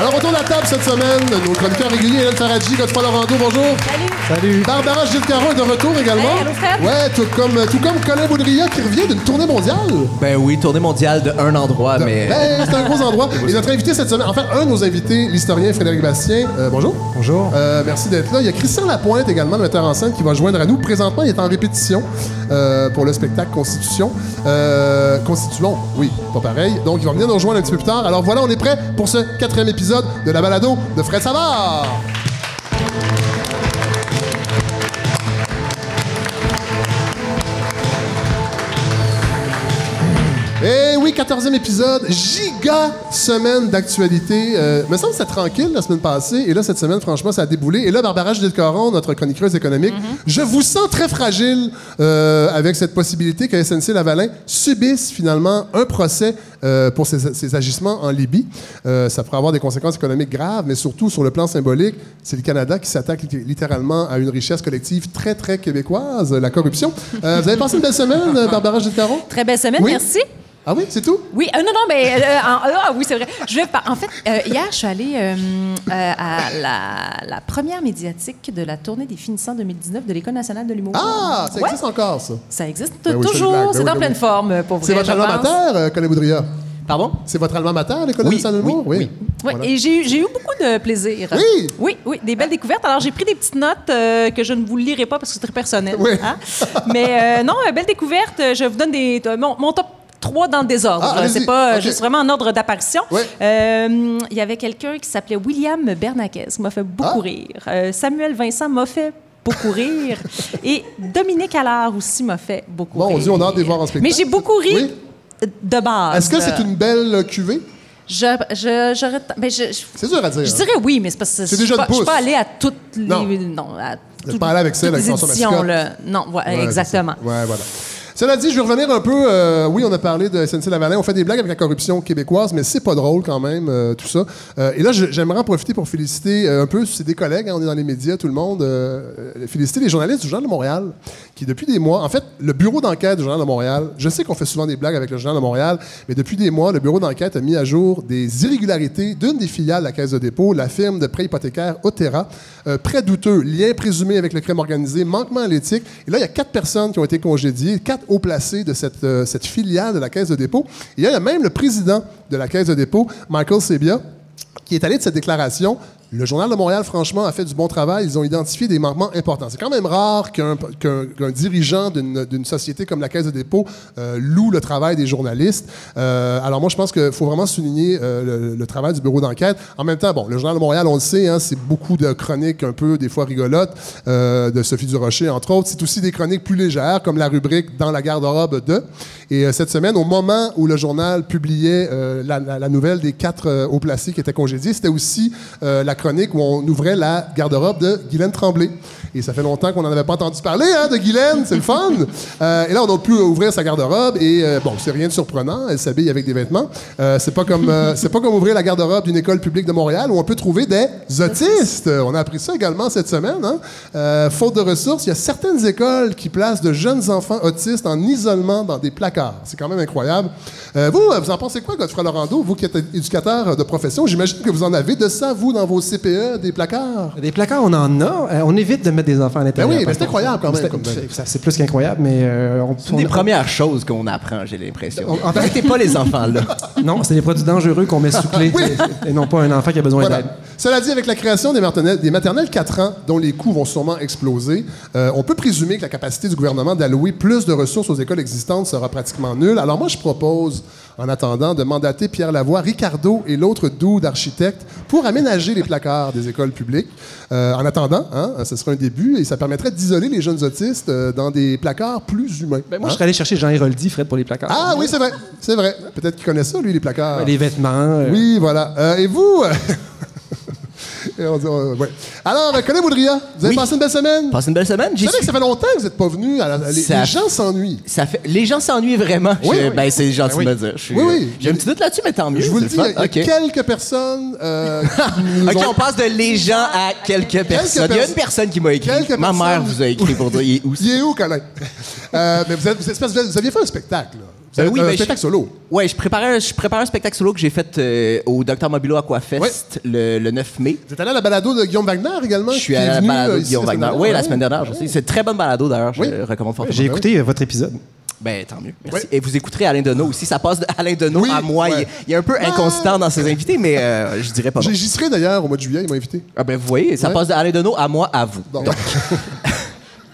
Alors, autour de la table cette semaine, nos chroniqueurs réguliers, Hélène Faradji, Godefroy Laurando, bonjour. Salut. Salut. Barbara Gilles Caron est de retour également. Hey, allô, Fred. Ouais, tout comme, tout comme Colin Baudrillard qui revient d'une tournée mondiale. Ben oui, tournée mondiale de un endroit, mais. Ben, c'est un gros endroit. Et notre invité cette semaine, enfin, un de nos invités, l'historien Frédéric Bastien. Euh, bonjour. Bonjour. Euh, merci d'être là. Il y a Christian Lapointe également, le metteur en scène, qui va joindre à nous. Présentement, il est en répétition euh, pour le spectacle Constitution. Euh, Constituons, oui, pas pareil. Donc, il va venir nous rejoindre un petit peu plus tard. Alors voilà, on est prêt pour ce quatrième épisode de la balado de Fred Savard. Oui, 14e épisode, giga semaine d'actualité. Euh, me semble que c'était tranquille la semaine passée, et là, cette semaine, franchement, ça a déboulé. Et là, Barbara Gilles-Caron, notre chroniqueuse économique, je vous sens très fragile euh, avec cette possibilité que SNC Lavalin subisse finalement un procès euh, pour ses, ses agissements en Libye. Euh, ça pourrait avoir des conséquences économiques graves, mais surtout sur le plan symbolique, c'est le Canada qui s'attaque lit- littéralement à une richesse collective très, très québécoise, la corruption. Euh, vous avez passé une belle semaine, Barbara Gilles-Caron? Très belle semaine, Oui. merci. Ah oui, c'est tout? Oui, euh, non, non, mais euh, en- ah oui, c'est vrai. Je vais par- en fait, euh, hier, je suis allée euh, euh, à la, la première médiatique de la tournée des finissants 2019 de l'École nationale de l'humour. Ah, ça Ouais, existe encore, ça. Ça existe Ben oui, toujours. Ben c'est oui, en ben pleine oui. forme, euh, pour vrai. C'est votre alma mater, euh, Colin Boudria? Pardon? C'est votre alma mater, l'École Oui, nationale de l'humour? oui, oui. Ouais, Voilà. Et j'ai eu, beaucoup de plaisir. Oui? Oui, oui, des belles découvertes. Alors, j'ai pris des petites notes euh, que je ne vous lirai pas parce que c'est très personnel. Oui. hein. Mais euh, non, euh, belle découverte. Je vous donne des, euh, mon, mon top 3 dans le désordre. Ah, c'est pas juste vraiment en ordre d'apparition. Euh, Il y avait quelqu'un qui s'appelait William Bernakes qui m'a fait beaucoup Ah. rire. Euh, Samuel Vincent m'a fait beaucoup rire. Et Dominique Allard aussi m'a fait beaucoup Bon, rire. on dit on a hâte de les voir en spectacle. Mais j'ai beaucoup ri Oui. de base. Est-ce que c'est une belle cuvée? Je, je, j'aurais- ben, je- je- C'est dur à dire. je hein. dirais oui, mais c'est parce que C'est je déjà suis pas- je allée à toutes les. Non. Non, à pas allée avec celle avec François Mascotte. là. Non, ouais, Ouais, exactement. Ouais, voilà. Cela dit, je vais revenir un peu. euh, oui, on a parlé de SNC Lavalin. On fait des blagues avec la corruption québécoise, mais c'est pas drôle quand même, euh, tout ça. Euh, et là, j'aimerais en profiter pour féliciter un peu, c'est des collègues, hein, on est dans les médias, tout le monde, féliciter les journalistes du Journal de Montréal, qui depuis des mois, en fait, le bureau d'enquête du Journal de Montréal, je sais qu'on fait souvent des blagues avec le Journal de Montréal, mais depuis des mois, le bureau d'enquête a mis à jour des irrégularités d'une des filiales de la Caisse de dépôt, la firme de prêt hypothécaire Otera, prêt douteux, lien présumé avec le crime organisé, manquement à l'éthique. Et là, il y a quatre personnes qui ont été congédiées, quatre hauts placés de cette, euh, cette filiale de la Caisse de dépôt. Il y a même le président de la Caisse de dépôt, Michael Sebia, qui est allé de cette déclaration. Le Journal de Montréal, franchement, a fait du bon travail. Ils ont identifié des manquements importants. C'est quand même rare qu'un dirigeant d'une société comme la Caisse de dépôt euh, loue le travail des journalistes. Euh, alors moi, je pense qu'il faut vraiment souligner euh, le, travail du bureau d'enquête. En même temps, bon, le Journal de Montréal, on le sait, hein, c'est beaucoup de chroniques un peu, des fois rigolotes, de Sophie Durocher, entre autres. C'est aussi des chroniques plus légères, comme la rubrique « Dans la garde-robe de ». Et cette semaine, au moment où le journal publiait la, nouvelle des quatre hauts placés qui étaient congédiés, c'était aussi euh, la chronique où on ouvrait la garde-robe de Guylaine Tremblay. Et ça fait longtemps qu'on n'en avait pas entendu parler, hein, de Guylaine, c'est le fun. Euh, et là, on a pu ouvrir sa garde-robe et euh, bon, c'est rien de surprenant, elle s'habille avec des vêtements. Euh, c'est pas comme euh, pas comme ouvrir la garde-robe d'une école publique de Montréal où on peut trouver des autistes. On a appris ça également cette semaine. Hein. Euh, faute de ressources, il y a certaines écoles qui placent de jeunes enfants autistes en isolement dans des placards. C'est quand même incroyable. Euh, vous, vous en pensez quoi, Godefroy Laurando, vous qui êtes éducateur de profession, j'imagine que vous en avez de ça, vous, dans vos CPE, des placards. Des placards, on en a. Euh, on évite de mettre des enfants à l'intérieur. Ben oui, par mais c'est incroyable quand même, C'est- plus qu'incroyable, mais euh, on, C'est on- une des premières choses qu'on apprend, j'ai l'impression. On- en fait- Arrêtez pas les enfants, là. Non, c'est des produits dangereux qu'on met sous clé Oui. et, et non pas un enfant qui a besoin Voilà. d'aide. Cela dit, avec la création des maternelles, des maternelles 4 ans, dont les coûts vont sûrement exploser, euh, on peut présumer que la capacité du gouvernement d'allouer plus de ressources aux écoles existantes sera pratiquement nulle. Alors moi, je propose, en attendant, de mandater Pierre Lavoie, Ricardo et l'autre dude d'architecte pour aménager les placards des écoles publiques. Euh, en attendant, hein, ce sera un début et ça permettrait d'isoler les jeunes autistes euh, dans des placards plus humains. Ben, moi, Hein? je serais allé chercher Jean Héroldi, Fred, pour les placards. Ah oui, c'est vrai, c'est vrai. Peut-être qu'il connaît ça, lui, les placards. Les vêtements. euh, Oui, voilà. Et vous? Et on dit, euh, ouais. Alors, euh, Colin Boudria, vous avez Oui. passé une belle semaine? Passe une belle semaine. Vous J'y savez que suis. ça fait longtemps que vous n'êtes pas venu. Les, Ça- les gens s'ennuient. Ça fait... Les gens s'ennuient vraiment. Oui, Je- oui. Ben, c'est gentil Ben oui. de me dire. Je suis- Oui, oui. J'ai un petit doute là-dessus, mais tant mieux. Je vous le c'est dis, il y a, fun. il y a OK. quelques personnes euh, qui nous OK, ont- on passe de les gens à quelques personnes. Il y a une personne qui m'a écrit. Quelques Ma mère personnes. vous a écrit pour dire il est où Il est où, Colin? Euh, mais vous, êtes- vous êtes- vous aviez fait un spectacle, là. Vous avez oui, un ben, spectacle je- solo. Ouais, je préparais, un- je préparais un spectacle solo que j'ai fait euh, au Dr Mobilo Aquafest le, le 9 mai. Vous êtes allé à la balado de Guillaume Wagner également? Je suis est à la balado euh, de Guillaume Wagner. Oui, la semaine dernière, je sais. C'est une très bonne balado d'ailleurs, je Oui. le recommande fortement. J'ai écouté euh, votre épisode. Ben, tant mieux. Merci. Oui. Et vous écouterez Alain Deneau aussi. Ça passe d'Alain Deneau Oui, à moi. ouais. Il, est- il est un peu inconsistant dans ses invités, mais euh, je dirais pas J'y serai d'ailleurs au mois de juillet, ils m'ont invité. Ah ben, vous voyez, ça Ouais. passe d'Alain Deneau à moi, à vous. Donc,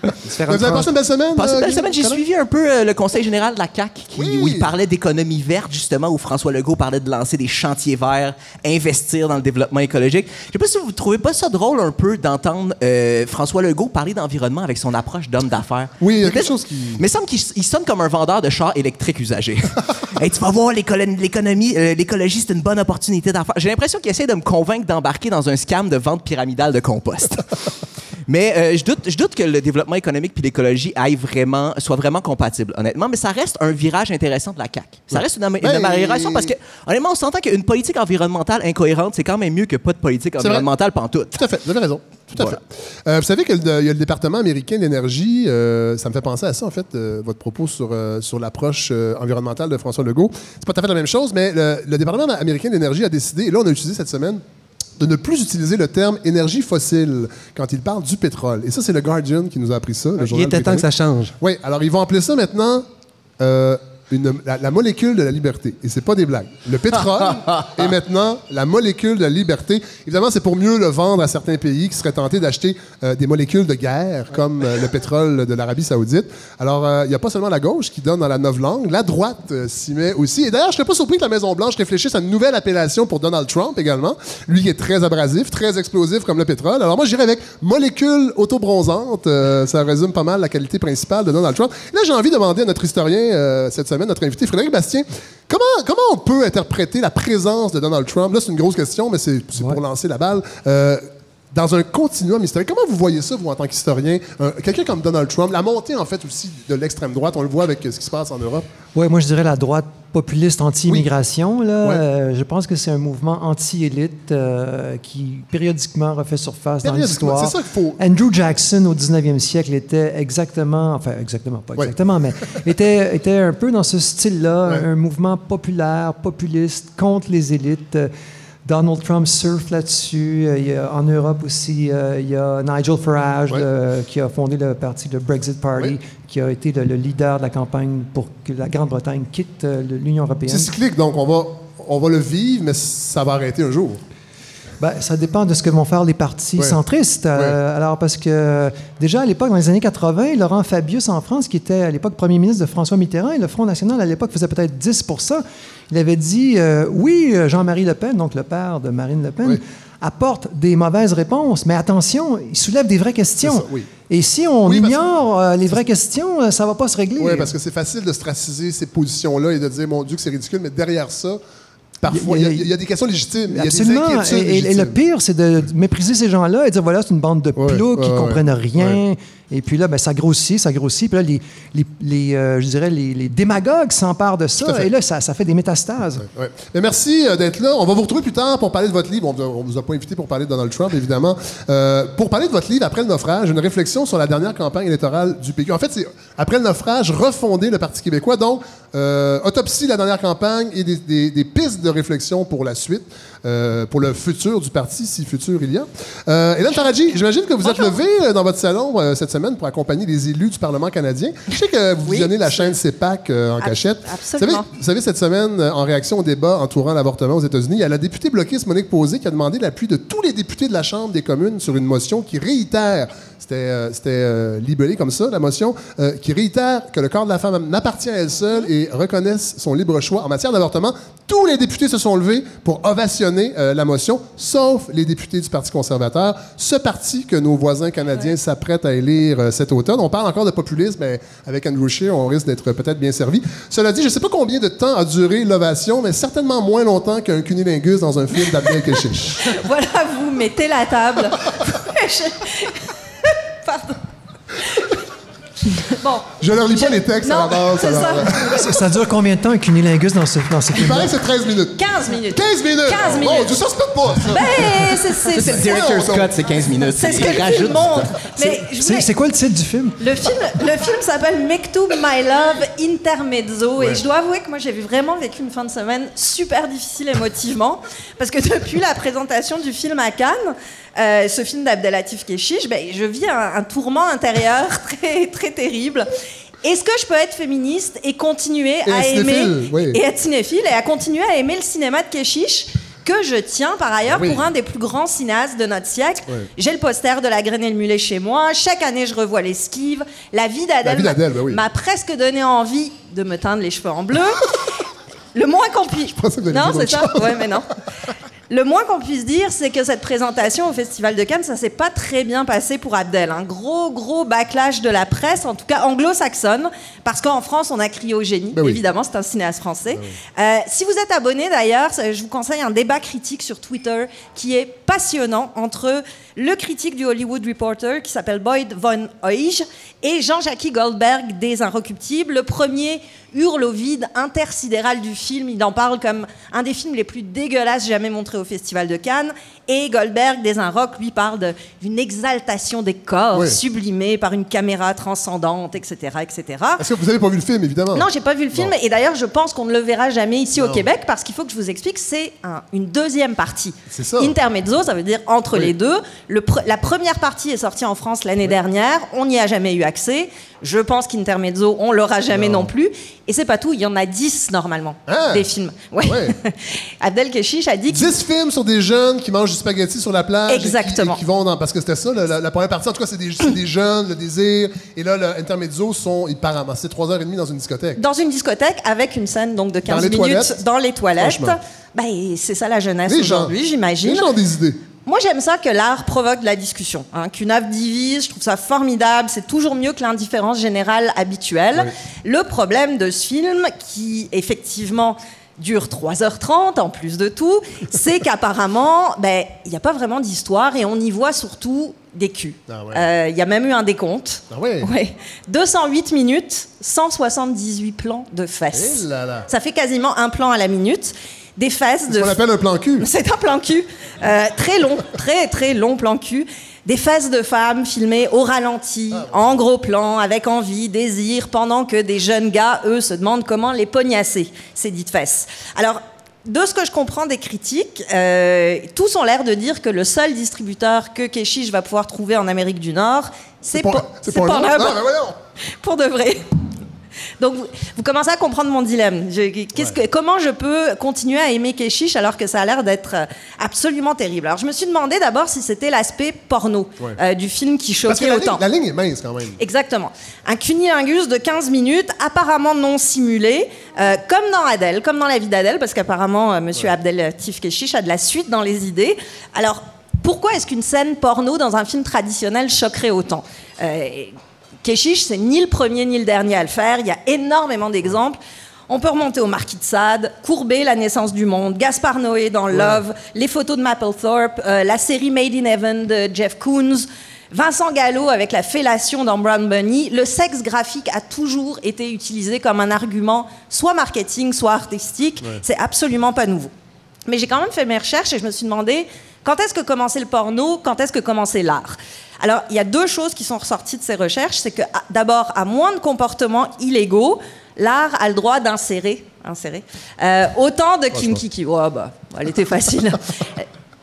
Vous avez passé une belle semaine? Passé euh, une belle Guillaume? semaine, j'ai suivi un peu euh, le conseil général de la CAQ qui, Oui. où il parlait d'économie verte, justement, où François Legault parlait de lancer des chantiers verts, investir dans le développement écologique. Je sais pas si vous trouvez pas ça drôle un peu d'entendre euh, François Legault parler d'environnement avec son approche d'homme d'affaires. Oui, il y a quelque chose qui- Mais il semble qu'il il sonne comme un vendeur de chars électriques usagés. Hey, tu vas voir, l'économie, euh, l'écologie, c'est une bonne opportunité d'affaires. J'ai l'impression qu'il essaie de me convaincre d'embarquer dans un scam de vente pyramidale de compost. Mais euh, je, doute, je doute que le développement économique puis l'écologie aillent vraiment, soient vraiment compatibles, honnêtement. Mais ça reste un virage intéressant de la CAQ. Ça reste une, am- une Ben, amélioration parce que, honnêtement, on s'entend qu'une politique environnementale incohérente, c'est quand même mieux que pas de politique environnementale pantoute. Tout à fait, vous avez raison. Tout à Voilà. fait. Euh, vous savez qu'il y a le département américain de l'énergie, euh, ça me fait penser à ça, en fait, euh, votre propos sur, sur l'approche environnementale de François Legault. C'est pas tout à fait la même chose, mais le, le département américain de l'énergie a décidé, et là, on a utilisé cette semaine, de ne plus utiliser le terme énergie fossile quand il parle du pétrole. Et ça, c'est le Guardian qui nous a appris ça. le Il était temps que ça change. Oui, alors ils vont appeler ça maintenant euh, une- la, la molécule de la liberté. Et c'est pas des blagues. Le pétrole est maintenant la molécule de la liberté. Évidemment, c'est pour mieux le vendre à certains pays qui seraient tentés d'acheter euh, des molécules de guerre, comme euh, le pétrole de l'Arabie saoudite. Alors, euh, il n'y a pas seulement la gauche qui donne dans la novlangue, la droite euh, s'y met aussi. Et d'ailleurs, je ne serais pas surpris que la Maison-Blanche réfléchisse à une nouvelle appellation pour Donald Trump également. Lui qui est très abrasif, très explosif comme le pétrole. Alors moi, j'irais avec molécule autobronzante. Euh, ça résume pas mal la qualité principale de Donald Trump. Et là, j'ai envie de demander à notre historien euh, cette semaine, notre invité Frédéric Bastien, comment, comment on peut interpréter la présence de Donald Trump? Là, c'est une grosse question, mais c'est c'est Ouais. pour lancer la balle. Euh, dans un continuum historique. Comment vous voyez ça, vous, en tant qu'historien? Euh, Quelqu'un comme Donald Trump, la montée, en fait, aussi de l'extrême droite, on le voit avec euh, ce qui se passe en Europe. Oui, moi je dirais la droite populiste anti-immigration. là. Ouais. Euh, je pense que c'est un mouvement anti-élite euh, qui périodiquement refait surface dans l'histoire. c'est ça qu'il faut- Andrew Jackson au 19e siècle était exactement, enfin exactement, pas Ouais. exactement, mais était, était un peu dans ce style-là, Ouais. un mouvement populaire, populiste, contre les élites. Euh, Donald Trump surfe là-dessus. Euh, en Europe aussi, euh, il y a Nigel Farage Ouais. le- qui a fondé le parti, le Brexit Party, Ouais. qui a été le, le leader de la campagne pour que la Grande-Bretagne quitte euh, l'Union européenne. C'est cyclique, donc on va, on va le vivre, mais ça va arrêter un jour. Ben, ça dépend de ce que vont faire les partis Ouais. centristes. Euh, Alors, parce que déjà à l'époque, dans les années 80, Laurent Fabius en France, qui était à l'époque premier ministre de François Mitterrand, et le Front National à l'époque faisait peut-être 10% il avait dit euh, oui, euh, Jean-Marie Le Pen, donc le père de Marine Le Pen, apporte des mauvaises réponses, mais attention, il soulève des vraies questions. C'est ça, oui. Et si on Oui, ignore les vraies questions, ça va pas se régler. Oui, parce que c'est facile de straciser ces positions-là et de dire, mon Dieu, que c'est ridicule, mais derrière ça, parfois, il y, a- il y a des questions légitimes. Il y a des Absolument. Et, et- et le pire, c'est de mépriser ces gens-là et dire voilà, c'est une bande de Ouais, plots qui ouais, comprennent ouais. rien. Et puis là, ben, ça grossit, ça grossit. Puis là, les, les, les, euh, je dirais, les, les démagogues s'emparent de ça. Et là, ça, ça fait des métastases. Mais merci euh, d'être là. On va vous retrouver plus tard pour parler de votre livre. On ne vous a pas invité pour parler de Donald Trump, évidemment. Euh, pour parler de votre livre, Après le naufrage, une réflexion sur la dernière campagne électorale du PQ. En fait, c'est Après le naufrage, refonder le Parti québécois. Donc, euh, autopsie de la dernière campagne et des, des- des pistes de réflexion pour la suite, euh, pour le futur du parti, si futur il y a. Euh, Hélène Taradji, j'imagine que vous êtes levée euh, dans votre salon euh, cette semaine pour accompagner les élus du Parlement canadien. Je sais que vous Oui. visionnez la chaîne CEPAC en Ab- cachette. absolument. Vous savez, vous savez, cette semaine, en réaction au débat entourant l'avortement aux États-Unis, il y a la députée bloquiste Monique Posé qui a demandé l'appui de tous les députés de la Chambre des communes sur une motion qui réitère, c'était euh, c'était, euh, libellé comme ça, la motion, euh, qui réitère que le corps de la femme n'appartient à elle seule et reconnaisse son libre choix en matière d'avortement. Tous les députés se sont levés pour ovationner la motion, sauf les députés du Parti conservateur, ce parti que nos voisins canadiens s'apprêtent à élire cet automne. On parle encore de populisme, mais avec Andrew Scheer, on risque d'être peut-être bien servi. Cela dit, je ne sais pas combien de temps a duré l'ovation, mais certainement moins longtemps qu'un cunilingus dans un film d'Abdel Keshish. Voilà, vous mettez la table. Je- Pardon. Bon. Je leur lis pas les textes Non, à l'avance. c'est alors, ça. euh, Ça, ça dure combien de temps un cunilingus dans ce, dans ce Il film paraît que c'est 13 minutes. 15 minutes. 15 minutes! 15 Bon, minutes. ça se peut pas, ça. Ben, c'est c'est- C'est le c'est- director's cut, c'est 15 minutes. c'est ce que Il le rajoute film montre. temps. Mais je C'est voulais- c'est quoi le titre du film? Le film, le film s'appelle Mektoub My Love Intermezzo et je dois avouer que moi j'ai vraiment vécu une fin de semaine super difficile émotivement parce que depuis la présentation du film à Cannes, euh, ce film d'Abdelatif Keshish, ben, je vis un, un tourment intérieur très très terrible. Est-ce que je peux être féministe et continuer Et à aimer oui. et être cinéphile et à continuer à aimer le cinéma de Keshish que je tiens par ailleurs Oui. pour un des plus grands cinéastes de notre siècle. Oui. J'ai le poster de La Graine et le Mulet chez moi. Chaque année, je revois l'esquive. La vie La d'Adèle m'a- ben m'a presque donné envie de me teindre les cheveux en bleu. le moins qu'on puisse. Non, c'est ça. Ouais, mais non. Le moins qu'on puisse dire, c'est que cette présentation au Festival de Cannes, ça s'est pas très bien passé pour Abdel. Un gros, gros backlash de la presse, en tout cas anglo-saxonne, parce qu'en France, on a crié au génie. Ben oui. Évidemment, c'est un cinéaste français. Euh, si vous êtes abonné d'ailleurs, je vous conseille un débat critique sur Twitter qui est passionnant entre le critique du Hollywood Reporter qui s'appelle Boyd Von Oij et Jean-Jacques Goldberg des Inrecuptibles. Le premier hurle au vide intersidéral du film. Il en parle comme un des films les plus dégueulasses jamais montrés au Festival de Cannes. Et Goldberg des Inrocks, lui, parle d'une exaltation des corps Oui. sublimés par une caméra transcendante, etc., etc. Est-ce que vous avez pas vu le film, évidemment? Non, j'ai pas vu le film et d'ailleurs, je pense qu'on ne le verra jamais ici au. Québec parce qu'il faut que je vous explique, c'est un- une deuxième partie. C'est ça. Intermezzo, ça veut dire entre Oui. les deux. Le pre- la première partie est sortie en France l'année dernière, on n'y a jamais eu accès. Je pense qu'Intermezzo, on l'aura jamais non. Non. plus. Et c'est pas tout, il y en a 10 normalement, Ah. des films. Ouais. Ouais. Abdel Keshish a dit qu'il 10 films sur des jeunes qui mangent du spaghetti sur la plage. et qui- Exactement. Et qui, vont dans. Parce que c'était ça, la, la- la première partie. En tout cas, c'est des, jeunes, le désir. Et là, l'intermezzo sont. Ils partent C'est 3h30 dans une discothèque. dans une discothèque avec une scène donc de 15 les minutes dans les toilettes. Ben, c'est ça la jeunesse aujourd'hui, j'imagine. Les gens ont des idées. Moi, j'aime ça que l'art provoque de la discussion, hein, qu'une œuvre divise. Je trouve ça formidable. C'est toujours mieux que l'indifférence générale habituelle. Le problème de ce film, qui effectivement dure 3h30 en plus de tout, c'est qu'apparemment, ben, il n'y a pas vraiment d'histoire et on y voit surtout des culs. Ah ouais. Euh, Il y a même eu un décompte. Ah ouais? Ouais. 208 minutes, 178 plans de fesses. Eh là là. Ça fait quasiment un plan à la minute. Des fesses de qu'on appelle un plan cul. c'est un plan cul. Euh, très long, très très long plan cul. Des fesses de femmes filmées au ralenti, en gros plan, avec envie, désir, pendant que des jeunes gars, eux, se demandent comment les pognasser, ces dites fesses. Alors, de ce que je comprends des critiques, euh, tous ont l'air de dire que le seul distributeur que Keshish va pouvoir trouver en Amérique du Nord, c'est pas- Po- c'est c'est pas Pornhub. Non, mais voyons. Pour de vrai. Donc, vous, vous commencez à comprendre mon dilemme. Je- que- comment je peux continuer à aimer Keshish alors que ça a l'air d'être euh, absolument terrible? Alors, je me suis demandé d'abord si c'était l'aspect porno Ouais. euh, du film qui Parce que choquait la autant. ligne, la ligne est mince quand même. Exactement. Un cunilingus de 15 minutes, apparemment non simulé, euh, comme dans Adèle, comme dans la vie d'Adèle, parce qu'apparemment, euh, Monsieur Abdel Tif Keshish a de la suite dans les idées. Alors, pourquoi est-ce qu'une scène porno dans un film traditionnel choquerait autant? Euh, Keshish, c'est ni le premier ni le dernier à le faire. Il y a énormément d'exemples. On peut remonter au Marquis de Sade, Courbet, La naissance du monde, Gaspard Noé dans Love, les photos de Mapplethorpe, euh, la série Made in Heaven de Jeff Koons, Vincent Gallo avec la fellation dans Brown Bunny. Le sexe graphique a toujours été utilisé comme un argument soit marketing, soit artistique. C'est absolument pas nouveau. Mais j'ai quand même fait mes recherches et je me suis demandé quand est-ce que commençait le porno, quand est-ce que commençait l'art? Alors, il y a deux choses qui sont ressorties de ces recherches. C'est que, à- d'abord, à moins de comportements illégaux, l'art a le droit d'insérer insérer, euh, autant de kinky qui. Oh, bah, elle était facile.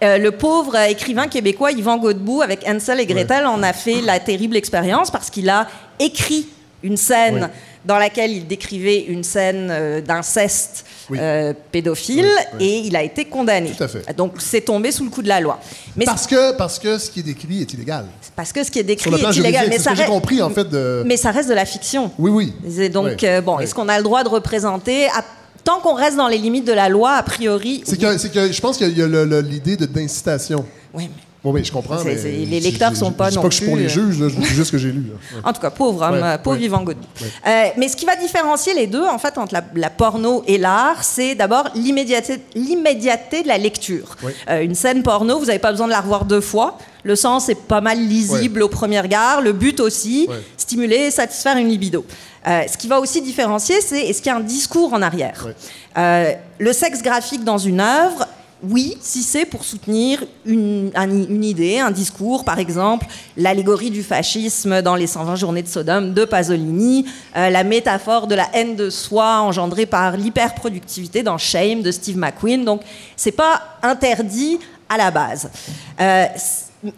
Euh, le pauvre euh, écrivain québécois Yvan Godbout, avec Ansel et Gretel, en a fait la terrible expérience parce qu'il a écrit une scène. Dans laquelle il décrivait une scène euh, d'inceste Oui. euh, pédophile Oui, oui. et il a été condamné. Tout à fait. Donc c'est tombé sous le coup de la loi. Mais Parce que, parce que ce qui est décrit est illégal. parce que ce qui est décrit est illégal, mais ça, que reste, compris en fait de. mais ça reste de la fiction. Oui, oui. Et donc Oui, euh, bon, oui. est-ce qu'on a le droit de représenter à- Tant qu'on reste dans les limites de la loi, a priori. C'est que, c'est que je pense qu'il y a l'idée d'incitation. Oui, mais- Oui, oui, je comprends. Mais les lecteurs je- sont pas non pas que je suis pour les euh, juges, je dis juste ce que j'ai lu. Ouais. En tout cas, pauvre homme, Ouais, euh, pauvre ouais. Yvan Godbout. Euh, mais ce qui va différencier les deux, en fait, entre la, la porno et l'art, c'est d'abord l'immédiateté, de la lecture. Euh, une scène porno, vous n'avez pas besoin de la revoir deux fois. Le sens est pas mal lisible au premier regard. Le but aussi, stimuler, satisfaire une libido. Euh, ce qui va aussi différencier, c'est est-ce qu'il y a un discours en arrière. Le sexe graphique dans une œuvre, oui, si c'est pour soutenir une, idée, un discours, par exemple, l'allégorie du fascisme dans les 120 journées de Sodome de Pasolini, euh, la métaphore de la haine de soi engendrée par l'hyperproductivité dans Shame de Steve McQueen. Donc, c'est pas interdit à la base. Euh,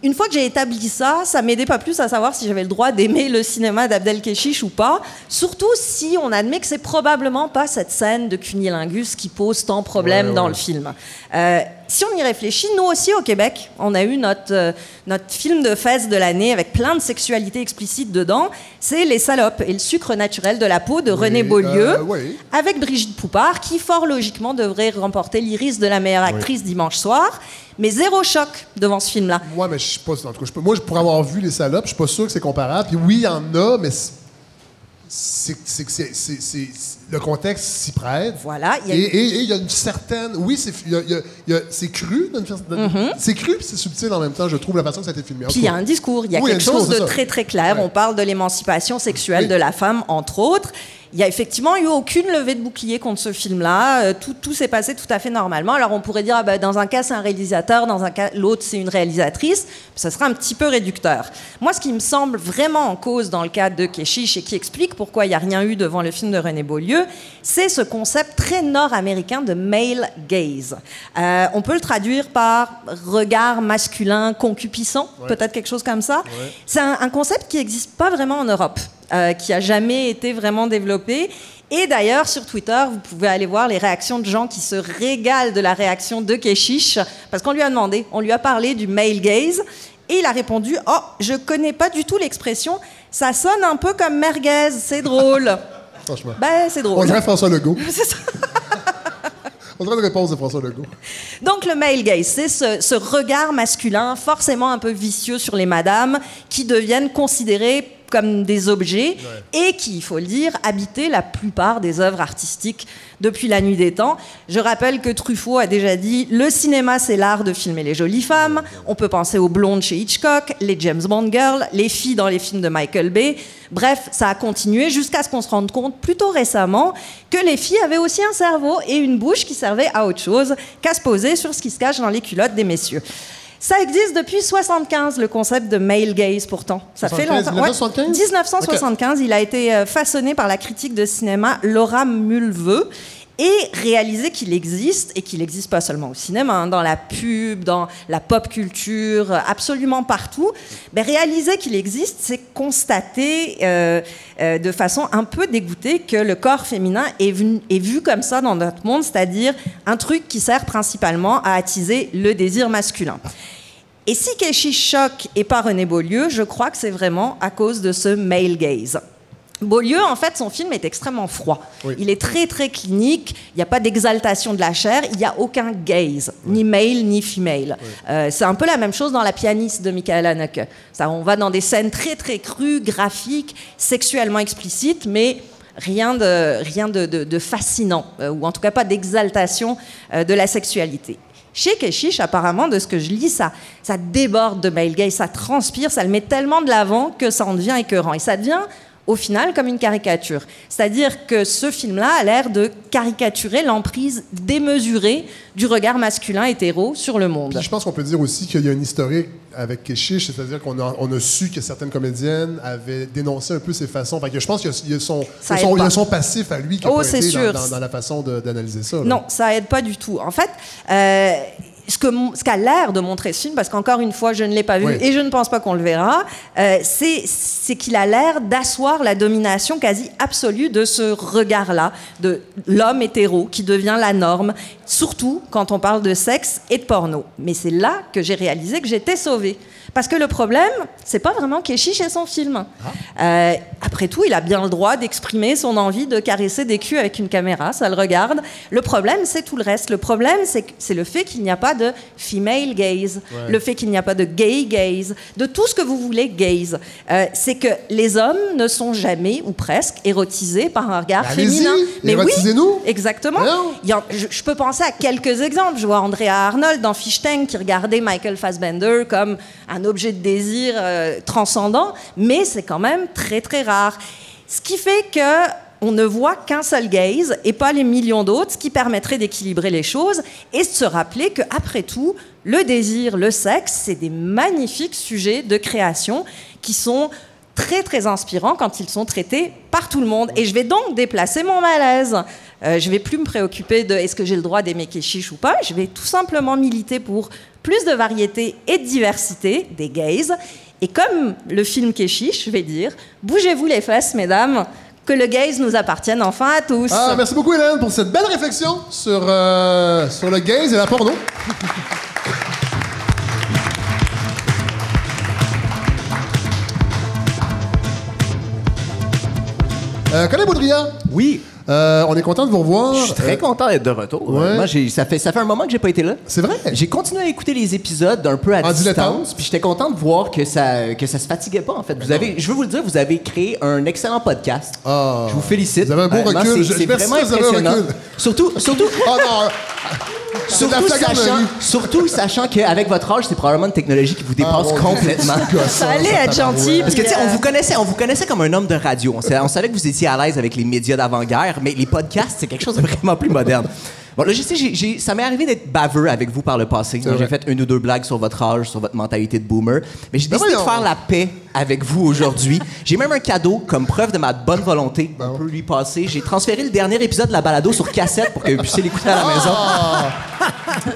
une fois que j'ai établi ça, ça m'aidait pas plus à savoir si j'avais le droit d'aimer le cinéma d'Abdel Keshish ou pas. Surtout si on admet que c'est probablement pas cette scène de cunilingus qui pose tant de problèmes dans le film. Euh, si on y réfléchit, nous aussi au Québec, on a eu notre, euh, notre film de fesses de l'année avec plein de sexualité explicite dedans. C'est Les salopes et le sucre naturel de la peau de René Beaulieu, euh, avec Brigitte Poupard, qui fort logiquement devrait remporter l'iris de la meilleure actrice dimanche soir. Mais zéro choc devant ce film-là. Moi, mais je sais pas. En tout cas, je, moi, pour avoir vu Les salopes, je suis pas sûr que c'est comparable. Puis oui, il y en a, mais c'est le contexte s'y prête. Voilà. Et il y a une certaine. Oui, c'est cru. Mm-hmm. C'est cru puis c'est subtil en même temps, je trouve, la façon que ça a été filmé. Puis il y a un discours. Il y a quelque chose de très, très clair. On parle de l'émancipation sexuelle de la femme, entre autres. Il n'y a effectivement eu aucune levée de bouclier contre ce film-là. Euh, tout, tout s'est passé tout à fait normalement. Alors on pourrait dire, ah ben, dans un cas c'est un réalisateur, dans un cas l'autre c'est une réalisatrice. Ça sera un petit peu réducteur. Moi, ce qui me semble vraiment en cause dans le cas de Keshish et qui explique pourquoi il n'y a rien eu devant le film de René Beaulieu, c'est ce concept très nord-américain de male gaze. Euh, on peut le traduire par regard masculin concupissant, peut-être quelque chose comme ça. C'est un, un concept qui n'existe pas vraiment en Europe. Euh, qui a jamais été vraiment développé. Et d'ailleurs, sur Twitter, vous pouvez aller voir les réactions de gens qui se régalent de la réaction de Keshish, parce qu'on lui a demandé, on lui a parlé du male gaze, et il a répondu Oh, je connais pas du tout l'expression, ça sonne un peu comme merguez, c'est drôle. Franchement. Ben, c'est drôle. On dirait François Legault. c'est ça. On dirait une réponse de François Legault. Donc, le male gaze, c'est ce, ce regard masculin, forcément un peu vicieux sur les madames, qui deviennent considérées comme des objets et qui, il faut le dire, habitaient la plupart des œuvres artistiques depuis la nuit des temps. Je rappelle que Truffaut a déjà dit le cinéma, c'est l'art de filmer les jolies femmes. On peut penser aux blondes chez Hitchcock, les James Bond girls, les filles dans les films de Michael Bay. Bref, ça a continué jusqu'à ce qu'on se rende compte plutôt récemment que les filles avaient aussi un cerveau et une bouche qui servaient à autre chose qu'à se poser sur ce qui se cache dans les culottes des messieurs. Ça existe depuis 75, le concept de male gaze, pourtant. Ça fait longtemps. 1975 1975, il a été euh, façonné par la critique de cinéma Laura Mulveux et réaliser qu'il existe, et qu'il existe pas seulement au cinéma, hein, dans la pub, dans la pop culture, absolument partout, ben, réaliser qu'il existe, c'est constater euh, euh, de façon un peu dégoûtée que le corps féminin est, vu comme ça dans notre monde, c'est-à-dire un truc qui sert principalement à attiser le désir masculin. Et si Keshi et pas René Beaulieu, je crois que c'est vraiment à cause de ce male gaze. Beaulieu, en fait, son film est extrêmement froid. Il est très, très clinique. Il n'y a pas d'exaltation de la chair. Il n'y a aucun gaze, ni male, ni female. Euh, c'est un peu la même chose dans La pianiste de Michael Haneke. Ça, on va dans des scènes très, très crues, graphiques, sexuellement explicites, mais rien de, rien de, fascinant, euh, ou en tout cas pas d'exaltation euh, de la sexualité. Chez Keshish, apparemment, de ce que je lis, ça, ça déborde de male gaze, ça transpire, ça le met tellement de l'avant que ça en devient écœurant. Et ça devient au final comme une caricature. C'est-à-dire que ce film-là a l'air de caricaturer l'emprise démesurée du regard masculin hétéro sur le monde. je pense qu'on peut dire aussi qu'il y a une historique avec Keshish, c'est-à-dire qu'on a, on a su que certaines comédiennes avaient dénoncé un peu ses façons. que je pense qu'il y a, son, passif à lui qui a oh. Dans, la façon d'analyser ça. Non, ça aide pas du tout. En fait, euh, ce qu'a ce qu'a l'air de montrer ce film, parce qu'encore une fois, je ne l'ai pas vu et je ne pense pas qu'on le verra, euh, c'est qu'il a l'air d'asseoir la domination quasi absolue de ce regard-là, de l'homme hétéro qui devient la norme, surtout quand on parle de sexe et de porno. Mais c'est là que j'ai réalisé que j'étais sauvée. Parce que le problème, c'est pas vraiment Keshish et son film. Ah. Euh, après tout, il a bien le droit d'exprimer son envie de caresser des culs avec une caméra, ça le regarde. Le problème, c'est tout le reste. Le problème, c'est le fait qu'il n'y a pas de female gaze, le fait qu'il n'y a pas de gay gaze, de tout ce que vous voulez gaze. Euh, c'est que les hommes ne sont jamais, ou presque, érotisés par un regard Allez-y, féminin. érotisez-nous. Exactement. En- je, je peux penser à quelques exemples. Je vois Andrea Arnold dans Fish Tank qui regardait Michael Fassbender comme un objet de désir euh, transcendant, mais c'est quand même très très rare. Ce qui fait que on ne voit qu'un seul gaze et pas les millions d'autres, ce qui permettrait d'équilibrer les choses et de se rappeler que après tout, le désir, le sexe, c'est des magnifiques sujets de création qui sont très très inspirants quand ils sont traités par tout le monde. Et je vais donc déplacer mon malaise. Euh, je vais plus me préoccuper de est-ce que j'ai le droit d'aimer Keshish ou pas. Je vais tout simplement militer pour plus de variété et de diversité des gays. Et comme le film Keshish, je vais dire, bougez-vous les fesses, mesdames, que le gaze nous appartienne enfin à tous. Ah, merci beaucoup, Hélène, pour cette belle réflexion sur, euh, sur le gaze et la porno. Euh, Colin Baudrillard, Oui, euh, on est content de vous revoir. je suis très Euh, content d'être de retour. ouais. Moi, j'ai- ça, fait, ça fait un moment que j'ai pas été là. C'est vrai? J'ai continué à écouter les épisodes d'un peu à En distance, puis j'étais content de voir que ça que ça se fatiguait pas en fait. Vous avez, je veux vous le dire, vous avez créé un excellent podcast. Ah. je vous félicite. Vous avez un beau recul. c'est- vraiment impressionnant. recul. Surtout, surtout, Oh non! Surtout sachant, surtout sachant qu'avec votre âge, c'est probablement une technologie qui vous dépasse Ah, complètement. Ça allait être gentil. Parce que, tu sais, on euh, vous connaissait, on vous connaissait comme un homme de radio. On savait, on savait que vous étiez à l'aise avec les médias d'avant-guerre, mais les podcasts, c'est quelque chose de vraiment plus moderne. Bon, là, je sais, ça m'est arrivé d'être baveux avec vous par le passé. J'ai fait une ou deux blagues sur votre âge, sur votre mentalité de boomer. Mais j'ai Ben décidé de faire la paix avec vous aujourd'hui. J'ai même un cadeau comme preuve de ma bonne volonté. On peut lui passer. J'ai transféré le dernier épisode de la balado sur cassette pour que vous puissiez l'écouter à la maison.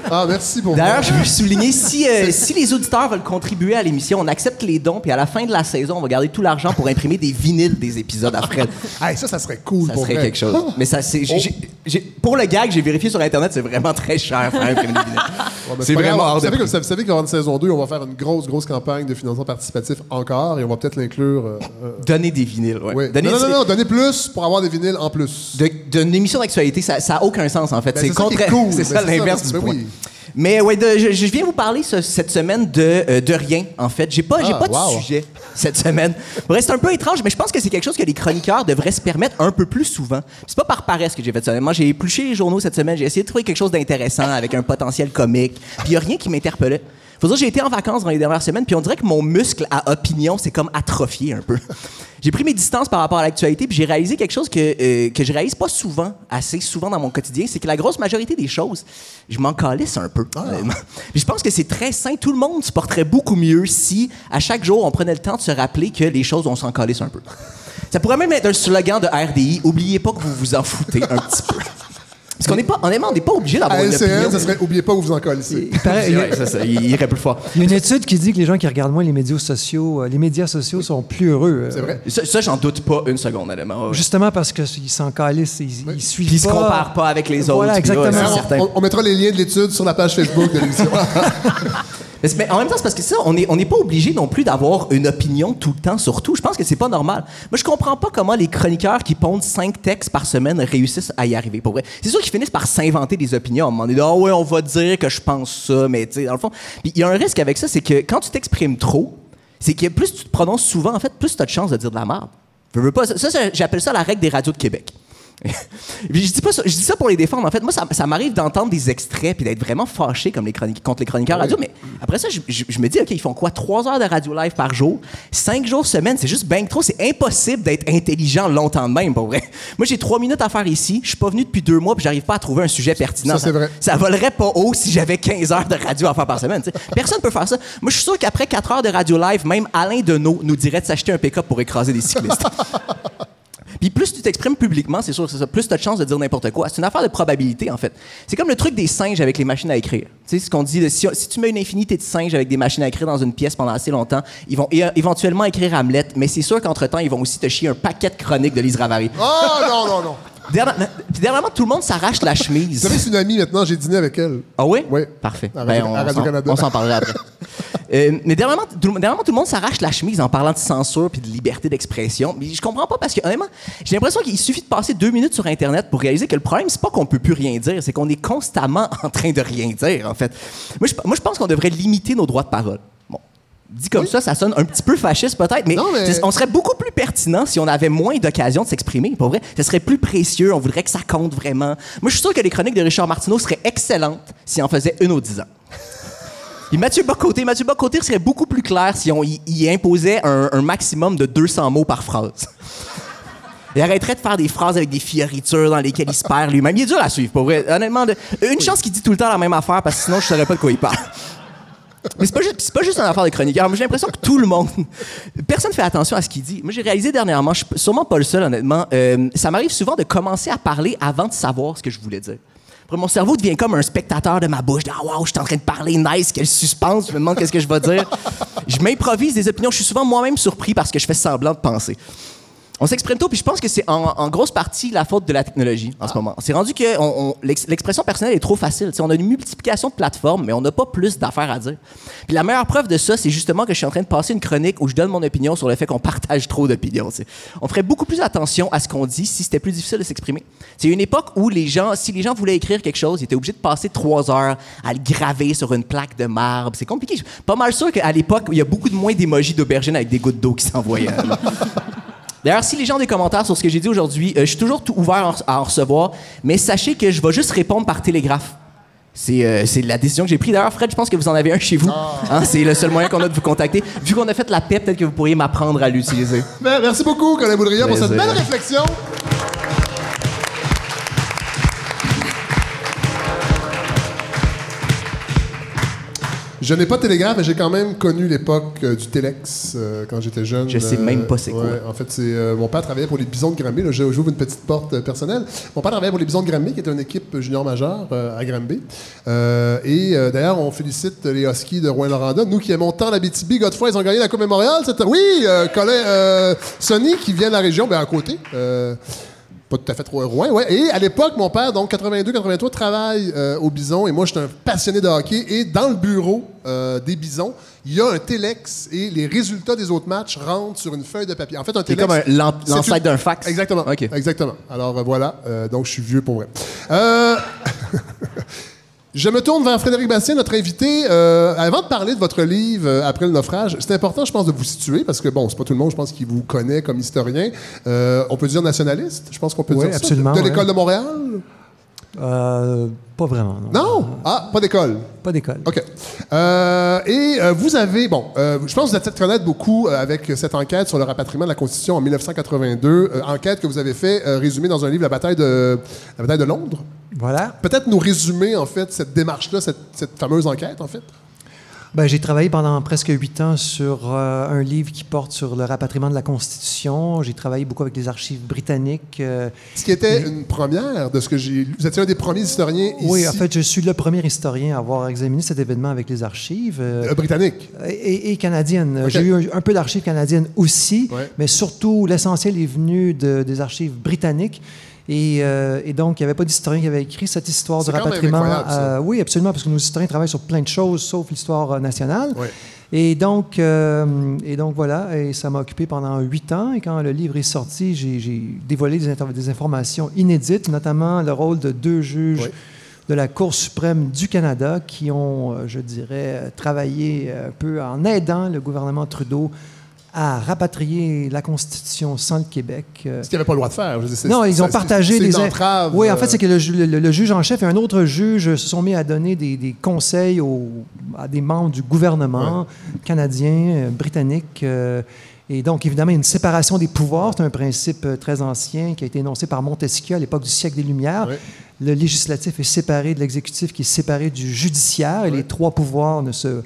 Ah, merci pour D'ailleurs, je veux souligner, si, euh, si les auditeurs veulent contribuer à l'émission, on accepte les dons, puis à la fin de la saison, on va garder tout l'argent pour imprimer des vinyles des épisodes à Fred. Hey, ça, ça serait cool Ça pour serait vrai. quelque chose. Mais ça, c'est, j'ai- j'ai- j'ai- pour le gag, j'ai vérifié sur Internet, c'est vraiment très cher faire imprimer des vinyles. C'est pas grave. vraiment hors vous de savez, que, vous savez saison 2, on va faire une grosse, grosse campagne de financement participatif encore et on va peut-être l'inclure. euh, euh, Donner des vinyles, ouais. oui. Donner, non, non, non, non, donner plus pour avoir des vinyles en plus. De- D'une émission d'actualité, ça n'a aucun sens, en fait. Ben, c'est c'est ça cool. Ben, ça l'inverse du ben point. oui. Mais ouais, de- je, je viens vous parler ce- cette semaine de, euh, de rien, en fait. J'ai pas, Ah, pas de wow. sujet cette semaine. C'est un peu étrange, mais je pense que c'est quelque chose que les chroniqueurs devraient se permettre un peu plus souvent. C'est pas par paresse que j'ai fait ça. Moi, j'ai épluché les journaux cette semaine. J'ai essayé de trouver quelque chose d'intéressant avec un potentiel comique. Puis il a rien qui m'interpellait. Faut dire, j'ai été en vacances dans les dernières semaines, puis on dirait que mon muscle à opinion s'est comme atrophié un peu. j'ai pris mes distances par rapport à l'actualité, puis j'ai réalisé quelque chose que, euh, que je réalise pas souvent, assez souvent dans mon quotidien, c'est que la grosse majorité des choses, je m'en calisse un peu. honnêtement. Puis je pense que c'est très sain. Tout le monde se porterait beaucoup mieux si, à chaque jour, on prenait le temps de se rappeler que les choses, on s'en calisse un peu. Ça pourrait même être un slogan de RDI. Oubliez pas que vous vous en foutez un petit peu. Parce qu'on n'est pas, honnêtement, on n'est pas obligé d'avoir À une LCN, opinion. ça serait oubliez pas où vous en collez. Pareil, il y a- Ouais, ça, ça, il irait plus fort. il y a une étude qui dit que les gens qui regardent moins les médias sociaux, euh, les médias sociaux sont plus heureux. euh, C'est vrai. Ça, ça, j'en doute pas une seconde, honnêtement. Ouais. Justement parce qu'ils s'en calissent, ils, ils suivent Puis ils se pas. comparent pas avec les autres. Voilà, puis là, exactement. c'est On, certain. on- on mettra les liens de l'étude sur la page Facebook de l'émission. Mais, en même temps, c'est parce que ça, on n'est on n'est pas obligé non plus d'avoir une opinion tout le temps sur tout. Je pense que c'est pas normal. Moi, je comprends pas comment les chroniqueurs qui pondent cinq textes par semaine réussissent à y arriver. Pour vrai, c'est sûr qu'ils finissent par s'inventer des opinions. À un moment donné, ah ouais, on va dire que je pense ça, mais tu sais, dans le fond, il y a un risque avec ça, c'est que quand tu t'exprimes trop, c'est que plus tu te prononces souvent, en fait, plus tu as de chances de dire de la merde. Ça, ça, j'appelle ça la règle des radios de Québec. Puis je dis pas ça, je dis ça pour les défendre. En fait, moi, ça, ça m'arrive d'entendre des extraits puis d'être vraiment fâché comme les chroniques, contre les chroniqueurs radio. Mais après ça, je, je- je me dis, OK, ils font quoi? Trois heures de radio live par jour, cinq jours semaine, c'est juste bien trop. C'est impossible d'être intelligent longtemps de même, pour vrai. Moi, j'ai trois minutes à faire ici. Je suis pas venu depuis deux mois puis j'arrive pas à trouver un sujet pertinent. Ça, vrai. Ça volerait pas haut si j'avais 15 heures de radio à faire par semaine. tu sais. Personne peut faire ça. Moi, je suis sûr qu'après 4 heures de radio live, même Alain Deneau nous dirait de s'acheter un pick-up pour écraser des cyclistes. Puis plus tu t'exprimes publiquement, c'est sûr, c'est ça, plus tu as de chances de dire n'importe quoi. C'est une affaire de probabilité, en fait. C'est comme le truc des singes avec les machines à écrire. Tu sais, ce qu'on dit, de, si, si tu mets une infinité de singes avec des machines à écrire dans une pièce pendant assez longtemps, ils vont éventuellement écrire Hamlet, mais c'est sûr qu'entre-temps, ils vont aussi te chier un paquet de chroniques de Lise Ravary. oh non, non, non. Dernière- dernièrement, tout le monde s'arrache la chemise. Vous savez, c'est une amie maintenant, j'ai dîné avec elle. Ah oui? Oui. Parfait. À Ben, on s'en parlera après. Euh, mais dernièrement tout, dernièrement, tout le monde s'arrache la chemise en parlant de censure puis de liberté d'expression. Mais je comprends pas parce que, honnêtement, j'ai l'impression qu'il suffit de passer deux minutes sur Internet pour réaliser que le problème, c'est pas qu'on peut plus rien dire, c'est qu'on est constamment en train de rien dire, en fait. Moi, je, moi, je pense qu'on devrait limiter nos droits de parole. Bon. Dit comme ça, ça sonne un petit peu fasciste peut-être, mais, Non, mais- c'est- on serait beaucoup plus pertinent si on avait moins d'occasions de s'exprimer. Pour vrai, ce serait plus précieux. On voudrait que ça compte vraiment. Moi, je suis sûr que les chroniques de Richard Martineau seraient excellentes s'il en faisait une aux 10 ans. Mathieu Bocoté, Bocoté serait beaucoup plus clair si on y, imposait un, maximum de 200 mots par phrase. Il arrêterait de faire des phrases avec des fioritures dans lesquelles il se perd lui-même. Il est dur à suivre, pour vrai. Honnêtement, une chance qu'il dit tout le temps la même affaire parce que sinon, je saurais pas de quoi il parle. Mais c'est pas, pas juste une affaire de chroniqueur. J'ai l'impression que tout le monde. Personne fait attention à ce qu'il dit. Moi, j'ai réalisé dernièrement, je suis sûrement pas le seul, honnêtement. euh, ça m'arrive souvent de commencer à parler avant de savoir ce que je voulais dire. Mon cerveau devient comme un spectateur de ma bouche. Ah, wow, je suis en train de parler, nice, quel suspense. Je me demande qu'est-ce que je vais dire. Je m'improvise des opinions. Je suis souvent moi-même surpris parce que je fais semblant de penser. On s'exprime tôt, puis je pense que c'est en, en grosse partie la faute de la technologie en ce moment. C'est rendu que on- on- l'ex- l'expression personnelle est trop facile. On a une multiplication de plateformes, mais on n'a pas plus d'affaires à dire. Puis la meilleure preuve de ça, c'est justement que je suis en train de passer une chronique où je donne mon opinion sur le fait qu'on partage trop d'opinions. On ferait beaucoup plus attention à ce qu'on dit si c'était plus difficile de s'exprimer. C'est une époque où les gens, si les gens voulaient écrire quelque chose, ils étaient obligés de passer trois heures à le graver sur une plaque de marbre. C'est compliqué. Je suis pas mal sûr qu'à l'époque, il y a beaucoup de moins d'émojis d'aubergine avec des gouttes d'eau qui s'envoyaient. D'ailleurs, si les gens ont des commentaires sur ce que j'ai dit aujourd'hui, euh, je suis toujours tout ouvert à en recevoir, mais sachez que je vais juste répondre par télégraphe. C'est euh, c'est la décision que j'ai prise. D'ailleurs, Fred, je pense que vous en avez un chez vous. Hein, c'est le seul moyen qu'on a de vous contacter. Vu qu'on a fait la paix, peut-être que vous pourriez m'apprendre à l'utiliser. Ben, merci beaucoup, Colin Boudria, pour cette belle réflexion. Je n'ai pas télégraphe, mais j'ai quand même connu l'époque euh, du Telex euh, quand j'étais jeune. Je sais même pas c'est quoi. ouais, en fait, c'est euh, mon père travaillait pour les Bisons de Granby. Là, j'ouvre une petite porte euh, personnelle. Mon père travaillait pour les Bisons de Granby, qui était une équipe junior majeure euh, à Granby. Euh, et euh, d'ailleurs, on félicite les Huskies de Rouen-Noranda. Nous qui aimons tant la BTB, Godefroy, ils ont gagné la Coupe Mémorial. Oui, euh, Colin, euh, Sonny qui vient de la région, ben à côté. Pas tout à fait trop Rouen, ouais. Et à l'époque, mon père, donc 82-83, travaille euh, au Bison et moi, j'étais un passionné de hockey. Et dans le bureau euh, des Bisons, il y a un téléx et les résultats des autres matchs rentrent sur une feuille de papier. En fait, un C'est téléx. comme c'est l'ancêtre d'un fax. Exactement. OK. Exactement. Alors euh, voilà, Euh, donc je suis vieux pour vrai. Je me tourne vers Frédéric Bastien, notre invité. Euh, avant de parler de votre livre euh, Après le naufrage, c'est important, je pense, de vous situer parce que, bon, c'est pas tout le monde, je pense, qui vous connaît comme historien. Euh, on peut dire nationaliste, je pense qu'on peut Oui, dire ça. absolument, De ouais. l'école de Montréal? Pas vraiment, non. Non? Ah, pas d'école. Pas d'école. OK. Et vous avez, bon, je pense que vous êtes peut-être connaître beaucoup avec cette enquête sur le rapatriement de la Constitution en 1982, euh, enquête que vous avez fait résumée dans un livre, La bataille de, la bataille de Londres. Voilà. Peut-être nous résumer, en fait, cette démarche-là, cette, cette fameuse enquête, en fait? Ben, j'ai travaillé pendant presque huit ans sur euh, un livre qui porte sur le rapatriement de la Constitution. J'ai travaillé beaucoup avec les archives britanniques. euh, Ce qui était une première de ce que j'ai lu. Vous étiez un des premiers historiens ici. oui, en fait, je suis le premier historien à avoir examiné cet événement avec les archives. euh, euh, britannique. et, et canadienne. Ok. J'ai eu un, un peu d'archives canadiennes aussi, Ouais. mais surtout l'essentiel est venu de- des archives britanniques. Et, euh, et donc, il n'y avait pas d'historien qui avait écrit cette histoire du rapatriement. Euh, oui, absolument, parce que nos historiens travaillent sur plein de choses, sauf l'histoire euh, nationale. Et donc, euh, et donc voilà, et ça m'a occupé pendant huit ans. Et quand le livre est sorti, j'ai dévoilé des, informations inédites, notamment le rôle de deux juges de la Cour suprême du Canada qui ont, je dirais, travaillé un peu en aidant le gouvernement Trudeau à rapatrier la Constitution sans le Québec. euh, Ce qu'ils n'avaient pas le droit de faire. Je dire, non, ils ont partagé des une entrave. Oui, en fait, euh, c'est que le, ju- le- le juge en chef et un autre juge se sont mis à donner des, des conseils aux- à des membres du gouvernement canadien, euh, britannique. euh, et donc, évidemment, il y a une séparation des pouvoirs. C'est un principe très ancien qui a été énoncé par Montesquieu à l'époque du siècle des Lumières. Le législatif est séparé de l'exécutif qui est séparé du judiciaire et les trois pouvoirs ne se,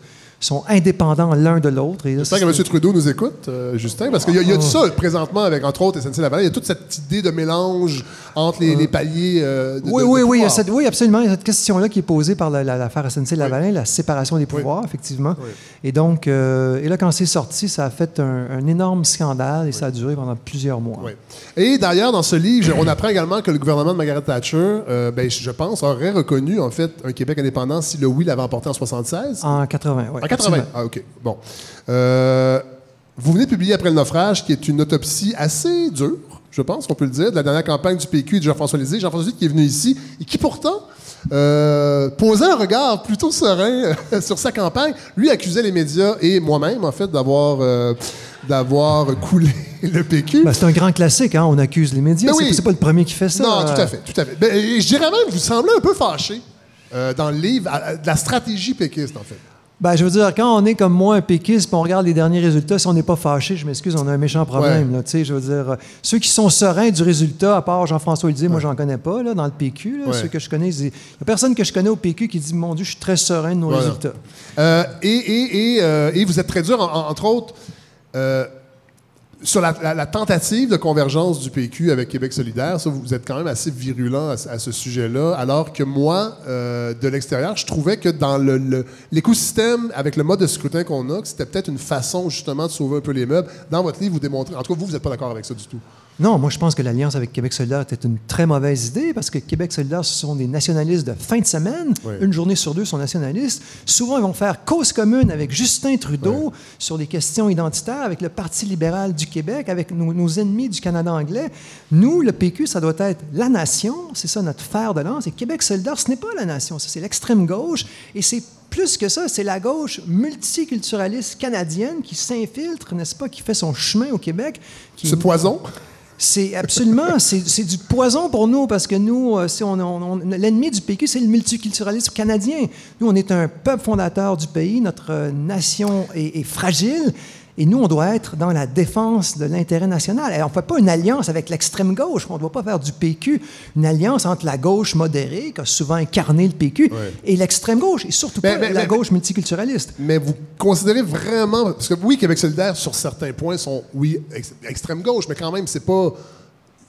sont indépendants l'un de l'autre. J'espère que M. Trudeau nous écoute, euh, Justin, parce qu'il y, a- il y a de Oh. ça présentement avec, entre autres, SNC-Lavalin. Il y a toute cette idée de mélange entre les, les paliers euh, de Oui, de- oui, de oui, il y a pouvoir. cette- oui, absolument. Il y a cette question-là qui est posée par la- la- l'affaire SNC-Lavalin, la séparation des pouvoirs, effectivement. Oui. Et donc, euh, et là, quand c'est sorti, ça a fait un, un énorme scandale et ça a duré pendant plusieurs mois. Oui. Et d'ailleurs, dans ce livre, on apprend également que le gouvernement de Margaret Thatcher, euh, ben, je pense, aurait reconnu, en fait, un Québec indépendant si le oui l'avait emporté en 76. En 80, oui. En 80. Ah, OK. Bon. Vous venez de publier après le naufrage, qui est une autopsie assez dure, je pense qu'on peut le dire, de la dernière campagne du PQ et de Jean-François Lisée. Jean-François Lisée qui est venu ici et qui pourtant euh, posait un regard plutôt serein euh, sur sa campagne. Lui accusait les médias et moi-même, en fait, d'avoir euh, d'avoir coulé le PQ. Ben, c'est un grand classique, hein? on accuse les médias. Ben c'est, oui. c'est pas le premier qui fait ça. Non, tout à fait, tout à fait. Ben, je dirais même, vous semblez un peu fâché dans le livre de la stratégie péquiste, en fait. Ben, je veux dire, quand on est comme moi, un péquiste, puis on regarde les derniers résultats, si on n'est pas fâché, je m'excuse, on a un méchant problème. Ouais. Là, tu sais, je veux dire, euh, ceux qui sont sereins du résultat, à part Jean-François Lisée, moi, j'en connais pas, là, dans le PQ. là. Ouais. Ceux que je connais, il n'y a personne que je connais au PQ qui dit, mon Dieu, je suis très serein de nos Voilà. résultats. Euh, et, et, et, euh, et vous êtes très dur, en- en- entre autres, sur la, tentative de convergence du PQ avec Québec solidaire. Ça, vous êtes quand même assez virulent à, ce- sujet-là, alors que moi, euh, de l'extérieur, je trouvais que dans le- le- l'écosystème, avec le mode de scrutin qu'on a, que c'était peut-être une façon justement de sauver un peu les meubles. Dans votre livre, vous démontrez, en tout cas, vous, vous n'êtes pas d'accord avec ça du tout. Non, moi, je pense que l'alliance avec Québec solidaire était une très mauvaise idée parce que Québec solidaire, ce sont des nationalistes de fin de semaine. Oui. Une journée sur deux sont nationalistes. Souvent, ils vont faire cause commune avec Justin Trudeau sur les questions identitaires, avec le Parti libéral du Québec, avec nos, nos ennemis du Canada anglais. Nous, le PQ, ça doit être la nation. C'est ça notre fer de lance. Et Québec solidaire, ce n'est pas la nation. C'est l'extrême gauche. Et c'est plus que ça, c'est la gauche multiculturaliste canadienne qui s'infiltre, n'est-ce pas, qui fait son chemin au Québec. qui- Ce poison, c'est absolument, c'est du poison pour nous parce que nous, euh, on, l'ennemi du PQ, c'est le multiculturalisme canadien. Nous, on est un peuple fondateur du pays, notre euh, nation est fragile. Et nous, on doit être dans la défense de l'intérêt national. Et on ne fait pas une alliance avec l'extrême gauche. On ne doit pas faire du PQ une alliance entre la gauche modérée, qui a souvent incarné le PQ, et l'extrême gauche, et surtout Mais- pas mais- la mais- gauche multiculturaliste. mais vous considérez vraiment. Parce que oui, Québec solidaire, sur certains points, sont, oui, ex- extrême gauche, mais quand même, c'est pas.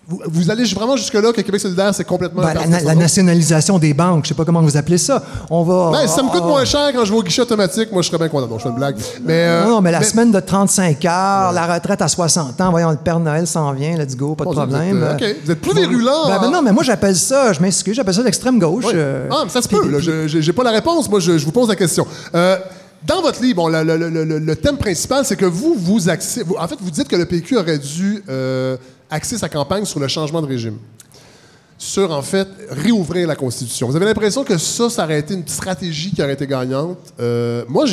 Vous, vous allez vraiment jusque-là que Québec solidaire, c'est complètement. Ben, la, nationalisation des banques, je ne sais pas comment vous appelez ça. On va. Ben, si ça me coûte moins cher quand je vais au guichet automatique, moi, je serais bien content. Non, je fais une blague. Mais, euh, Non, non, mais la semaine de 35 heures, la retraite à 60 ans, voyons, le Père Noël s'en vient, let's go, pas de Bon, vous problème. êtes, euh, OK. Vous êtes plus virulent, Ben, ben hein? non, mais moi j'appelle ça, je m'excuse, j'appelle ça l'extrême gauche. Oui. euh, ah, mais ça se peut. là. Je- j'ai- J'ai pas la réponse. Moi, je, je vous pose la question. Euh, dans votre livre, bon, le, le- le- le- le thème principal, c'est que vous, vous axez. vous- en fait, vous dites que le PQ aurait dû euh, axer sa campagne sur le changement de régime. Sur, en fait, réouvrir la Constitution. Vous avez l'impression que ça, ça aurait été une stratégie qui aurait été gagnante? Euh, moi,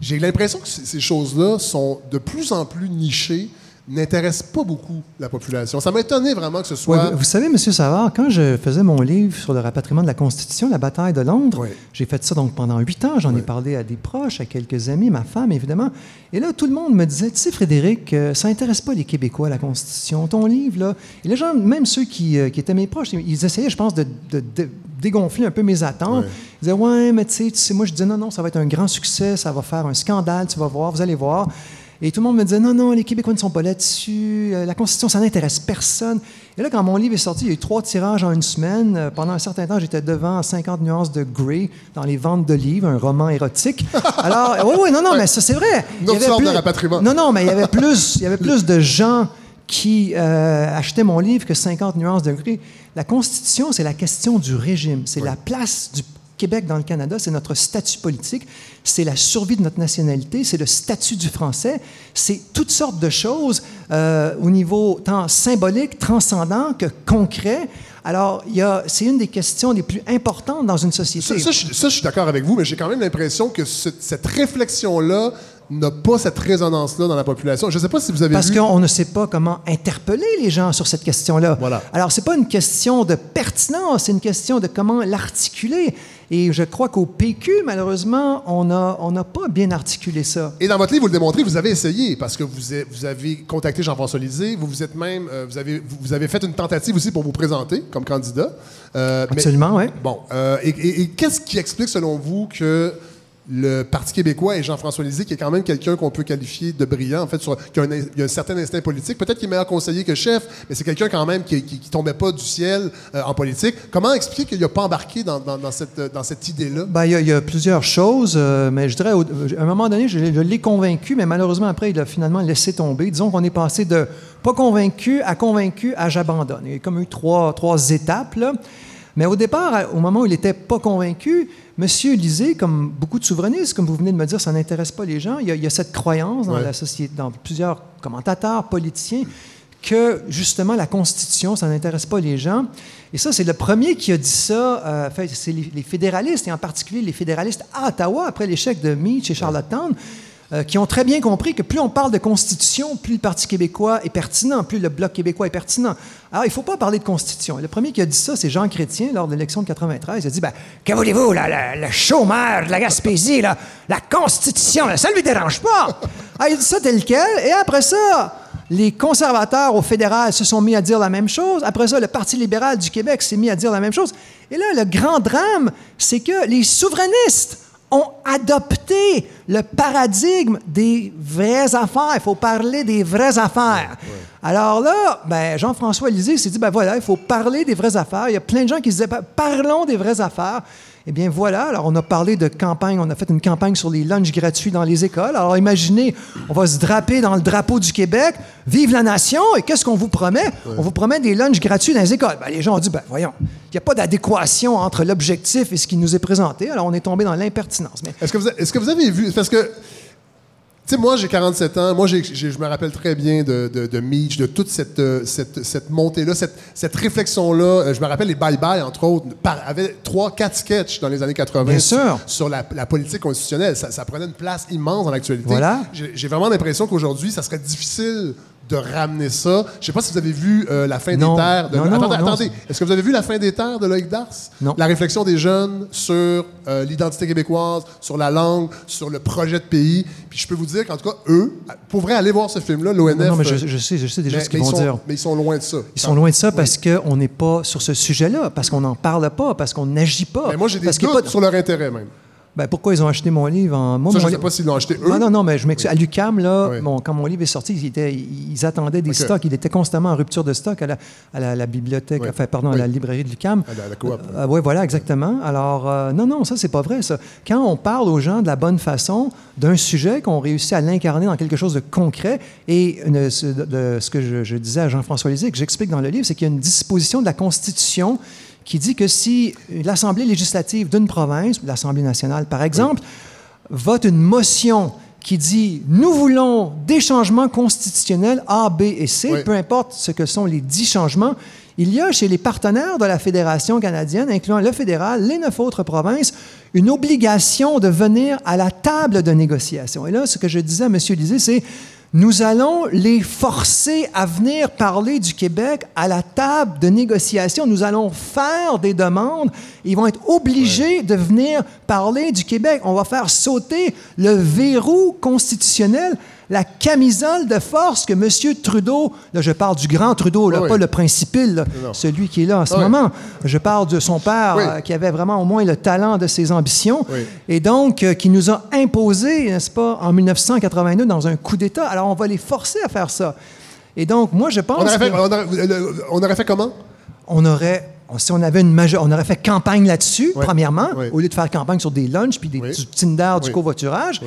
j'ai l'impression que ces choses-là sont de plus en plus nichées, n'intéressent pas beaucoup la population. Ça m'a étonné vraiment que ce soit. vous, vous savez, M. Savard, quand je faisais mon livre sur le rapatriement de la Constitution, La bataille de Londres, Oui. j'ai fait ça donc pendant huit ans. J'en ai parlé à des proches, à quelques amis, ma femme, évidemment. Et là, tout le monde me disait, tu sais, Frédéric, euh, ça intéresse pas les Québécois, la Constitution, ton livre, là. Et les gens, même ceux qui, euh, qui étaient mes proches, ils essayaient, je pense, de, de- de dégonfler un peu mes attentes. Ils disaient, ouais, mais tu sais, moi, je disais, non, non, ça va être un grand succès, ça va faire un scandale, tu vas voir, vous allez voir. Et tout le monde me disait, non, non, les Québécois ne sont pas là-dessus, euh, la Constitution, ça n'intéresse personne. Et là, quand mon livre est sorti, il y a eu trois tirages en une semaine. Euh, Pendant un certain temps, j'étais devant 50 nuances de Grey dans les ventes de livres, un roman érotique. Alors, oui, oui, non, non, mais ça, c'est vrai. Il y avait sorte de plus- rapatriement. Non, non, mais il y avait plus, il y avait plus de gens qui euh, achetaient mon livre que 50 nuances de Grey. La Constitution, c'est la question du régime. C'est la place du Québec dans le Canada, c'est notre statut politique, c'est la survie de notre nationalité, c'est le statut du français, c'est toutes sortes de choses euh, au niveau tant symbolique, transcendant que concret. Alors, c'est une des questions les plus importantes dans une société. Ça, ça, je, ça, je suis d'accord avec vous, mais j'ai quand même l'impression que ce- cette réflexion-là n'a pas cette résonance-là dans la population. Je ne sais pas si vous avez Parce qu'on ne sait pas comment interpeller les gens sur cette question-là. Voilà. Alors, c'est pas une question de pertinence, c'est une question de comment l'articuler. Et je crois qu'au PQ, malheureusement, on n'a on pas bien articulé ça. Et dans votre livre, vous le démontrez, vous avez essayé, parce que vous, avez contacté Jean-François Lisée, vous vous êtes même... euh, vous, avez, vous, vous avez fait une tentative aussi pour vous présenter comme candidat. Euh, Absolument, oui. Bon, euh, et, et- et qu'est-ce qui explique, selon vous, que le Parti québécois et Jean-François Lisée, qui est quand même quelqu'un qu'on peut qualifier de brillant, en fait, qui a un, certain instinct politique, peut-être qu'il est meilleur conseiller que chef, mais c'est quelqu'un quand même qui, qui, qui tombait pas du ciel euh, en politique. Comment expliquer qu'il n'a pas embarqué dans, cette, idée-là? Ben, il y, a- plusieurs choses, euh, mais je dirais, à un moment donné, je, je l'ai convaincu, mais malheureusement, après, il a finalement laissé tomber. Disons qu'on est passé de pas convaincu à convaincu à j'abandonne. Il y a comme eu trois, trois étapes, là. Mais au départ, au moment où il n'était pas convaincu, M. Lisée, comme beaucoup de souverainistes, comme vous venez de me dire, ça n'intéresse pas les gens. Il y a, il y a cette croyance dans Ouais. la société, dans plusieurs commentateurs, politiciens, que justement la Constitution, ça n'intéresse pas les gens. Et ça, c'est le premier qui a dit ça. euh, fait, c'est les, les fédéralistes, et en particulier les fédéralistes à Ottawa, après l'échec de Meach et Charlottetown, euh, qui ont très bien compris que plus on parle de Constitution, plus le Parti québécois est pertinent, plus le Bloc québécois est pertinent. Alors, il ne faut pas parler de Constitution. Le premier qui a dit ça, c'est Jean Chrétien, lors de l'élection de 93. Il a dit, ben, que voulez-vous, le, chômeur de la Gaspésie, la Constitution, ça ne lui dérange pas. Ah, il a dit ça tel quel, et après ça, les conservateurs au fédéral se sont mis à dire la même chose. Après ça, le Parti libéral du Québec s'est mis à dire la même chose. Et là, le grand drame, c'est que les souverainistes ont adopté le paradigme des vraies affaires. Il faut parler des vraies affaires. Alors là, ben, Jean-François Lisée s'est dit, ben voilà, il faut parler des vraies affaires. Il y a plein de gens qui se disaient, ben, parlons des vraies affaires. Eh bien voilà, alors on a parlé de campagne, on a fait une campagne sur les lunchs gratuits dans les écoles. Alors imaginez, on va se draper dans le drapeau du Québec, vive la nation, et qu'est-ce qu'on vous promet? On vous promet des lunchs gratuits dans les écoles. Ben, les gens ont dit, ben voyons, il n'y a pas d'adéquation entre l'objectif et ce qui nous est présenté, alors on est tombé dans l'impertinence. Mais Est-ce que, que vous avez vu. Parce que. Tu sais, moi, j'ai 47 ans. Moi, j'ai- j'ai- je me rappelle très bien de, de, de Meach, de toute cette, euh, cette, cette montée-là, cette, cette réflexion-là. Euh, Je me rappelle les bye-bye, entre autres, par, avait trois, quatre sketchs dans les années 80 Bien sûr. sur la, la politique constitutionnelle. Ça, ça prenait une place immense dans l'actualité. Voilà. J'ai j'ai vraiment l'impression qu'aujourd'hui, ça serait difficile de ramener ça. Je sais pas si vous avez vu euh, La fin Non. des terres. De... Non, non, attendez, attendez. Est-ce que vous avez vu La fin des terres de Loïc Dars? Non. La réflexion des jeunes sur euh, l'identité québécoise, sur la langue, sur le projet de pays. Puis je peux vous dire qu'en tout cas, eux, pourraient aller voir ce film-là, l'ONF. non, non, mais je, euh, je sais, je sais déjà mais- ce qu'ils vont sont- dire. Mais ils sont loin de ça. Ils sont loin de ça parce qu'on n'est pas sur ce sujet-là, parce qu'on n'en parle pas, parce qu'on n'agit pas. Mais moi, j'ai des doutes sur leur intérêt, même. Ben, pourquoi ils ont acheté mon livre en. Moi, Ça, je ne sais pas s'ils l'ont acheté eux. Non, non, non, mais je m'excuse. À l'UCAM, là, Oui. bon, quand mon livre est sorti, ils, étaient- ils attendaient des stocks. Il était constamment en rupture de stock à la, à la- la bibliothèque, Oui. enfin, pardon, à la librairie de l'UCAM. À la- la coop. oui, voilà, exactement. Alors, euh, non, non, ça, c'est pas vrai, ça. Quand on parle aux gens de la bonne façon d'un sujet, qu'on réussit à l'incarner dans quelque chose de concret, et une- ce, de- de- ce que je, je disais à Jean-François Lisée, que j'explique dans le livre, c'est qu'il y a une disposition de la Constitution qui dit que si l'Assemblée législative d'une province, l'Assemblée nationale par exemple, vote une motion qui dit nous voulons des changements constitutionnels A, B et C, Oui. peu importe ce que sont les dix changements, il y a chez les partenaires de la Fédération canadienne, incluant le fédéral, les neuf autres provinces, une obligation de venir à la table de négociation. Et là, ce que je disais à M. Lisée, c'est nous allons les forcer à venir parler du Québec à la table de négociation. Nous allons faire des demandes. Ils vont être obligés de venir parler du Québec. On va faire sauter le verrou constitutionnel, la camisole de force que M. Trudeau, là je parle du grand Trudeau, là, Oui. pas le principal, là, celui qui est là en ce Oui. moment. Je parle de son père Oui. euh, qui avait vraiment au moins le talent de ses ambitions et donc euh, qui nous a imposé, n'est-ce pas, en 1982 dans un coup d'État. Alors on va les forcer à faire ça. Et donc moi je pense On aurait, fait, que- on, aurait, le- on aurait fait comment? on aurait, si on avait une majeure, on aurait fait campagne là-dessus, premièrement, Oui. au lieu de faire campagne sur des lunchs puis des, Oui. du Tinder, du covoiturage.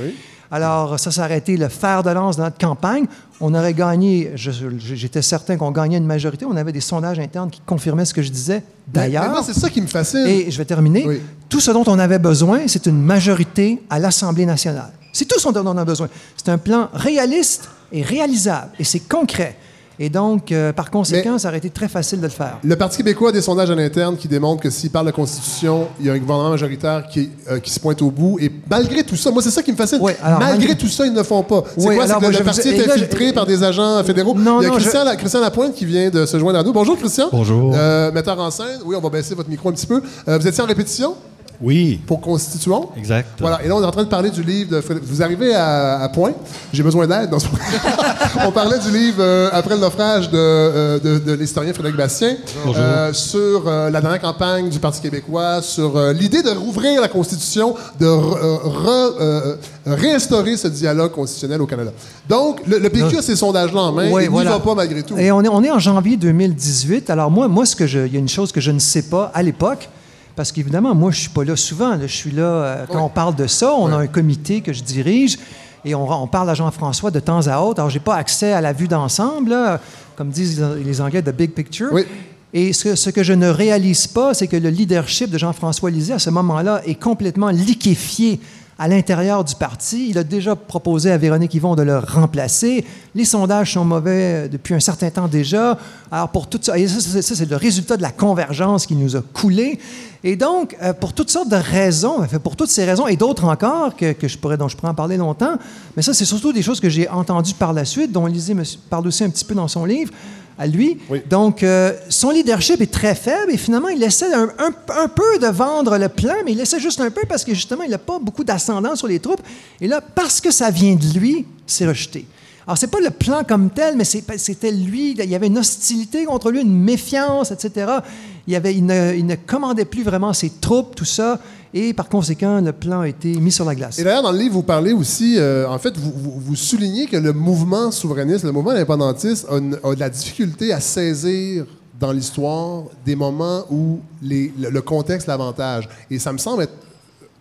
Alors, ça, ça aurait été le fer de lance de notre campagne. On aurait gagné, j'étais certain qu'on gagnait une majorité. On avait des sondages internes qui confirmaient ce que je disais d'ailleurs. c'est ça qui me fascine. Et je vais terminer. Tout ce dont on avait besoin, c'est une majorité à l'Assemblée nationale. C'est tout ce dont on a besoin. C'est un plan réaliste et réalisable. Et c'est concret. Et donc, euh, par conséquent, Mais- ça aurait été très facile de le faire. Le Parti québécois a des sondages à l'interne qui démontrent que s'il parle de Constitution, il y a un gouvernement majoritaire qui, euh, qui se pointe au bout. Et malgré tout ça, moi, c'est ça qui me fascine. Oui, alors, malgré, malgré- tout ça, ils ne le font pas. C'est Oui, quoi? C'est que le, parti est là, je- infiltré par des agents fédéraux. Non, il y a non, Christian, La- Christian Lapointe qui vient de se joindre à nous. Bonjour, Christian. Bonjour. Euh, metteur en scène. Oui, on va baisser votre micro un petit peu. Euh, vous étiez en répétition? Oui, pour Constituant. exact. Voilà, et là, on est en train de parler du livre de Frédéric- Vous arrivez à, à point? J'ai besoin d'aide. dans ce- on parlait du livre euh, Après le naufrage de, euh, de, de l'historien Frédéric Bastien Bonjour. euh, sur euh, la dernière campagne du Parti québécois, sur l'idée de rouvrir la Constitution, de re- re- réinstaurer ce dialogue constitutionnel au Canada. Donc, le, le PQ a ces sondages-là en main Oui, et n'y voilà. va pas malgré tout. Et on est, on est en janvier 2018. Alors moi, moi ce que je, il y a une chose que je ne sais pas à l'époque, parce qu'évidemment, moi, je suis pas là souvent. là. Je suis là euh, quand on parle de ça. On a un comité que je dirige et on, on parle à Jean-François de temps à autre. Alors, j'ai pas accès à la vue d'ensemble, comme disent les Anglais, de big picture. Oui. Et ce, ce que je ne réalise pas, c'est que le leadership de Jean-François Lisée, à ce moment-là, est complètement liquéfié à l'intérieur du parti. Il a déjà proposé à Véronique Yvon de le remplacer. Les sondages sont mauvais depuis un certain temps déjà. Alors, pour tout ça, et ça, c'est- le résultat de la convergence qui nous a coulé. Et donc, euh, pour toutes sortes de raisons, pour toutes ces raisons et d'autres encore que, que je pourrais, dont je pourrais en parler longtemps, mais ça, c'est surtout des choses que j'ai entendues par la suite, dont Lisée me parle aussi un petit peu dans son livre à lui. Oui. Donc, euh, son leadership est très faible et finalement, il essaie un, un- un peu de vendre le plan, mais il essaie juste un peu parce que justement, il n'a pas beaucoup d'ascendant sur les troupes. Et là, parce que ça vient de lui, c'est rejeté. Alors, c'est pas le plan comme tel, mais c'était lui. Il y avait une hostilité contre lui, une méfiance, etc. Il, avait, il, ne, il ne commandait plus vraiment ses troupes, tout ça. Et par conséquent, le plan a été mis sur la glace. Et d'ailleurs, dans le livre, vous parlez aussi, euh, en fait, vous, soulignez que le mouvement souverainiste, le mouvement indépendantiste, a, de la difficulté à saisir dans l'histoire des moments où le, contexte l'avantage. Et ça me semble être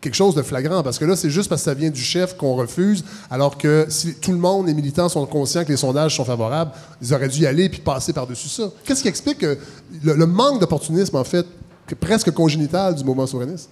quelque chose de flagrant, parce que là, c'est juste parce que ça vient du chef qu'on refuse, alors que si tout le monde, les militants, sont conscients que les sondages sont favorables, ils auraient dû y aller puis passer par-dessus ça. Qu'est-ce qui explique que le, manque d'opportunisme, en fait, que presque congénital du mouvement souverainiste?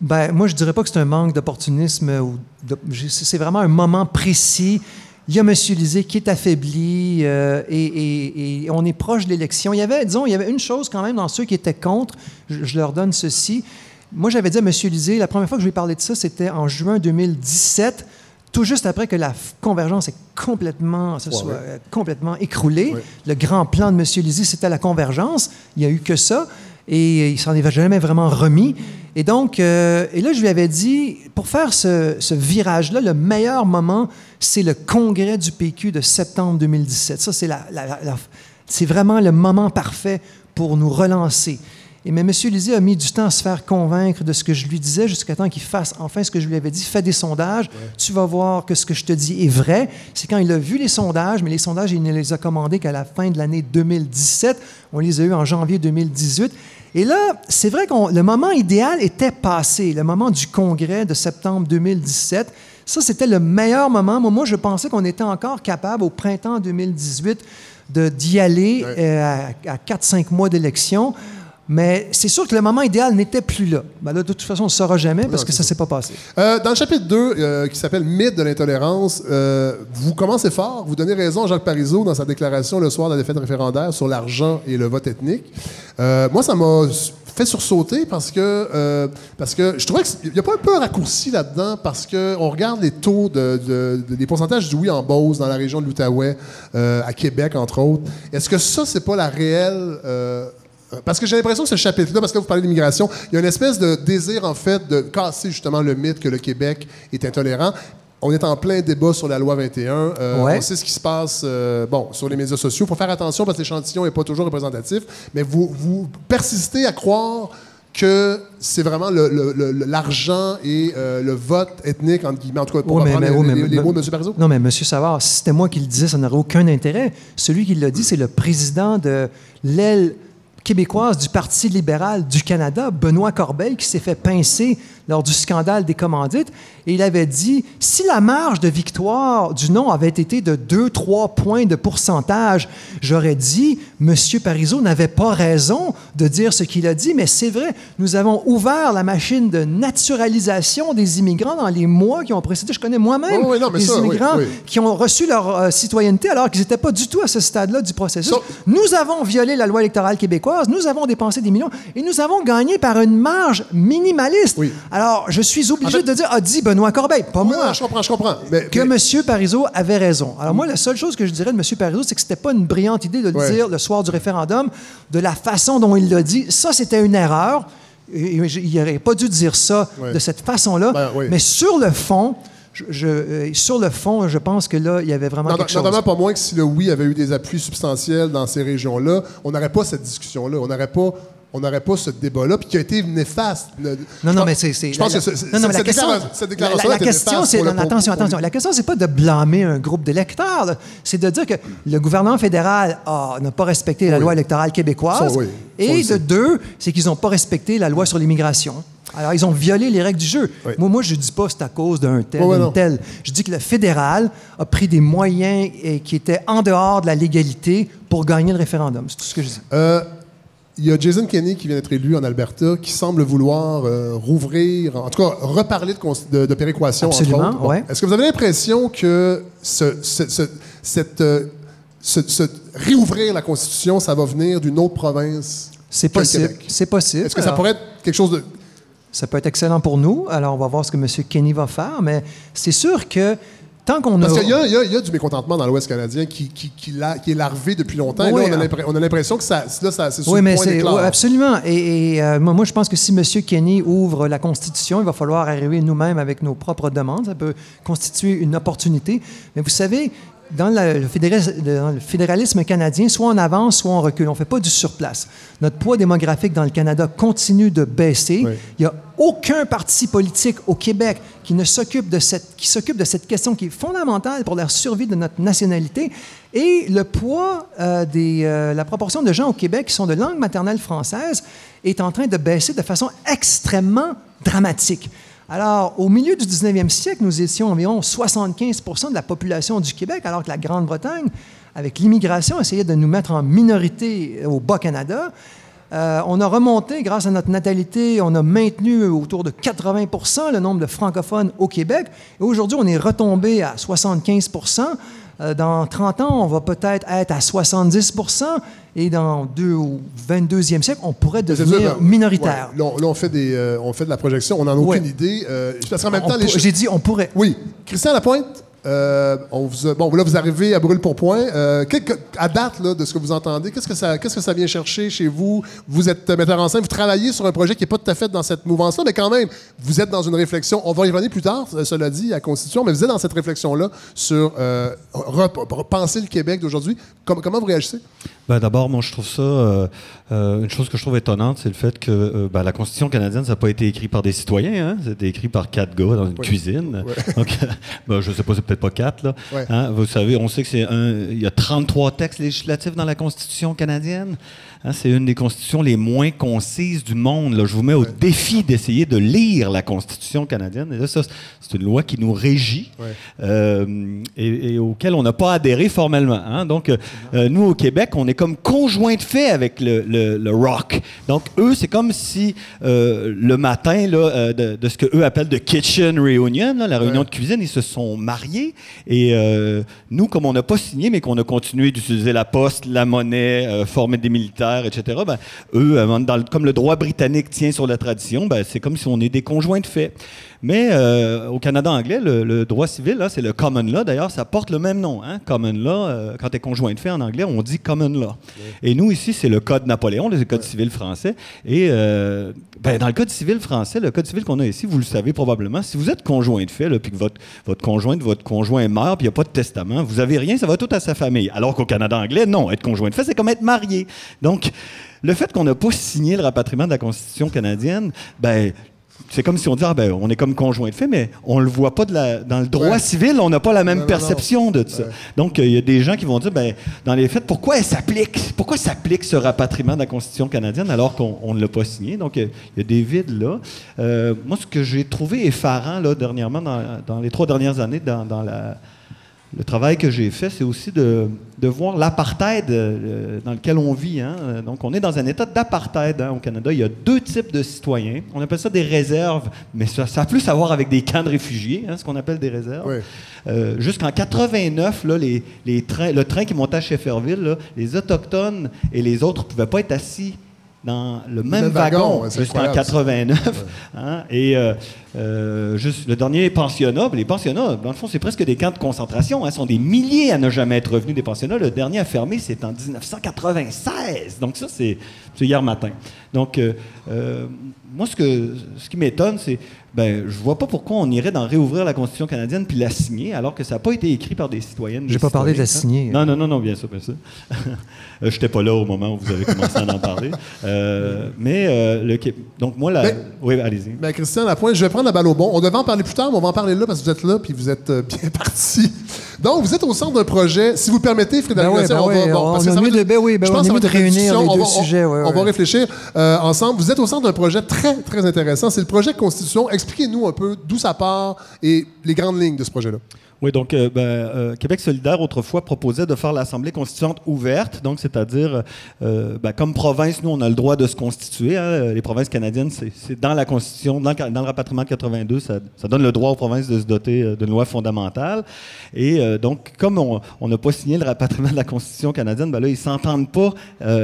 Ben, moi, je dirais pas que c'est un manque d'opportunisme. ou de- je- C'est vraiment un moment précis. Il y a M. Lisée qui est affaibli euh, et, et- et on est proche de l'élection. Il y avait, disons, il y avait une chose quand même dans ceux qui étaient contre. Je, je leur donne ceci. Moi, j'avais dit à M. Lisée, la première fois que je lui ai parlé de ça, c'était en juin 2017, tout juste après que la convergence est complètement, Ouais, soit, ouais. complètement écroulée. Ouais. Le grand plan de M. Lisée, c'était la convergence. Il n'y a eu que ça. Et il s'en est jamais vraiment remis. Et donc, euh, et là, je lui avais dit, pour faire ce, virage-là, le meilleur moment, c'est le congrès du PQ de septembre 2017. Ça, c'est vraiment le moment parfait pour nous relancer. Et mais M. Lisée a mis du temps à se faire convaincre de ce que je lui disais jusqu'à temps qu'il fasse enfin ce que je lui avais dit. Fais des sondages, tu vas voir que ce que je te dis est vrai. C'est quand il a vu les sondages, mais les sondages, il ne les a commandés qu'à la fin de l'année 2017. On les a eus en janvier 2018. Et là, c'est vrai que le moment idéal était passé, le moment du congrès de septembre 2017. Ça, c'était le meilleur moment. Moi, moi, je pensais qu'on était encore capable, au printemps 2018, de- d'y aller Ouais. euh, à, à 4-5 mois d'élection. Mais c'est sûr que le moment idéal n'était plus là. Ben là, de toute façon, on ne saura jamais parce Non, que ça ne s'est pas passé. Euh, dans le chapitre 2, euh, qui s'appelle Mythe de l'intolérance, euh, vous commencez fort. Vous donnez raison à Jacques Parizeau dans sa déclaration le soir de la défaite référendaire sur l'argent et le vote ethnique. Moi, ça m'a fait sursauter parce que, parce que je trouvais qu'il n'y a pas un peu un raccourci là-dedans parce qu'on regarde les taux, de, de- de- des pourcentages du oui en Beauce dans la région de l'Outaouais, à Québec, entre autres. Est-ce que ça, c'est pas la réelle. Euh, parce que j'ai l'impression que ce chapitre-là, parce que vous parlez d'immigration, il y a une espèce de désir, en fait, de casser justement le mythe que le Québec est intolérant. On est en plein débat sur la loi 21. Euh, Ouais. On sait ce qui se passe euh, bon, sur les médias sociaux. Il faut faire attention parce que l'échantillon n'est pas toujours représentatif. Mais vous, vous persistez à croire que c'est vraiment l'argent et euh, le vote ethnique, entre guillemets, en tout cas, pour Oui, mais- les, oui, mais- les- les mais- mots de M. Parizeau. Non, mais M. Savard, si c'était moi qui le disais, ça n'aurait aucun intérêt. Celui qui l'a dit, c'est le président de l'aile québécoise du Parti libéral du Canada, Benoît Corbeil, qui s'est fait pincer lors du scandale des commandites. Et il avait dit, si la marge de victoire du non avait été de 2-3 points de pourcentage, j'aurais dit, M. Parizeau n'avait pas raison de dire ce qu'il a dit, mais c'est vrai, nous avons ouvert la machine de naturalisation des immigrants dans les mois qui ont précédé. Je connais moi-même Oui, oui, non, mais des ça, immigrants oui. qui ont reçu leur euh, citoyenneté alors qu'ils n'étaient pas du tout à ce stade-là du processus. Nous avons violé la loi électorale québécoise, nous avons dépensé des millions et nous avons gagné par une marge minimaliste. Oui. Alors, je suis obligé En fait- de dire, a dit Benoît Corbeil, pas Oui, moi. non, je comprends, je comprends. Mais, Que mais- M. Parizeau avait raison. Alors, moi, la seule chose que je dirais de M. Parizeau, c'est que c'était pas une brillante idée de le Ouais. dire le soir du référendum, de la façon dont il l'a dit. Ça, c'était une erreur. Il n'aurait pas dû dire ça Ouais. de cette façon-là. Ben, oui. Mais sur le fond, je, je- euh, sur le fond, je pense que là, il y avait vraiment Non, quelque chose. Notamment pas moins que si le oui avait eu des appuis substantiels dans ces régions-là, on n'aurait pas cette discussion-là. On n'aurait pas. On n'aurait pas ce débat-là, puis qui a été néfaste. Le- Non, non, mais c'est. c'est- Je pense la- que ce- ce- non, non, mais la question, cette la- déclaration la, la question, c'est. attention, attention. La question, c'est pas de blâmer un groupe d'électeurs. C'est de dire que le gouvernement fédéral a- n'a pas respecté la Oui. loi électorale québécoise. Ça, oui. Ça Et de deux, c'est qu'ils n'ont pas respecté la loi sur l'immigration. Alors, ils ont violé les règles du jeu. Oui. Moi, moi, je ne dis pas c'est à cause d'un tel, d'un non. tel. Je dis que le fédéral a pris des moyens qui étaient en dehors de la légalité pour gagner le référendum. C'est tout ce que je dis. Euh, Il y a Jason Kenney qui vient d'être élu en Alberta, qui semble vouloir euh, rouvrir, en tout cas reparler de, de, de péréquation, entre Absolument. Bon. ouais. Est-ce que vous avez l'impression que ce, ce- ce- cette, euh, ce- réouvrir la Constitution, ça va venir d'une autre province C'est possible. C'est possible. Est-ce que ça pourrait être quelque chose de... Ça peut être excellent pour nous. Alors, on va voir ce que M. Kenny va faire. Mais c'est sûr que tant qu'on a. Parce qu'il y, y y a du mécontentement dans l'Ouest canadien qui, qui, qui, l'a- qui est larvé depuis longtemps. Et là, on a ah. on a l'impression que ça, là, ça, c'est Oui, mais point c'est oui, absolument. Et, et, euh, moi, moi, je pense que si M. Kenny ouvre la Constitution, il va falloir arriver nous-mêmes avec nos propres demandes. Ça peut constituer une opportunité. Mais vous savez, dans, le, fédéral- dans le fédéralisme canadien, soit on avance, soit on recule. On ne fait pas du surplace. Notre poids démographique dans le Canada continue de baisser. Oui. Il n'y a aucun parti politique au Québec qui ne s'occupe de cette qui s'occupe de cette question qui est fondamentale pour la survie de notre nationalité et le poids euh, des euh, la proportion de gens au Québec qui sont de langue maternelle française est en train de baisser de façon extrêmement dramatique. Alors, au milieu du 19e siècle, nous étions environ 75 de la population du Québec, alors que la Grande-Bretagne, avec l'immigration, essayait de nous mettre en minorité au Bas-Canada. Euh, on a remonté, grâce à notre natalité, on a maintenu autour de 80% le nombre de francophones au Québec. Et aujourd'hui, on est retombé à 75 Euh, Dans 30 ans, on va peut-être être à 70% et dans deux, au 22e siècle, on pourrait devenir ben, minoritaire. ouais. Là, on, là, on fait des, euh, on fait de la projection. On n'en a aucune idée. Euh, parce qu'en même On temps, les J'ai dit on pourrait. Oui. Christian Lapointe, euh, on vous a- bon, là, vous arrivez à brûle pour point. Euh, à date là, de ce que vous entendez, qu'est-ce que, ça, qu'est-ce que ça vient chercher chez vous? Vous êtes euh, metteur en scène, vous travaillez sur un projet qui n'est pas tout à fait dans cette mouvance-là, mais quand même, vous êtes dans une réflexion. On va y revenir plus tard, euh, cela dit, à Constitution, mais vous êtes dans cette réflexion-là sur euh, rep- repenser le Québec d'aujourd'hui. Com- comment vous réagissez? Ben, D'abord, moi, je trouve ça. Euh, une chose que je trouve étonnante, c'est le fait que euh, ben, la Constitution canadienne, ça n'a pas été écrit par des citoyens. Hein? C'était écrit par quatre gars dans une cuisine. Donc, ben, je ne sais pas, c'est peut-être pas quatre. Là. Ouais. Hein? Vous savez, on sait que c'est un. Il y a 33 textes législatifs dans la Constitution canadienne. Hein? C'est une des constitutions les moins concises du monde. Là. Je vous mets au défi d'essayer de lire la Constitution canadienne. Et là, ça, c'est une loi qui nous régit Ouais. euh, et, et auquel on n'a pas adhéré formellement. hein. Donc, euh, euh, nous, au Québec, on est comme conjoint de fait avec le, le- le rock. Donc, eux, c'est comme si euh, le matin là, de, de ce que eux appellent de kitchen reunion, là, la réunion Ouais. de cuisine, ils se sont mariés. Et nous, comme on n'a pas signé, mais qu'on a continué d'utiliser la poste, la monnaie, former des militaires, etc., ben, eux, euh, comme le droit britannique tient sur la tradition, ben, c'est comme si on est des conjoints de fait. Mais euh, au Canada anglais, le, le droit civil, là, c'est le common law. D'ailleurs, ça porte le même nom. Hein? Common law, euh, quand tu es conjoint de fait en anglais, on dit common law. Et nous, ici, c'est le code Napoléon, le code civil français. Et euh, ben, dans le code civil français, le code civil qu'on a ici, vous le savez probablement, si vous êtes conjoint de fait, puis que votre, votre conjointe, votre conjoint mort, puis il n'y a pas de testament, vous avez rien, ça va tout à sa famille. Alors qu'au Canada anglais, non, être conjoint de fait, c'est comme être marié. Donc, le fait qu'on n'a pas signé le rapatriement de la Constitution canadienne, ben, c'est comme si on dit, ah, ben, on est comme conjoint de fait, mais on le voit pas de la, dans le droit Ouais. civil, on n'a pas la même Non, non, perception de ça. Ouais. Donc, euh, il y a des gens qui vont dire, ben, dans les faits, pourquoi elle s'applique? Pourquoi s'applique ce rapatriement de la Constitution canadienne alors qu'on on ne l'a pas signé? Donc, euh, il y a des vides là. Euh, moi, ce que j'ai trouvé effarant, là, dernièrement, dans, dans les trois dernières années, dans, dans la, le travail que j'ai fait, c'est aussi de, de voir l'apartheid euh, dans lequel on vit. hein. Donc, on est dans un état d'apartheid hein, au Canada. Il y a deux types de citoyens. On appelle ça des réserves, mais ça, ça a plus à voir avec des camps de réfugiés, hein, ce qu'on appelle des réserves. Oui. Euh, Jusqu'en 89, là, les, les trains, le train qui montait à Shefferville, là, les Autochtones et les autres ne pouvaient pas être assis dans le même, même wagon, wagon, jusqu'en incroyable, ça. 89. hein. et euh, euh, juste le dernier pensionnat, les pensionnats, dans le fond, c'est presque des camps de concentration. Hein, sont des milliers à ne jamais être revenus des pensionnats. Le dernier à fermer, c'est en 1996. Donc ça, c'est c'est hier matin. Donc, euh, euh, moi, ce, que, ce qui m'étonne, c'est, ben, je vois pas pourquoi on irait d'en réouvrir la Constitution canadienne puis la signer, alors que ça n'a pas été écrit par des citoyennes. J'ai des pas parlé de la hein. signer. Non, non, non, non, bien sûr, bien sûr. Euh, J'étais pas là au moment où vous avez commencé à en parler. Euh, mais, euh, le, donc moi, la... Mais- oui, allez-y. Ben, Christian Lapointe, je vais prendre la balle au bon. On devait en parler plus tard, mais on va en parler là parce que vous êtes là puis vous êtes euh, bien parti. Donc, vous êtes au centre d'un projet. Si vous permettez, Frédéric Ben oui, ben on va... oui, bon, on parce que ça va mieux être- de- ben oui, je on pense a que ça mieux va de être une réunir les On deux va- sujets, ouais, On va réfléchir euh, ensemble. Vous êtes au centre d'un projet très, très intéressant. C'est le projet Constitution. Expliquez-nous un peu d'où ça part et les grandes lignes de ce projet-là. Oui, donc euh, ben, euh, Québec solidaire, autrefois, proposait de faire l'Assemblée constituante ouverte, donc c'est-à-dire, euh, ben, comme province, nous, on a le droit de se constituer. hein. les provinces canadiennes, c'est dans la Constitution, dans, le- dans le rapatriement de 82, ça, ça donne le droit aux provinces de se doter d'une loi fondamentale. Et donc, comme on n'a pas signé le rapatriement de la Constitution canadienne, ben là, ils s'entendent pas,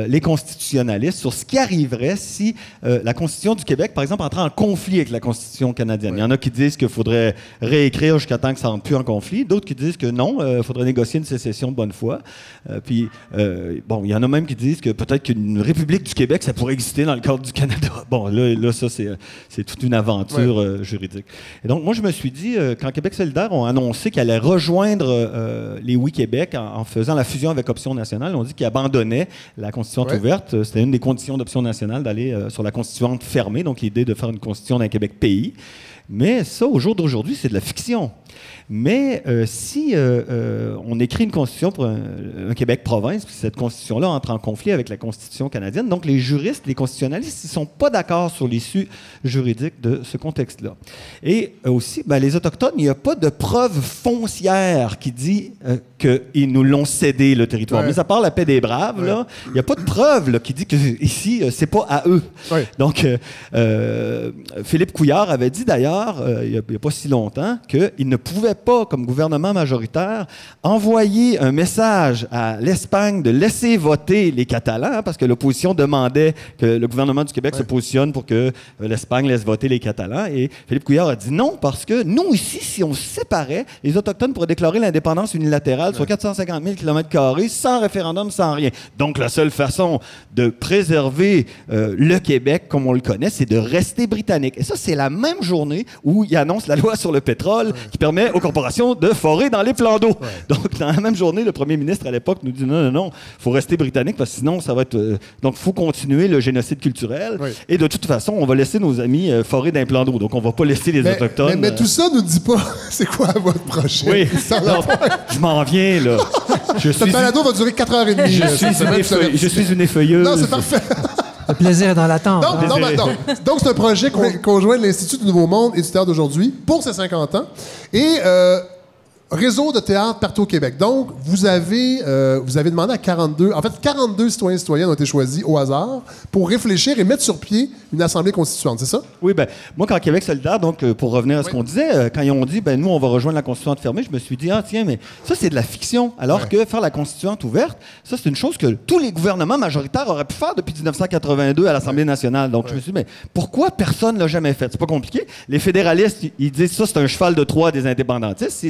les constitutionnalistes, sur ce qui arriverait si la Constitution du Québec, par exemple, entrait en conflit avec la Constitution canadienne. Il y en a qui disent qu'il faudrait réécrire jusqu'à temps que ça rentre plus en conflit, d'autres qui disent que non, il faudrait négocier une sécession de bonne foi. Euh, puis, euh, bon, il y en a même qui disent que peut-être qu'une République du Québec, ça pourrait exister dans le cadre du Canada. Bon, là, là ça, c'est, c'est toute une aventure euh, juridique. Et donc, moi, je me suis dit, euh, quand Québec solidaire ont annoncé qu'ils allaient rejoindre euh, les Oui Québec en, en faisant la fusion avec Option nationale, on dit qu'ils abandonnaient la constituante Ouais. ouverte. Euh, C'était une des conditions d'Option nationale d'aller euh, sur la constituante fermée, donc l'idée de faire une constitution d'un Québec pays. Mais ça, au jour d'aujourd'hui, c'est de la fiction. Mais euh, si euh, euh, on écrit une constitution pour un, un Québec province, puis cette constitution-là entre en conflit avec la constitution canadienne, donc les juristes, les constitutionnalistes, ils sont pas d'accord sur l'issue juridique de ce contexte-là. Et aussi, ben, les autochtones, il n'y a pas de preuve foncière qui dit euh, qu'ils nous l'ont cédé le territoire. Ouais. Mais à part la paix des braves, il n'y a pas de preuve là, qui dit que ici c'est pas à eux. Ouais. Donc, Philippe Couillard avait dit d'ailleurs, il n'y a pas si longtemps, qu'il ne pouvait pas, comme gouvernement majoritaire, envoyer un message à l'Espagne de laisser voter les Catalans, hein, parce que l'opposition demandait que le gouvernement du Québec se positionne pour que euh, l'Espagne laisse voter les Catalans. Et Philippe Couillard a dit non, parce que nous, ici, si on se séparait, les Autochtones pourraient déclarer l'indépendance unilatérale sur 450 000 km, sans référendum, sans rien. Donc, la seule façon de préserver euh, le Québec comme on le connaît, c'est de rester britannique. Et ça, c'est la même journée où il annonce la loi sur le pétrole qui permet aux corporations de forer dans les plans d'eau. Donc, dans la même journée, le premier ministre à l'époque nous dit non, non, non, faut rester britannique parce que sinon, ça va être. euh, donc, faut continuer le génocide culturel. Oui. Et de toute façon, on va laisser nos amis euh, forer dans les plans d'eau. Donc, on va pas laisser les Mais, Autochtones. mais- mais euh, tout ça ne nous dit pas c'est quoi votre projet. oui, Ça, Non, je m'en viens, là. Je suis, balado va durer 4h30. je suis une, effeuille- je suis une effeuilleuse. Non, c'est parfait. Le plaisir est dans l'attente. Donc, hein. Donc, c'est un projet con- conjoint de l'Institut du Nouveau Monde et du Théâtre d'aujourd'hui pour ses 50 ans. Et euh, réseau de théâtre partout au Québec. Donc, vous avez, euh, vous avez demandé à 42... En fait, 42 citoyens et citoyennes ont été choisis au hasard pour réfléchir et mettre sur pied une assemblée constituante, c'est ça? Oui, ben, moi, quand Québec solidaire, donc, euh, pour revenir à ce Oui. qu'on disait, euh, quand ils ont dit, ben, nous, on va rejoindre la constituante fermée, je me suis dit, ah, tiens, mais ça, c'est de la fiction. Alors Ouais. que faire la constituante ouverte, ça, c'est une chose que tous les gouvernements majoritaires auraient pu faire depuis 1982 à l'Assemblée nationale. Donc, je me suis dit, mais pourquoi personne l'a jamais fait? C'est pas compliqué. Les fédéralistes, ils- disent, ça, c'est un cheval de Troie des indépendantistes.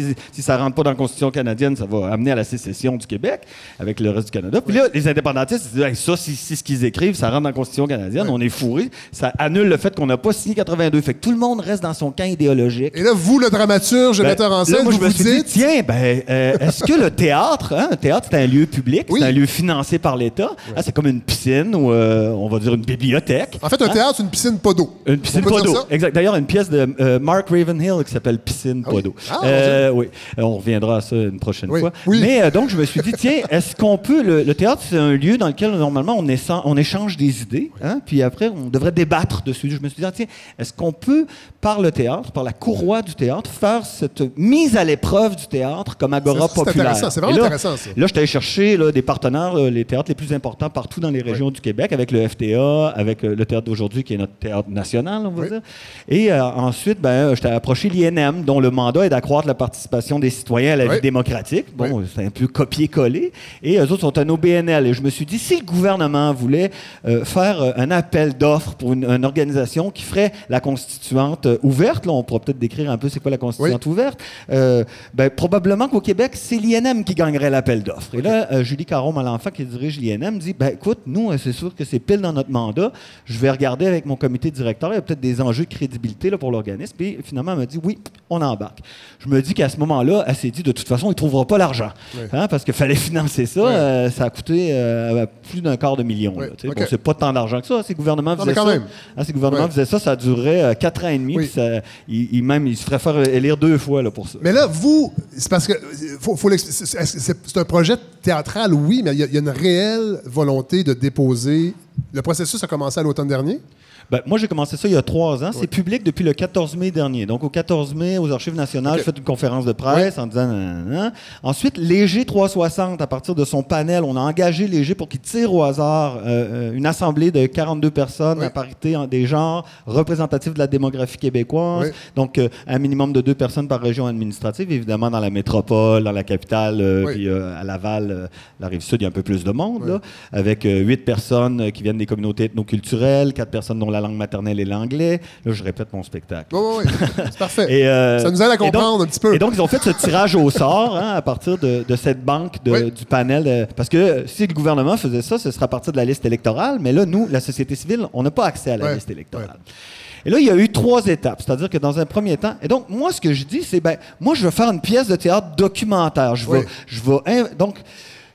Ça rentre pas dans la Constitution canadienne, ça va amener à la sécession du Québec avec le reste du Canada. Puis là, les indépendantistes, ils disent, Hey, ça, si, si ce qu'ils écrivent, ça rentre dans la Constitution canadienne, on est fourré. Ça annule le fait qu'on n'a pas signé 82. Fait que tout le monde reste dans son camp idéologique. Et là, vous, le dramaturge, le Ben, metteur en là, scène, moi, vous je me vous suis dit, dites... tiens, ben, euh, est-ce que le théâtre, hein, un théâtre, c'est un lieu public, Oui. c'est un lieu financé par l'État, Ah, c'est comme une piscine ou, euh, on va dire, une bibliothèque. En fait, un théâtre, c'est une piscine pas d'eau. Une piscine pas d'eau. Exact. D'ailleurs, une pièce de euh, Mark Ravenhill qui s'appelle Piscine Ah pas oui. d'eau. Ah, oui. Euh, On reviendra à ça une prochaine Oui. fois. Oui. Mais euh, donc, je me suis dit, tiens, est-ce qu'on peut. Le, le théâtre, c'est un lieu dans lequel, normalement, on, échange des idées, hein, puis après, on devrait débattre dessus. Je me suis dit, ah, tiens, est-ce qu'on peut, par le théâtre, par la courroie du théâtre, faire cette mise à l'épreuve du théâtre comme agora C'est- c'est populaire? intéressant, c'est vraiment là, intéressant, ça. Là, je allé chercher là, des partenaires, euh, les théâtres les plus importants partout dans les régions du Québec, avec le FTA, avec le théâtre d'aujourd'hui, qui est notre théâtre national, on va dire. Et euh, ensuite, ben, je t'ai approché l'INM, dont le mandat est d'accroître la participation des citoyens à la Oui. vie démocratique. Bon, Oui. c'est un peu copier-coller. Et eux autres sont un OBNL. Et je me suis dit, si le gouvernement voulait euh, faire euh, un appel d'offres pour une, une organisation qui ferait la constituante euh, ouverte, là, on pourra peut-être décrire un peu c'est quoi la constituante ouverte, euh, ben, probablement qu'au Québec, c'est l'INM qui gagnerait l'appel d'offres. Et là, euh, Julie Caron Malenfant, qui dirige l'INM, dit, ben, écoute, nous, c'est sûr que c'est pile dans notre mandat. Je vais regarder avec mon comité directeur. Il y a peut-être des enjeux de crédibilité là, pour l'organisme. Puis finalement, elle m'a dit, oui, on embarque. Je me dis qu'à ce moment-là, elle s'est dit, de toute façon, il ne trouvera pas l'argent. Hein, parce qu'il fallait financer ça. Euh, ça a coûté euh, plus d'un quart de million. Ouais. là, tu sais. OK. Bon, c'est pas tant d'argent que ça. Ces gouvernements Non, faisaient ça. même. Hein, ces gouvernements faisaient ça, ça durait euh, quatre ans et demi. Oui. ça- il, il- même, il se ferait faire élire deux fois là, pour ça. Mais là, vous, c'est parce que faut, c'est- un projet théâtral, oui, mais il y, y a une réelle volonté de déposer. Le processus a commencé à l'automne dernier. Ben, moi, j'ai commencé ça il y a trois ans. C'est public depuis le 14 mai dernier. Donc, au 14 mai, aux Archives nationales, OK. j'ai fait une conférence de presse en disant... Nan, nan, nan. Ensuite, Léger 360, à partir de son panel, on a engagé Léger pour qu'il tire au hasard euh, euh, une assemblée de 42 personnes Oui. à parité en des genres représentatifs de la démographie québécoise. Donc, euh, un minimum de deux personnes par région administrative, évidemment, dans la métropole, dans la capitale, euh, puis à Laval, la rive sud, il y a un peu plus de monde, là, avec huit personnes qui viennent des communautés ethnoculturelles, quatre personnes dont la langue maternelle est l'anglais. Là, je répète mon spectacle. Oui, oui, oui. C'est parfait. Et, euh, Ça nous aide à donc- comprendre un petit peu. Et donc, ils ont fait ce tirage au sort hein, à partir de, de cette banque de- Oui. du panel. euh, parce que si le gouvernement faisait ça, ce serait à partir de la liste électorale. Mais là, nous, la société civile, on n'a pas accès à la liste électorale. Et là, il y a eu trois étapes. C'est-à-dire que dans un premier temps, et donc, moi, ce que je dis, c'est, ben, moi, je veux faire une pièce de théâtre documentaire. Je Oui. je in- donc,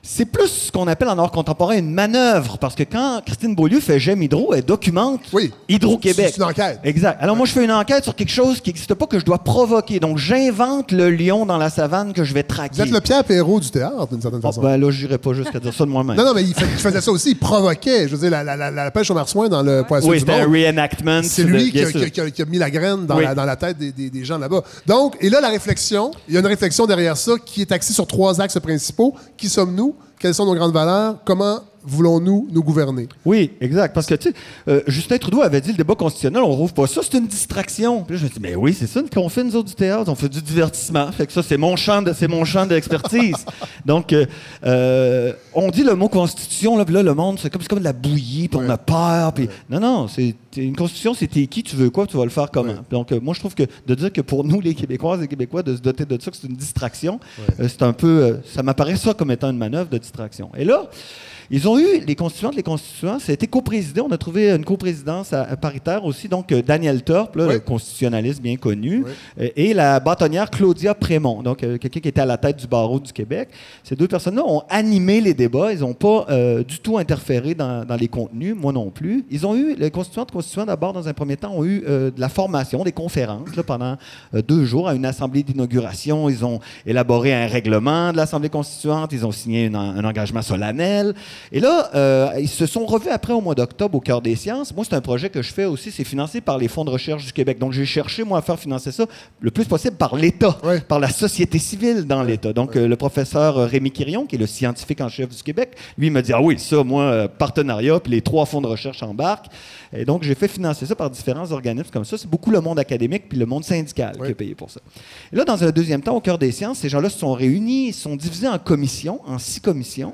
c'est plus ce qu'on appelle en art contemporain une manœuvre. Parce que quand Christine Beaulieu fait J'aime Hydro, elle documente Oui. Hydro-Québec. C'est une enquête. Exact. Alors, moi, je fais une enquête sur quelque chose qui n'existe pas, que je dois provoquer. Donc, j'invente le lion dans la savane que je vais traquer. Vous êtes le Pierre Perrault du théâtre, d'une certaine Bon, façon. ben là, je n'irai pas jusqu'à dire ça de moi-même. Non, non, mais il, fait- il faisait ça aussi. Il provoquait. Je veux dire, la, la, la, la pêche au marsouin dans le poisson oui, c'était un reenactment. C'est de- lui qui a, sûr. qui a- qui a- qui a mis la graine dans, Oui. la, dans la tête des, des- des gens là-bas. Donc, et là, la réflexion, il y a une réflexion derrière ça qui est axée sur trois axes principaux. Qui sommes-nous? Quelles sont nos grandes valeurs? Comment voulons-nous nous gouverner? Oui, exact. Parce que, tu sais, euh, Justin Trudeau avait dit le débat constitutionnel, on rouvre pas ça, c'est une distraction. Puis là, je me dis, mais oui, c'est ça qu'on fait, nous autres, du théâtre. On fait du divertissement. Fait que ça, c'est mon champ de, c'est mon champ d'expertise. Donc, euh, euh, on dit le mot constitution, là, puis là, le monde, c'est comme, c'est comme de la bouillie, puis on a peur. Puis, non, non, c'est une constitution, c'est t'es qui, tu veux quoi, tu vas le faire comment. Donc, moi, je trouve que de dire que pour nous, les Québécoises et Québécois, de se doter de ça, que c'est une distraction, c'est un peu, ça m'apparaît ça comme étant une manœuvre de distraction. Et là, ils ont eu, les constituantes, les constituants, ça a été coprésidé. On a trouvé une coprésidence à- à paritaire aussi. Donc, euh, Daniel Turp, là, Oui. le constitutionnaliste bien connu, Oui. euh, et la bâtonnière Claudia Prémont, donc euh, quelqu'un qui était à la tête du barreau du Québec. Ces deux personnes-là ont animé les débats. Ils n'ont pas euh, du tout interféré dans, dans les contenus, moi non plus. Ils ont eu, les constituantes, constituants, d'abord, dans un premier temps, ont eu euh, de la formation, des conférences là, pendant euh, deux jours à une assemblée d'inauguration. Ils ont élaboré un règlement de l'Assemblée constituante. Ils ont signé une- un engagement solennel. Et là, euh, ils se sont revus après au mois d'octobre au Cœur des sciences. Moi, c'est un projet que je fais aussi. C'est financé par les fonds de recherche du Québec. Donc, j'ai cherché, moi, à faire financer ça le plus possible par l'État, Ouais. par la société civile dans l'État. Donc, euh, le professeur euh, Rémi Quirion, qui est le scientifique en chef du Québec, lui il m'a dit Ah oui, ça, moi, partenariat, puis les trois fonds de recherche embarquent. Et donc, j'ai fait financer ça par différents organismes comme ça. C'est beaucoup le monde académique puis le monde syndical qui a payé pour ça. Et là, dans un deuxième temps, au cœur des sciences, ces gens-là se sont réunis, ils sont divisés en commissions, en six commissions.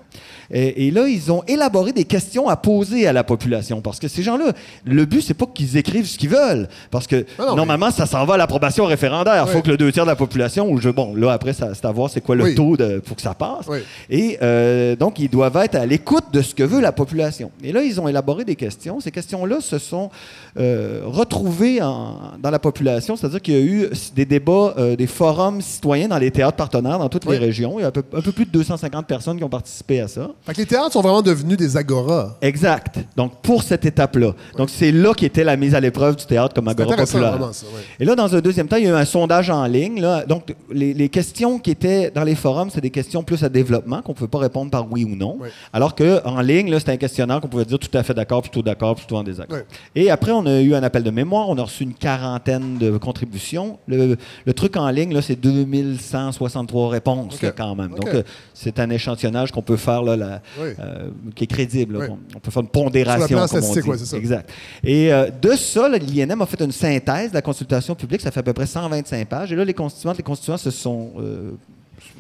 Et, et là, ils ont élaboré des questions à poser à la population. Parce que ces gens-là, le but, c'est pas qu'ils écrivent ce qu'ils veulent. Parce que Ah non, normalement, ça s'en va à l'approbation référendaire. Il faut que le deux tiers de la population, ou je, bon, là, après, c'est à voir c'est quoi le Oui. taux de, pour que ça passe. Et euh, donc, ils doivent être à l'écoute de ce que veut la population. Et là, ils ont élaboré des questions. Ces questions-là se sont euh, retrouvées en- dans la population, c'est-à-dire qu'il y a eu des débats, euh, des forums citoyens dans les théâtres partenaires dans toutes Oui. les régions. Il y a un peu, un peu plus de 250 personnes qui ont participé à ça. Fait que les théâtres sont vraiment devenus des agoras. Exact. Donc, pour cette étape-là. Donc, c'est là qu'était la mise à l'épreuve du théâtre comme agora populaire. vraiment, ça. Et là, dans un deuxième temps, il y a eu un sondage en ligne. Là. Donc, les, les questions qui étaient dans les forums, c'est des questions plus à développement, qu'on ne pouvait pas répondre par oui ou non. Oui. Alors qu'en ligne, c'était un questionnaire qu'on pouvait dire tout à fait d'accord, plutôt d'accord, plutôt en désaccord. Et après, on a eu un appel de mémoire. On a reçu une quarantaine de contributions. Le, le truc en ligne, là, c'est 2163 réponses, là, quand même. Donc, euh, c'est un échantillonnage qu'on peut faire, là, la- Oui. euh, qui est crédible. Oui. On, peut faire une pondération. Sur plan comme on dit. ça. Exact. Et euh, de ça, l'INM a fait une synthèse de la consultation publique. Ça fait à peu près 125 pages. Et là, les constituantes, les constituants se sont,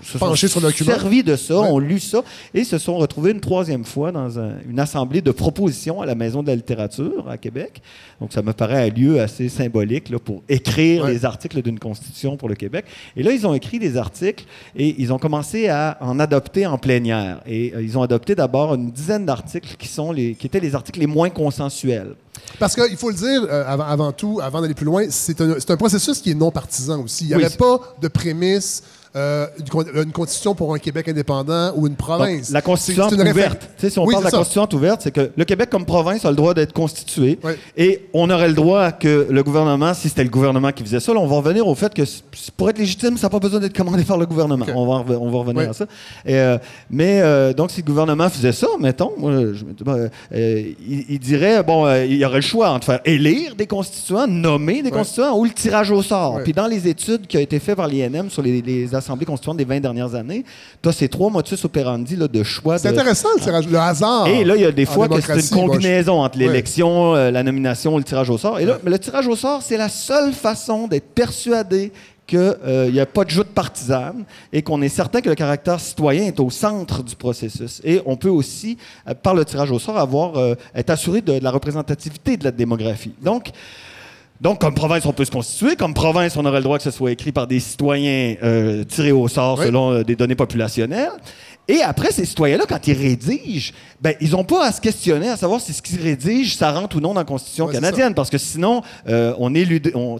se sont Penchés sur le servis de ça, Ouais. ont lu ça et se sont retrouvés une troisième fois dans un- une assemblée de propositions à la Maison de la littérature à Québec. Donc, ça me paraît un lieu assez symbolique là, pour écrire Ouais. les articles d'une constitution pour le Québec. Et là, ils ont écrit des articles et ils ont commencé à en adopter en plénière. Et euh, ils ont adopté d'abord une dizaine d'articles qui, sont les, qui étaient les articles les moins consensuels. Parce qu'il faut le dire, euh, avant, avant tout, avant d'aller plus loin, c'est un, un processus qui est non partisan aussi. Il n'y Oui, avait pas de prémisse euh, une, con- une constitution pour un Québec indépendant ou une Donc, province. la constituante ouverte. Si on Oui, parle de la ça. constituante ouverte, c'est que le Québec comme province a le droit d'être constitué. Oui. Et on aurait le droit que le gouvernement, si c'était le gouvernement qui faisait ça, là, on va revenir au fait que pour être légitime, ça n'a pas besoin d'être commandé par le gouvernement. On, va, rev- on va revenir Oui. à ça. Et, euh, mais euh, donc, si le gouvernement faisait ça, mettons, je ben, il, il dirait, bon, il y aurait le choix entre faire élire des constituants, nommer des constituants ou le tirage au sort. Puis dans les études qui ont été faites par l'INM sur les, les assemblées constituantes des 20 dernières années, tu as ces trois motus operandi là, de choix. C'est de- intéressant, le, tirage, le hasard. et là, il y a des fois que c'est une moi, je- combinaison entre l'élection, euh, la nomination le tirage au sort. Et là, Ouais. mais le tirage au sort, c'est la seule façon d'être persuadé qu'il n'y a pas de joute partisane et qu'on est certain que le caractère citoyen est au centre du processus. Et on peut aussi, euh, par le tirage au sort, avoir, euh, être assuré de, de la représentativité de la démographie. Donc, donc, comme province, on peut se constituer. Comme province, on aurait le droit que ce soit écrit par des citoyens euh, tirés au sort Oui. selon euh, des données populationnelles. Et après, ces citoyens-là, quand ils rédigent, ben, ils n'ont pas à se questionner à savoir si ce qu'ils rédigent, ça rentre ou non dans la Constitution Ouais, canadienne. Parce que sinon, euh, on, élude- on,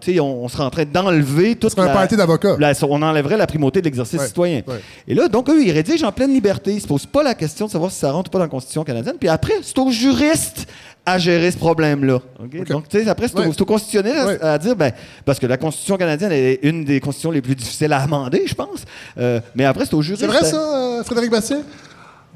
serait en train d'enlever toute un la- party d'avocats. on enlèverait la primauté de l'exercice Ouais, citoyen. ouais. Et là, donc, eux, ils rédigent en pleine liberté. Ils ne se posent pas la question de savoir si ça rentre ou pas dans la Constitution canadienne. Puis après, c'est aux juristes à gérer ce problème-là. Donc, tu sais, après, c'est au, Ouais. au constitutionnel à, Ouais. à dire, ben, parce que la Constitution canadienne est une des constitutions les plus difficiles à amender, je pense. Euh, mais après, c'est aux juristes. C'est vrai à- ça, euh, Frédéric Bastien?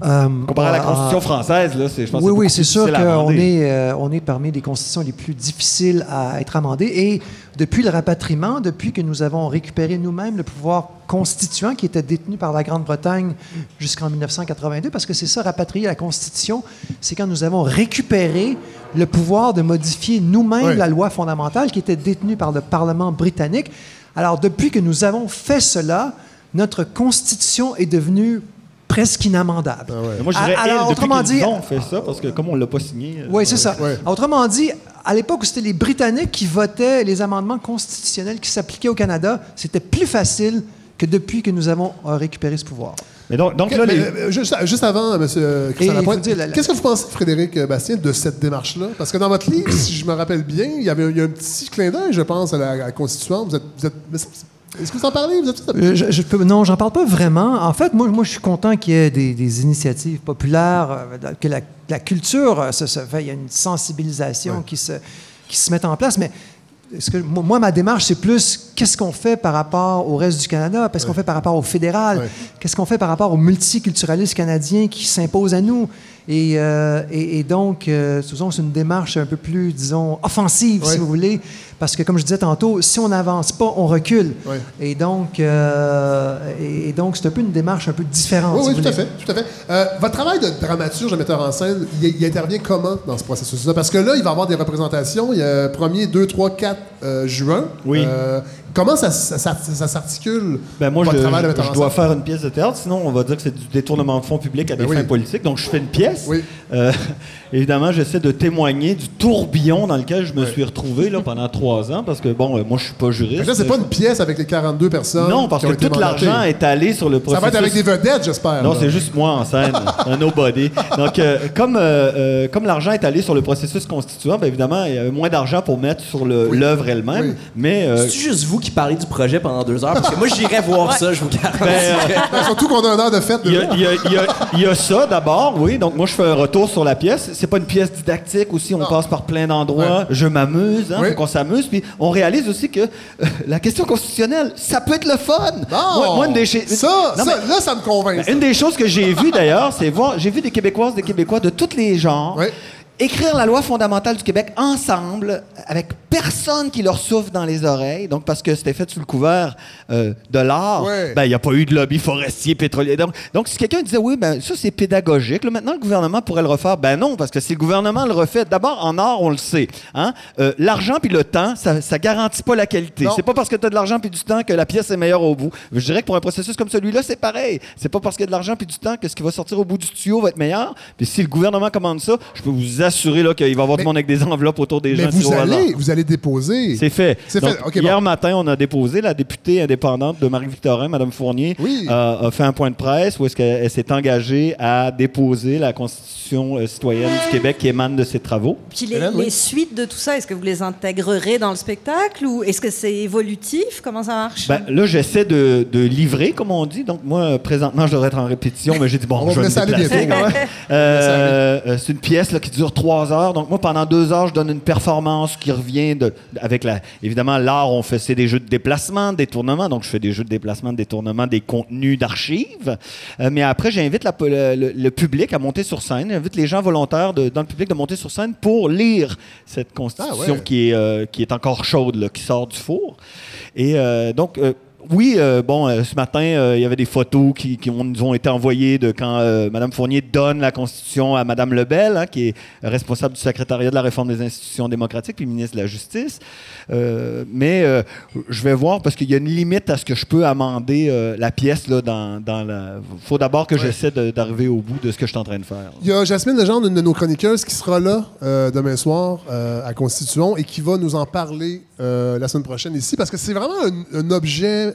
Euh, Comparé à la euh, Constitution française, là, c'est, je pense Oui, que oui, c'est sûr qu'on est, euh, on est parmi les constitutions les plus difficiles à être amendées. Et depuis le rapatriement, depuis que nous avons récupéré nous-mêmes le pouvoir constituant qui était détenu par la Grande-Bretagne jusqu'en 1982, parce que c'est ça, rapatrier la Constitution, c'est quand nous avons récupéré le pouvoir de modifier nous-mêmes Oui. la loi fondamentale qui était détenue par le Parlement britannique. Alors, depuis que nous avons fait cela, notre Constitution est devenue presque inamendable. Mais Moi, je dirais, Alors, elle, depuis autrement dit, ont fait ça, parce que comme on ne l'a pas signé... euh, oui, c'est ça. Ouais. Autrement dit, à l'époque où c'était les Britanniques qui votaient les amendements constitutionnels qui s'appliquaient au Canada, c'était plus facile que depuis que nous avons euh, récupéré ce pouvoir. Mais donc, donc là, les- euh, juste, juste avant, M. Christian Lapointe, qu'est-ce que vous pensez, Frédéric Bastien, de cette démarche-là? Parce que dans votre livre, si je me rappelle bien, il y avait il y a un petit clin d'œil, je pense, à la, à la Constituante. Vous êtes, vous êtes- est-ce que vous en parlez? Vous Euh, je, je peux, non, j'en parle pas vraiment. En fait, moi, moi je suis content qu'il y ait des, des initiatives populaires, euh, que la, la culture euh, se, se fait. Il y a une sensibilisation Ouais. qui, se, qui se met en place. Mais est-ce que, moi, ma démarche, c'est plus qu'est-ce qu'on fait par rapport au reste du Canada, qu'est-ce qu'on fait par rapport au fédéral, Ouais. qu'est-ce qu'on fait par rapport au multiculturalisme canadien qui s'impose à nous? Et, euh, et, et donc, euh, c'est une démarche un peu plus, disons, offensive, Ouais. si vous voulez, parce que, comme je disais tantôt, si on n'avance pas, on recule. Et donc, euh, et, donc, c'est un peu une démarche un peu différente. Oui, si oui, tout à fait. Tout à fait. Euh, votre travail de dramaturge, de metteur en scène, il, il intervient comment dans ce processus-là? Parce que là, il va y avoir des représentations. Il y a 1er, 2, 3, 4 euh, juin. Oui. Euh, comment ça, ça, ça- ça s'articule, Ben moi, votre je, travail de je- metteur je en dois scène? faire une pièce de théâtre, sinon on va dire que c'est du détournement de fonds publics à Ben des oui. fins politiques. Donc je fais une pièce. Oui. Évidemment, j'essaie de témoigner du tourbillon dans lequel je me Ouais. suis retrouvé là, pendant trois ans, parce que bon, euh, moi je suis pas juriste. Fait que Là, c'est pas une pièce avec les 42 personnes. Non, parce qui ont que été tout l'argent est allé sur le Ça processus. va être avec des vedettes, j'espère. Non, là. c'est juste moi en scène, un nobody. Donc, euh, comme, euh, euh, comme l'argent est allé sur le processus constituant, bien évidemment, il y avait moins d'argent pour mettre sur le- l'œuvre elle-même. Oui. Mais euh, C'est juste vous qui parlez du projet pendant deux heures, parce que moi j'irais voir ça, je vous garantis. ben, euh, Ben, surtout qu'on a un heure de fête. Il y, déjà. a, il y a- il y a- il y a ça d'abord, oui. Donc moi je fais un retour sur la pièce. C'est pas une pièce didactique aussi. On Non. passe par plein d'endroits. Ouais. Je m'amuse, hein, Oui. faut qu'on s'amuse. Puis on réalise aussi que euh, la question constitutionnelle, ça peut être le fun. Moi, moi, une des ça, Non, ça, mais- là, ça me convainc. ben, une des choses que j'ai vues d'ailleurs, c'est voir. J'ai vu des Québécoises, des Québécois de tous les genres. Ouais. Écrire la loi fondamentale du Québec ensemble, avec personne qui leur souffle dans les oreilles, donc parce que c'était fait sous le couvert euh, de l'art, Ouais. ben il n'y a pas eu de lobby forestier, pétrolier. Donc, donc si quelqu'un disait oui, ben ça c'est pédagogique, là, maintenant le gouvernement pourrait le refaire, ben non, parce que si le gouvernement le refait, d'abord en art on le sait, hein, euh, l'argent puis le temps, ça, ça garantit pas la qualité. C'est pas parce que tu as de l'argent puis du temps que la pièce est meilleure au bout. Je dirais que pour un processus comme celui-là, c'est pareil. C'est pas parce qu'il y a de l'argent puis du temps que ce qui va sortir au bout du tuyau va être meilleur. Puis si le gouvernement commande ça, je peux vous assurer là, qu'il va y avoir Mais- tout le monde avec des enveloppes autour des Mais gens. vous au hasard. allez, vous allez déposer. C'est fait. C'est Donc, fait. OK, hier bon. matin, on a déposé la députée indépendante de Marie-Victorin, Mme Fournier, Oui. euh, a fait un point de presse où est-ce qu'elle elle s'est engagée à déposer la Constitution euh, citoyenne du Québec qui émane de ses travaux. Puis les, Hélène, oui. les suites de tout ça, est-ce que vous les intégrerez dans le spectacle ou est-ce que c'est évolutif? Comment ça marche? Ben, là, j'essaie de, de livrer, comme on dit. Donc, moi, présentement, je devrais être en répétition, mais j'ai dit, bon, On va je vous vais me déplacer bientôt. quand même. Euh, euh, c'est une pièce là, qui dure trois heures. Donc, moi, pendant deux heures, je donne une performance qui revient de, avec la. Évidemment, l'art, on fait c'est des jeux de déplacement, de détournement. Donc, je fais des jeux de déplacement, de détournement, des contenus d'archives. Euh, mais après, j'invite la- le, public à monter sur scène. J'invite les gens volontaires de- dans le public de monter sur scène pour lire cette constitution Ah ouais. qui, est, euh, qui est encore chaude, là, qui sort du four. Et euh, donc. Oui, euh, bon, euh, ce matin, euh, il y avait des photos qui, qui ont- nous ont été envoyées de quand Mme Fournier donne la Constitution à Mme Lebel, hein, qui est responsable du secrétariat de la réforme des institutions démocratiques, puis ministre de la Justice. Mais je vais voir, parce qu'il y a une limite à ce que je peux amender la pièce. Il dans, dans la... faut d'abord que j'essaie d'arriver au bout de ce que je suis en train de faire. Il y a Jasmine Legendre, une de nos chroniqueuses, qui sera là demain soir à Constitution et qui va nous en parler la semaine prochaine ici, parce que c'est vraiment un, un objet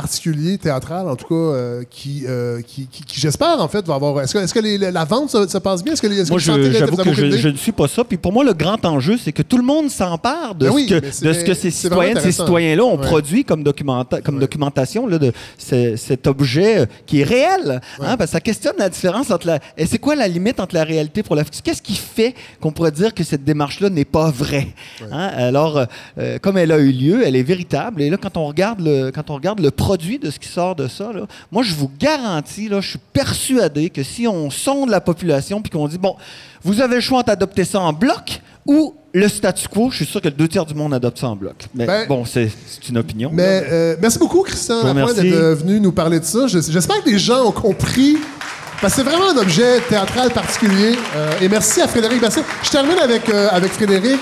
particulier, théâtral en tout cas, euh, qui, euh, qui, qui- qui, j'espère, en fait, va avoir... Est-ce que, est-ce que les- la vente se, se passe bien? Est-ce que, les, que Moi, j'avoue que je, ne suis pas ça. Puis pour moi, le grand enjeu, c'est que tout le monde s'empare de, Ben ce oui, que, mais c'est- de ce que ces citoyennes, ces citoyens-là ont Ouais. produit comme, documenta- comme documentation là, de ce- cet objet euh, qui est réel. Hein, parce que ça questionne la différence entre la. Et c'est quoi la limite entre la réalité pour la fiction? Qu'est-ce qui fait qu'on pourrait dire que cette démarche-là n'est pas vraie? Hein? Alors, euh, comme elle a eu lieu, elle est véritable. Et là, quand on regarde le, quand on regarde le produit de ce qui sort de ça, là, moi, je vous garantis, là, je suis persuadé que si on sonde la population puis qu'on dit, bon, vous avez le choix d'adopter ça en bloc ou le statu quo, je suis sûr que deux tiers du monde adopte ça en bloc. Mais Ben, bon, c'est une opinion. Mais là. euh, merci beaucoup, Christian d'être euh, venu nous parler de ça. Je- J'espère que les gens ont compris. Parce que c'est vraiment un objet théâtral particulier. Euh, et merci à Frédéric Basset. Je termine avec, euh, avec Frédéric.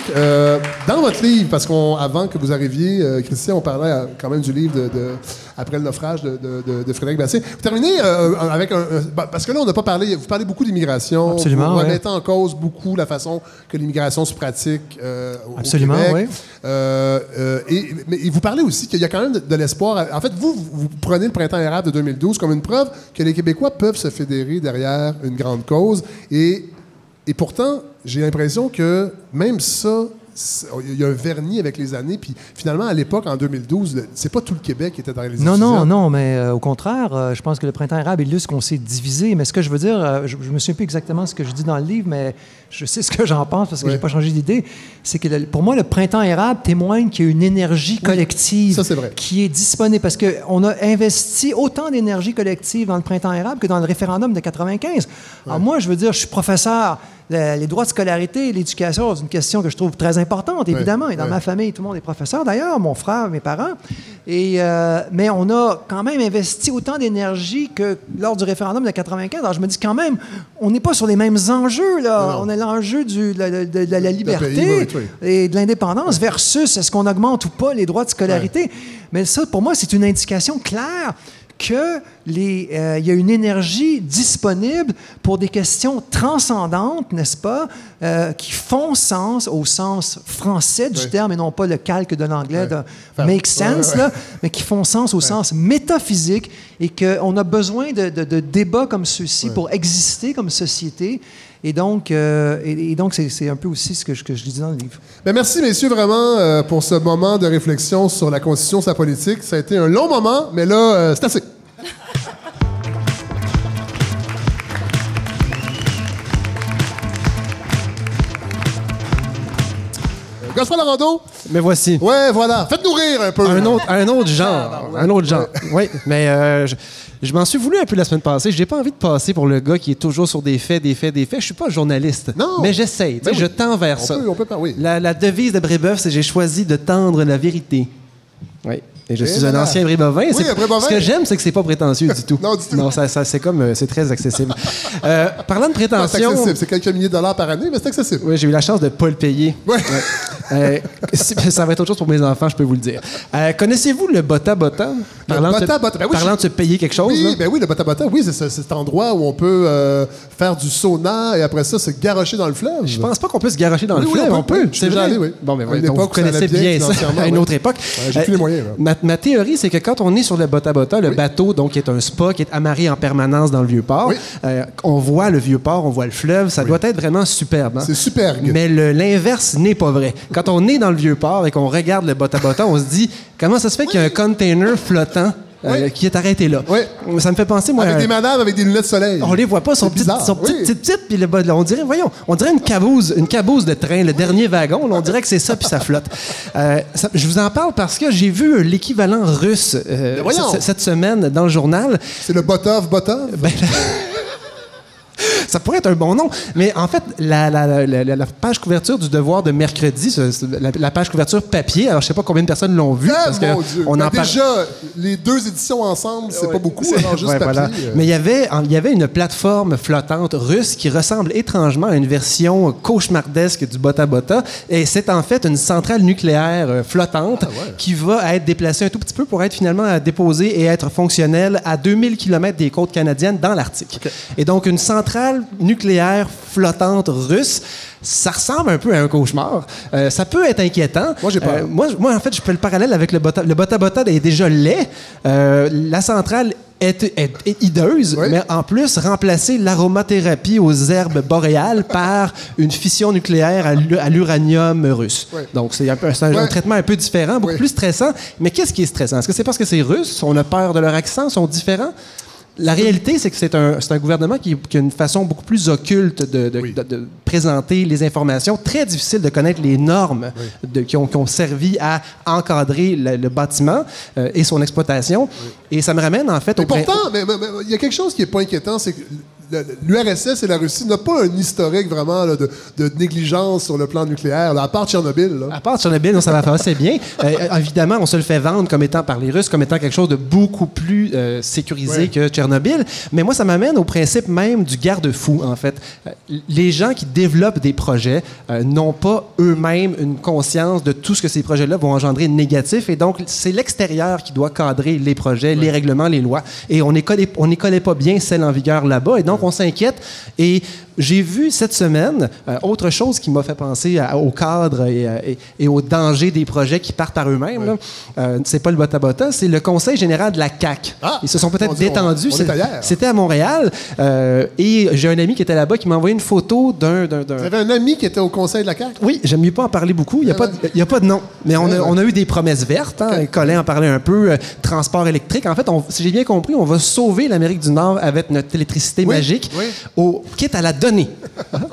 Dans votre livre, parce qu'avant que vous arriviez, Christian, on parlait quand même du livre de, de- Après le naufrage de, de- de- de Frédéric Basset. Vous terminez euh, avec un, un- bah, Parce que là, on n'a pas parlé. Vous parlez beaucoup d'immigration. Absolument, Vous ouais. remettez en cause beaucoup la façon que l'immigration se pratique euh, au- Absolument, Québec. ouais. Euh, et, mais et vous parlez aussi qu'il y a quand même de, de l'espoir. En fait, vous, vous, prenez le printemps arabe de 2012 comme une preuve que les Québécois peuvent se fédérer derrière une grande cause. Et, et pourtant, j'ai l'impression que même ça, il y a un vernis avec les années. Puis finalement, à l'époque, en 2012, le- c'est pas tout le Québec qui était dans les Non, non, non, mais euh, au contraire, euh, je pense que le printemps arabe illustre qu'on s'est divisé. Mais ce que je veux dire, euh, je, je me souviens plus exactement ce que je dis dans le livre, mais je sais ce que j'en pense parce que Ouais. j'ai pas changé d'idée. C'est que le- pour moi, le printemps arabe témoigne qu'il y a une énergie collective ça, c'est vrai. qui est disponible parce qu'on a investi autant d'énergie collective dans le printemps arabe que dans le référendum de 95. Alors moi, je veux dire, je suis professeur. Le- les droits de scolarité, l'éducation, c'est une question que je trouve très importante, évidemment. Et dans ma famille, tout le monde est professeur, d'ailleurs, mon frère, mes parents. Et, euh, mais on a quand même investi autant d'énergie que lors du référendum de 95. Alors je me dis quand même, on n'est pas sur les mêmes enjeux. Là. Non. On a l'enjeu de, la- de- la liberté oui, oui. et de l'indépendance versus est-ce qu'on augmente ou pas les droits de scolarité. Mais ça, pour moi, c'est une indication claire que les, euh, y a une énergie disponible pour des questions transcendantes, n'est-ce pas, euh, qui font sens au sens français du terme et non pas le calque de l'anglais de make sense, là, mais qui font sens au sens métaphysique et qu'on a besoin de, de- de débats comme ceux-ci pour exister comme société. Et donc, euh, et, et donc c'est, c'est un peu aussi ce que je, que je dis dans le livre. Ben, merci, messieurs, vraiment, euh, pour ce moment de réflexion sur la Constitution, sa politique. Ça a été un long moment, mais là, euh, c'est assez. Godefroy Larando, Mais voici. ouais, voilà. Faites-nous rire un peu. Un autre, un autre genre. Un autre genre. Oui, mais euh, je, je m'en suis voulu un peu la semaine passée. J'ai pas envie de passer pour le gars qui est toujours sur des faits, des faits, des faits. Je suis pas journaliste. Non. Mais j'essaye. tu sais, Ben oui. Je tends vers On ça. peut, on peut pas, oui. La, la devise de Brébeuf, c'est j'ai choisi de tendre la vérité. Oui. Et je Et suis un ancien vrai bovin. Oui, C'est- un vrai bovin. Ce que j'aime, c'est que c'est pas prétentieux du tout. Non, du tout. Non, ça, ça- c'est comme, euh, c'est très accessible. Euh, parlant de C'est prétention, accessible. C'est quelques milliers de dollars par année, mais c'est accessible. oui, j'ai eu la chance de pas le payer. Ouais. Euh, c'est- ça va être autre chose pour mes enfants, je peux vous le dire. Euh, Connaissez-vous le Bota Bota? Parlant, de, Bota Bota, ben oui, parlant de se payer quelque chose. là. Oui, ben oui, le Bata Bata, oui, c'est ce- cet endroit où on peut faire du sauna et après ça se garrocher dans le fleuve. Je pense pas qu'on peut se garocher dans Oui, le fleuve, on peut. C'est vrai. Bon, époque vous connaissez bien ça à une autre époque. J'ai plus les moyens. Ma, ma théorie, c'est que quand on est sur le Bota Bota, le bateau, donc qui est un spa qui est amarré en permanence dans le vieux port, Oui. euh, on voit le vieux port, on voit le fleuve, ça doit être vraiment superbe. hein? C'est superbe. Mais l'inverse n'est pas vrai. Quand on est dans le vieux port et qu'on regarde le Bota Bota, on se dit comment ça se fait qu'il y a un container flottant euh, Oui. qui est arrêté là. Oui. Ça me fait penser, moi, Avec des madames avec des lunettes de soleil. on les voit pas, petites, bizarre, sont petites, oui. petites, puis le bas- là, on dirait, voyons, on dirait une caboose, une caboose de train, le dernier wagon, là, on dirait que c'est ça, puis ça flotte. Euh, ça- je vous en parle parce que j'ai vu l'équivalent russe euh, Mais voyons. cette, cette semaine dans le journal. C'est le Botov Botov. Ben, ça pourrait être un bon nom, mais en fait, la, la- la- la- la page couverture du Devoir de mercredi, ce- ce- la, la page couverture papier, alors je sais pas combien de personnes l'ont vu, Ah, parce que mon Dieu. on en parle. Déjà, les deux éditions ensemble, c'est pas beaucoup, alors juste Ouais, papier. voilà. euh. Mais il y avait, il y avait une plateforme flottante russe qui ressemble étrangement à une version cauchemardesque du Bota Bota. Et c'est en fait une centrale nucléaire euh, flottante qui va être déplacée un tout petit peu pour être finalement déposée et être fonctionnelle à 2000 km des côtes canadiennes dans l'Arctique. Et donc, une centrale nucléaire flottante russe. Ça ressemble un peu à un cauchemar. Euh, ça peut être inquiétant. Moi, j'ai peur. Euh, moi, moi, en fait, je fais le parallèle avec le Bota. Le Bota Bota est déjà laid. Euh, la centrale est, est- est hideuse, Oui. mais en plus, remplacer l'aromathérapie aux herbes boréales par une fission nucléaire à l'u- à l'uranium russe. Oui. Donc, c'est un, peu- un- traitement un peu différent, beaucoup plus stressant. Mais qu'est-ce qui est stressant? Est-ce que c'est parce que c'est russe? On a peur de leur accent? sont différents? La réalité, c'est que c'est un, un gouvernement qui, qui a une façon beaucoup plus occulte de, de- Oui. de- de présenter les informations. Très difficile de connaître les normes qui, ont, qui ont servi à encadrer le, le bâtiment euh, et son exploitation. Et ça me ramène en fait Mais au pourtant, mais- mais- mais il y a quelque chose qui est pas inquiétant, c'est que l'URSS et la Russie n'ont pas un historique vraiment là, de, de négligence sur le plan nucléaire, là, à part Tchernobyl. là. À part Tchernobyl, non, ça va faire assez bien. Euh, évidemment, on se le fait vendre comme étant par les Russes, comme étant quelque chose de beaucoup plus euh, sécurisé Ouais. que Tchernobyl. Mais moi, ça m'amène au principe même du garde-fou, en fait. Euh, les gens qui développent des projets euh, n'ont pas eux-mêmes une conscience de tout ce que ces projets-là vont engendrer de négatif. Et donc, c'est l'extérieur qui doit cadrer les projets, les règlements, les lois. Et on n'y connaît, on n'y connaît pas bien celles en vigueur là-bas. Et donc, on s'inquiète. Et j'ai vu cette semaine euh, autre chose qui m'a fait penser à- au cadre et, euh, et- et au danger des projets qui partent par eux-mêmes. Euh, c'est pas le bota bota, c'est le Conseil général de la CAC. Ah! Ils se sont peut-être détendus. C'était à Montréal. euh, et j'ai un ami qui était là-bas qui m'a envoyé une photo d'un. Vous avez un ami qui était au conseil de la CAQ? oui, j'aime mieux pas en parler beaucoup. Il n'y a, pas de- il y a pas de nom. Mais on a, on eu des promesses vertes. Hein. Colin en parlait un peu. transport électrique. En fait, on- si j'ai bien compris, on va sauver l'Amérique du Nord avec notre électricité Oui, magique, oui. au, quitte à la donner.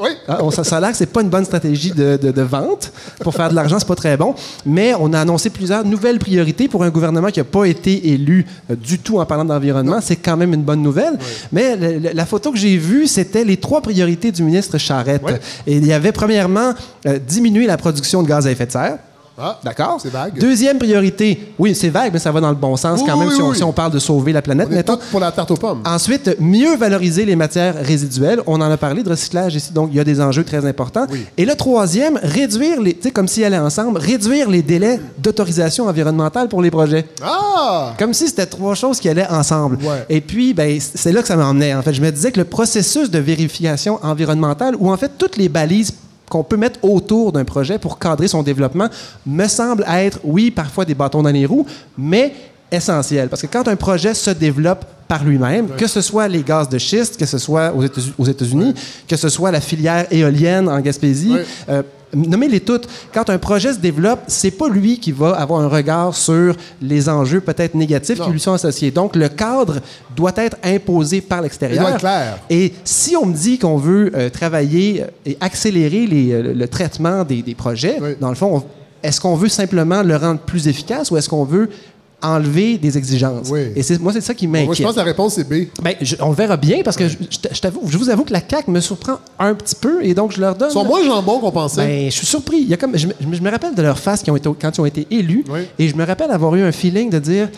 Oui. Ah, on, ça, ça a l'air que c'est pas une bonne stratégie de, de- de vente. Pour faire de l'argent, c'est pas très bon. Mais on a annoncé plusieurs nouvelles priorités pour un gouvernement qui n'a pas été élu euh, du tout en parlant d'environnement. C'est quand même une bonne nouvelle. Mais le- la photo que j'ai vue, c'était les trois priorités du ministre Charette. Et il y avait premièrement euh, diminuer la production de gaz à effet de serre. Ah, D'accord? C'est vague. Deuxième priorité, oui, c'est vague, mais ça va dans le bon sens Oui, quand même oui, si, on, oui. si on parle de sauver la planète. On est mettons. tous pour la tarte aux pommes. Ensuite, mieux valoriser les matières résiduelles. On en a parlé de recyclage ici, donc il y a des enjeux très importants. Et le troisième, réduire les, tu sais, comme si allaient ensemble, réduire les délais d'autorisation environnementale pour les projets. Ah! Comme si c'était trois choses qui allaient ensemble. Ouais. Et puis, ben, c'est là que ça m'emmenait. En fait, je me disais que le processus de vérification environnementale, ou en fait toutes les balises qu'on peut mettre autour d'un projet pour cadrer son développement, me semble être, oui, parfois des bâtons dans les roues, mais essentiel. Parce que quand un projet se développe par lui-même, que ce soit les gaz de schiste, que ce soit aux États- aux États-Unis, que ce soit la filière éolienne en Gaspésie, euh, Nommez-les toutes. Quand un projet se développe, c'est pas lui qui va avoir un regard sur les enjeux peut-être négatifs Non. qui lui sont associés. Donc, le cadre doit être imposé par l'extérieur. Il doit être clair. Et si on me dit qu'on veut euh, travailler et accélérer les, euh, le traitement des, des projets, Oui. dans le fond, on- est-ce qu'on veut simplement le rendre plus efficace ou est-ce qu'on veut enlever des exigences. Oui. Et moi, c'est ça qui Moi, je m'inquiète. pense que la réponse est B. Ben, je- on le verra bien parce que je, je vous avoue que la CAQ me surprend un petit peu et donc je leur donne. Ils sont moins jambons qu'on pensait. Ben, je suis surpris. Il y a comme, je, me- rappelle de leur face qui ont été, quand ils ont été élus Oui. et je me rappelle avoir eu un feeling de dire.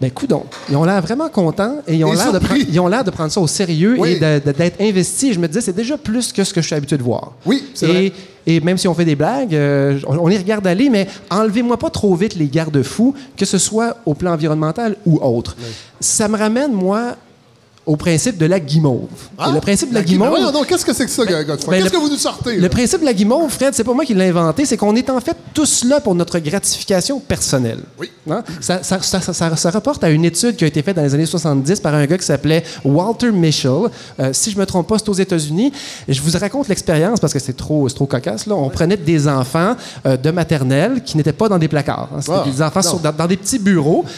Ben, coudon, ils ont l'air vraiment contents et ils ont l'air de, de prendre ça au sérieux et d'être investis. Je me disais, c'est déjà plus que ce que je suis habitué de voir. Oui, c'est vrai. Et même si on fait des blagues, euh, on, on y regarde aller, mais enlevez-moi pas trop vite les garde-fous, que ce soit au plan environnemental ou autre. Ça me ramène, moi, au principe de la guimauve. Ah, Et le principe de la, la guimauve. guimauve. Voyons donc, qu'est-ce que c'est que ça, Godfrey? ben, Qu'est-ce que vous nous sortez? là? Le principe de la guimauve, Fred, c'est pas moi qui l'ai inventé, c'est qu'on est en fait tous là pour notre gratification personnelle. Oui. Hein? Ça, ça- ça- rapporte à une étude qui a été faite dans les années 70 par un gars qui s'appelait Walter Mischel. Euh, si je me trompe pas, c'est aux États-Unis. Je vous raconte l'expérience parce que c'est trop, trop cocasse. Là. On prenait des enfants euh, de maternelle qui n'étaient pas dans des placards. hein. C'était Ah, des enfants non. sur- dans, dans des petits bureaux.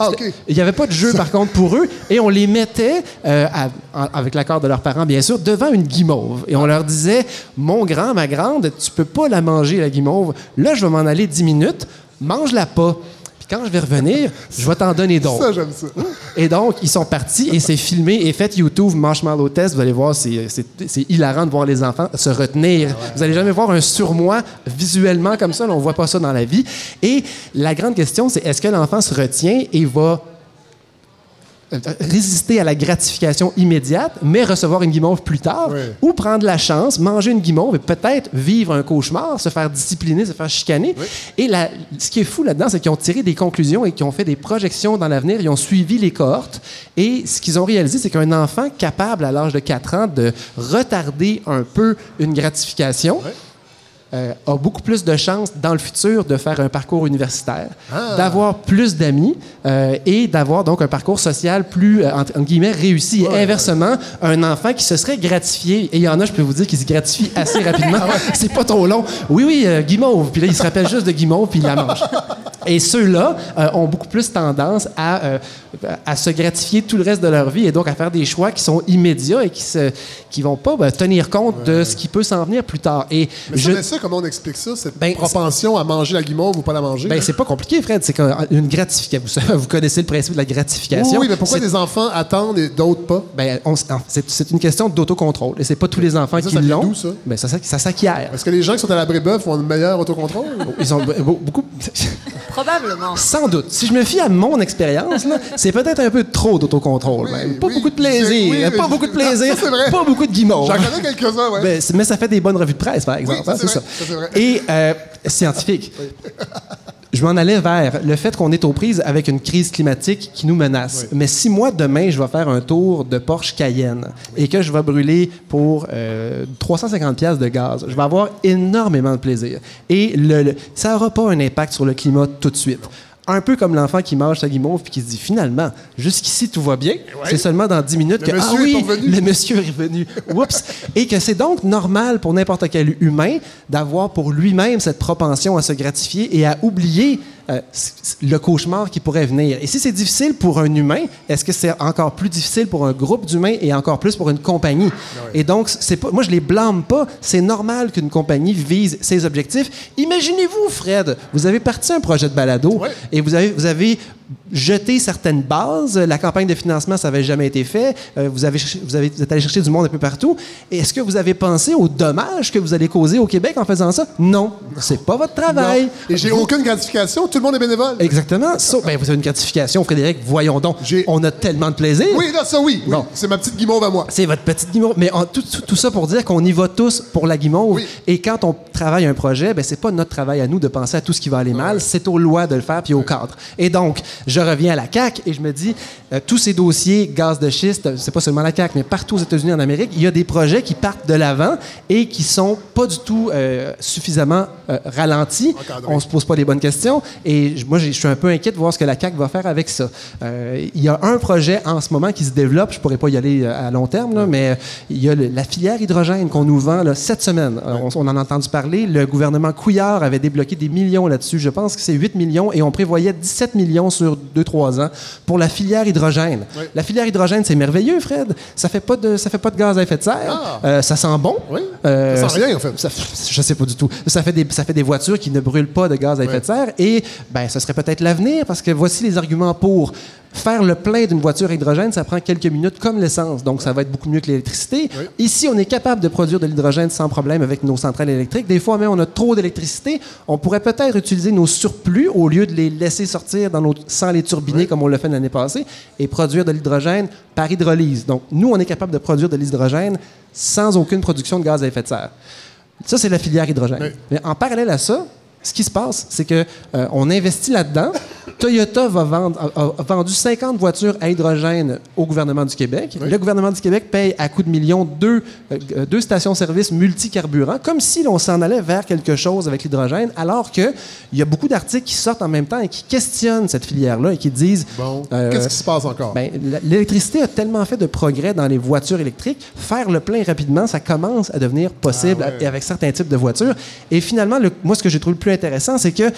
Ah, il n'y avait pas de jeu, par contre, pour eux. Et on les mettait, euh, à- avec l'accord de leurs parents, bien sûr, devant une guimauve. Et on leur disait Mon grand, ma grande, tu peux pas la manger, la guimauve. Là, je vais m'en aller 10 minutes. Mange-la pas. Puis quand je vais revenir, je vais t'en donner d'autres. Ça, j'aime ça. Et donc, ils sont partis et c'est filmé et faites YouTube Marshmallow Test. Vous allez voir, c'est, c'est, c'est hilarant de voir les enfants se retenir. Vous allez jamais voir un surmoi visuellement comme ça. là, on voit pas ça dans la vie. Et la grande question, c'est est-ce que l'enfant se retient et va résister à la gratification immédiate, mais recevoir une guimauve plus tard, Oui. ou prendre la chance, manger une guimauve et peut-être vivre un cauchemar, se faire discipliner, se faire chicaner. Et la- ce qui est fou là-dedans, c'est qu'ils ont tiré des conclusions et qu'ils ont fait des projections dans l'avenir, ils ont suivi les cohortes, et ce qu'ils ont réalisé, c'est qu'un enfant capable, à l'âge de 4 ans, de retarder un peu une gratification, euh, a beaucoup plus de chances dans le futur de faire un parcours universitaire, d'avoir plus d'amis euh, et d'avoir donc un parcours social plus, euh, entre, guillemets, réussi. Et inversement, un enfant qui se serait gratifié, et il y en a, je peux vous dire, qui se gratifient assez rapidement, c'est pas trop long. Oui, oui, guimauve. Puis là, il se rappelle juste de guimauve, puis il la mange. Et ceux-là euh, ont beaucoup plus tendance à, euh, à se gratifier tout le reste de leur vie et donc à faire des choix qui sont immédiats et qui ne qui vont pas ben, tenir compte de ce qui peut s'en venir plus tard. Et Mais je, ça, comment on explique ça, cette Ben, propension à manger la guimauve ou pas la manger? ben, c'est pas compliqué, Fred. C'est qu'une gratification. Vous, connaissez le principe de la gratification. oui, mais pourquoi des enfants attendent et d'autres pas? ben, c'est une question d'autocontrôle. Et c'est pas tous les enfants Ça, qui l'ont. ça? Ben, ça, ça, ça s'acquiert. Est-ce que les gens qui sont à la brébeuf ont un meilleur autocontrôle? Ils ont be- be- beaucoup. Probablement. Sans doute. Si je me fie à mon expérience, c'est peut-être un peu trop d'autocontrôle. Oui, même. Pas oui, beaucoup de plaisir. oui, pas beaucoup de plaisir. ça, c'est vrai. Pas beaucoup de guimauve. J'en connais quelques-uns, ouais. Ben, mais ça fait des bonnes revues de presse, par exemple. hein, c'est ça. Ça, c'est vrai. Et euh, scientifique. Je m'en allais vers le fait qu'on est aux prises avec une crise climatique qui nous menace. Mais si moi, demain, je vais faire un tour de Porsche Cayenne et que je vais brûler pour euh, 350 pièces de gaz, je vais avoir énormément de plaisir. Et le, le- ça n'aura pas un impact sur le climat tout de suite. Un peu comme l'enfant qui mange sa guimauve puis qui se dit finalement, jusqu'ici tout va bien. C'est seulement dans 10 minutes Le que ah oui, le monsieur est revenu. Oups. Et que c'est donc normal pour n'importe quel humain d'avoir pour lui-même cette propension à se gratifier et à oublier euh, le cauchemar qui pourrait venir. Et si c'est difficile pour un humain, est-ce que c'est encore plus difficile pour un groupe d'humains et encore plus pour une compagnie? Et donc, c'est pas, moi, je les blâme pas. C'est normal qu'une compagnie vise ses objectifs. Imaginez-vous, Fred, vous avez parti un projet de balado et vous avez, vous avez jeté certaines bases. La campagne de financement, ça n'avait jamais été fait. Euh, vous, avez, vous, avez, vous êtes allé chercher du monde un peu partout. Est-ce que vous avez pensé aux dommages que vous allez causer au Québec en faisant ça? Non. C'est pas votre travail. Non. Et j'ai Vous- aucune gratification, tout le monde est bénévole. Exactement. Ben, vous avez une gratification, Frédéric. Voyons donc. On a tellement de plaisir. Oui, là, ça oui. oui. C'est ma petite guimauve à moi. C'est votre petite guimauve. Mais en- tout, tout- tout ça pour dire qu'on y va tous pour la guimauve. Oui. Et quand on travaille un projet, ben, c'est pas notre travail à nous de penser à tout ce qui va aller mal. C'est aux lois de le faire puis au cadre. Et donc, je reviens à la CAQ et je me dis, euh, tous ces dossiers gaz de schiste, c'est pas seulement la CAQ, mais partout aux États-Unis, en Amérique, il y a des projets qui partent de l'avant et qui sont pas du tout euh, suffisamment euh, ralentis. Encadrés. On se pose pas les bonnes questions. Et moi, je suis un peu inquiet de voir ce que la CAQ va faire avec ça. Il y a un projet en ce moment qui se développe. Je pourrais pas y aller à long terme, là, mais il y a le- la filière hydrogène qu'on nous vend là, cette semaine. On, on en a entendu parler. Le gouvernement Couillard avait débloqué des millions là-dessus. Je pense que c'est 8 millions et on prévoyait 17 millions sur sur 2-3 ans pour la filière hydrogène. Oui. La filière hydrogène, c'est merveilleux, Fred. Ça fait pas de, ça fait pas de gaz à effet de serre. Ah. Euh, ça sent bon. Oui. Euh, Ça sent rien, en fait. ça je sais pas du tout. Ça fait des, ça fait des voitures qui ne brûlent pas de gaz à effet de serre et ben, ce serait peut-être l'avenir parce que voici les arguments pour. Faire le plein d'une voiture à hydrogène, ça prend quelques minutes comme l'essence, donc ça va être beaucoup mieux que l'électricité. Oui. Ici, on est capable de produire de l'hydrogène sans problème avec nos centrales électriques. Des fois, même, on a trop d'électricité. On pourrait peut-être utiliser nos surplus au lieu de les laisser sortir dans nos, sans les turbiner comme on l'a fait l'année passée et produire de l'hydrogène par hydrolyse. Donc, nous, on est capable de produire de l'hydrogène sans aucune production de gaz à effet de serre. Ça, c'est la filière hydrogène. Oui. Mais en parallèle à ça, ce qui se passe, c'est que euh, on investit là-dedans. Toyota va vendre, a, vendu 50 voitures à hydrogène au gouvernement du Québec. Oui. Le gouvernement du Québec paye à coups de millions deux, euh, euh, deux stations-service multicarburants, comme si l'on s'en allait vers quelque chose avec l'hydrogène, alors qu'il y a beaucoup d'articles qui sortent en même temps et qui questionnent cette filière-là et qui disent Bon, euh, qu'est-ce qui se passe encore? ben, l'électricité a tellement fait de progrès dans les voitures électriques, faire le plein rapidement, ça commence à devenir possible Ah ouais. avec certains types de voitures. Et finalement, le- moi, ce que j'ai trouvé le plus intéressant, c'est que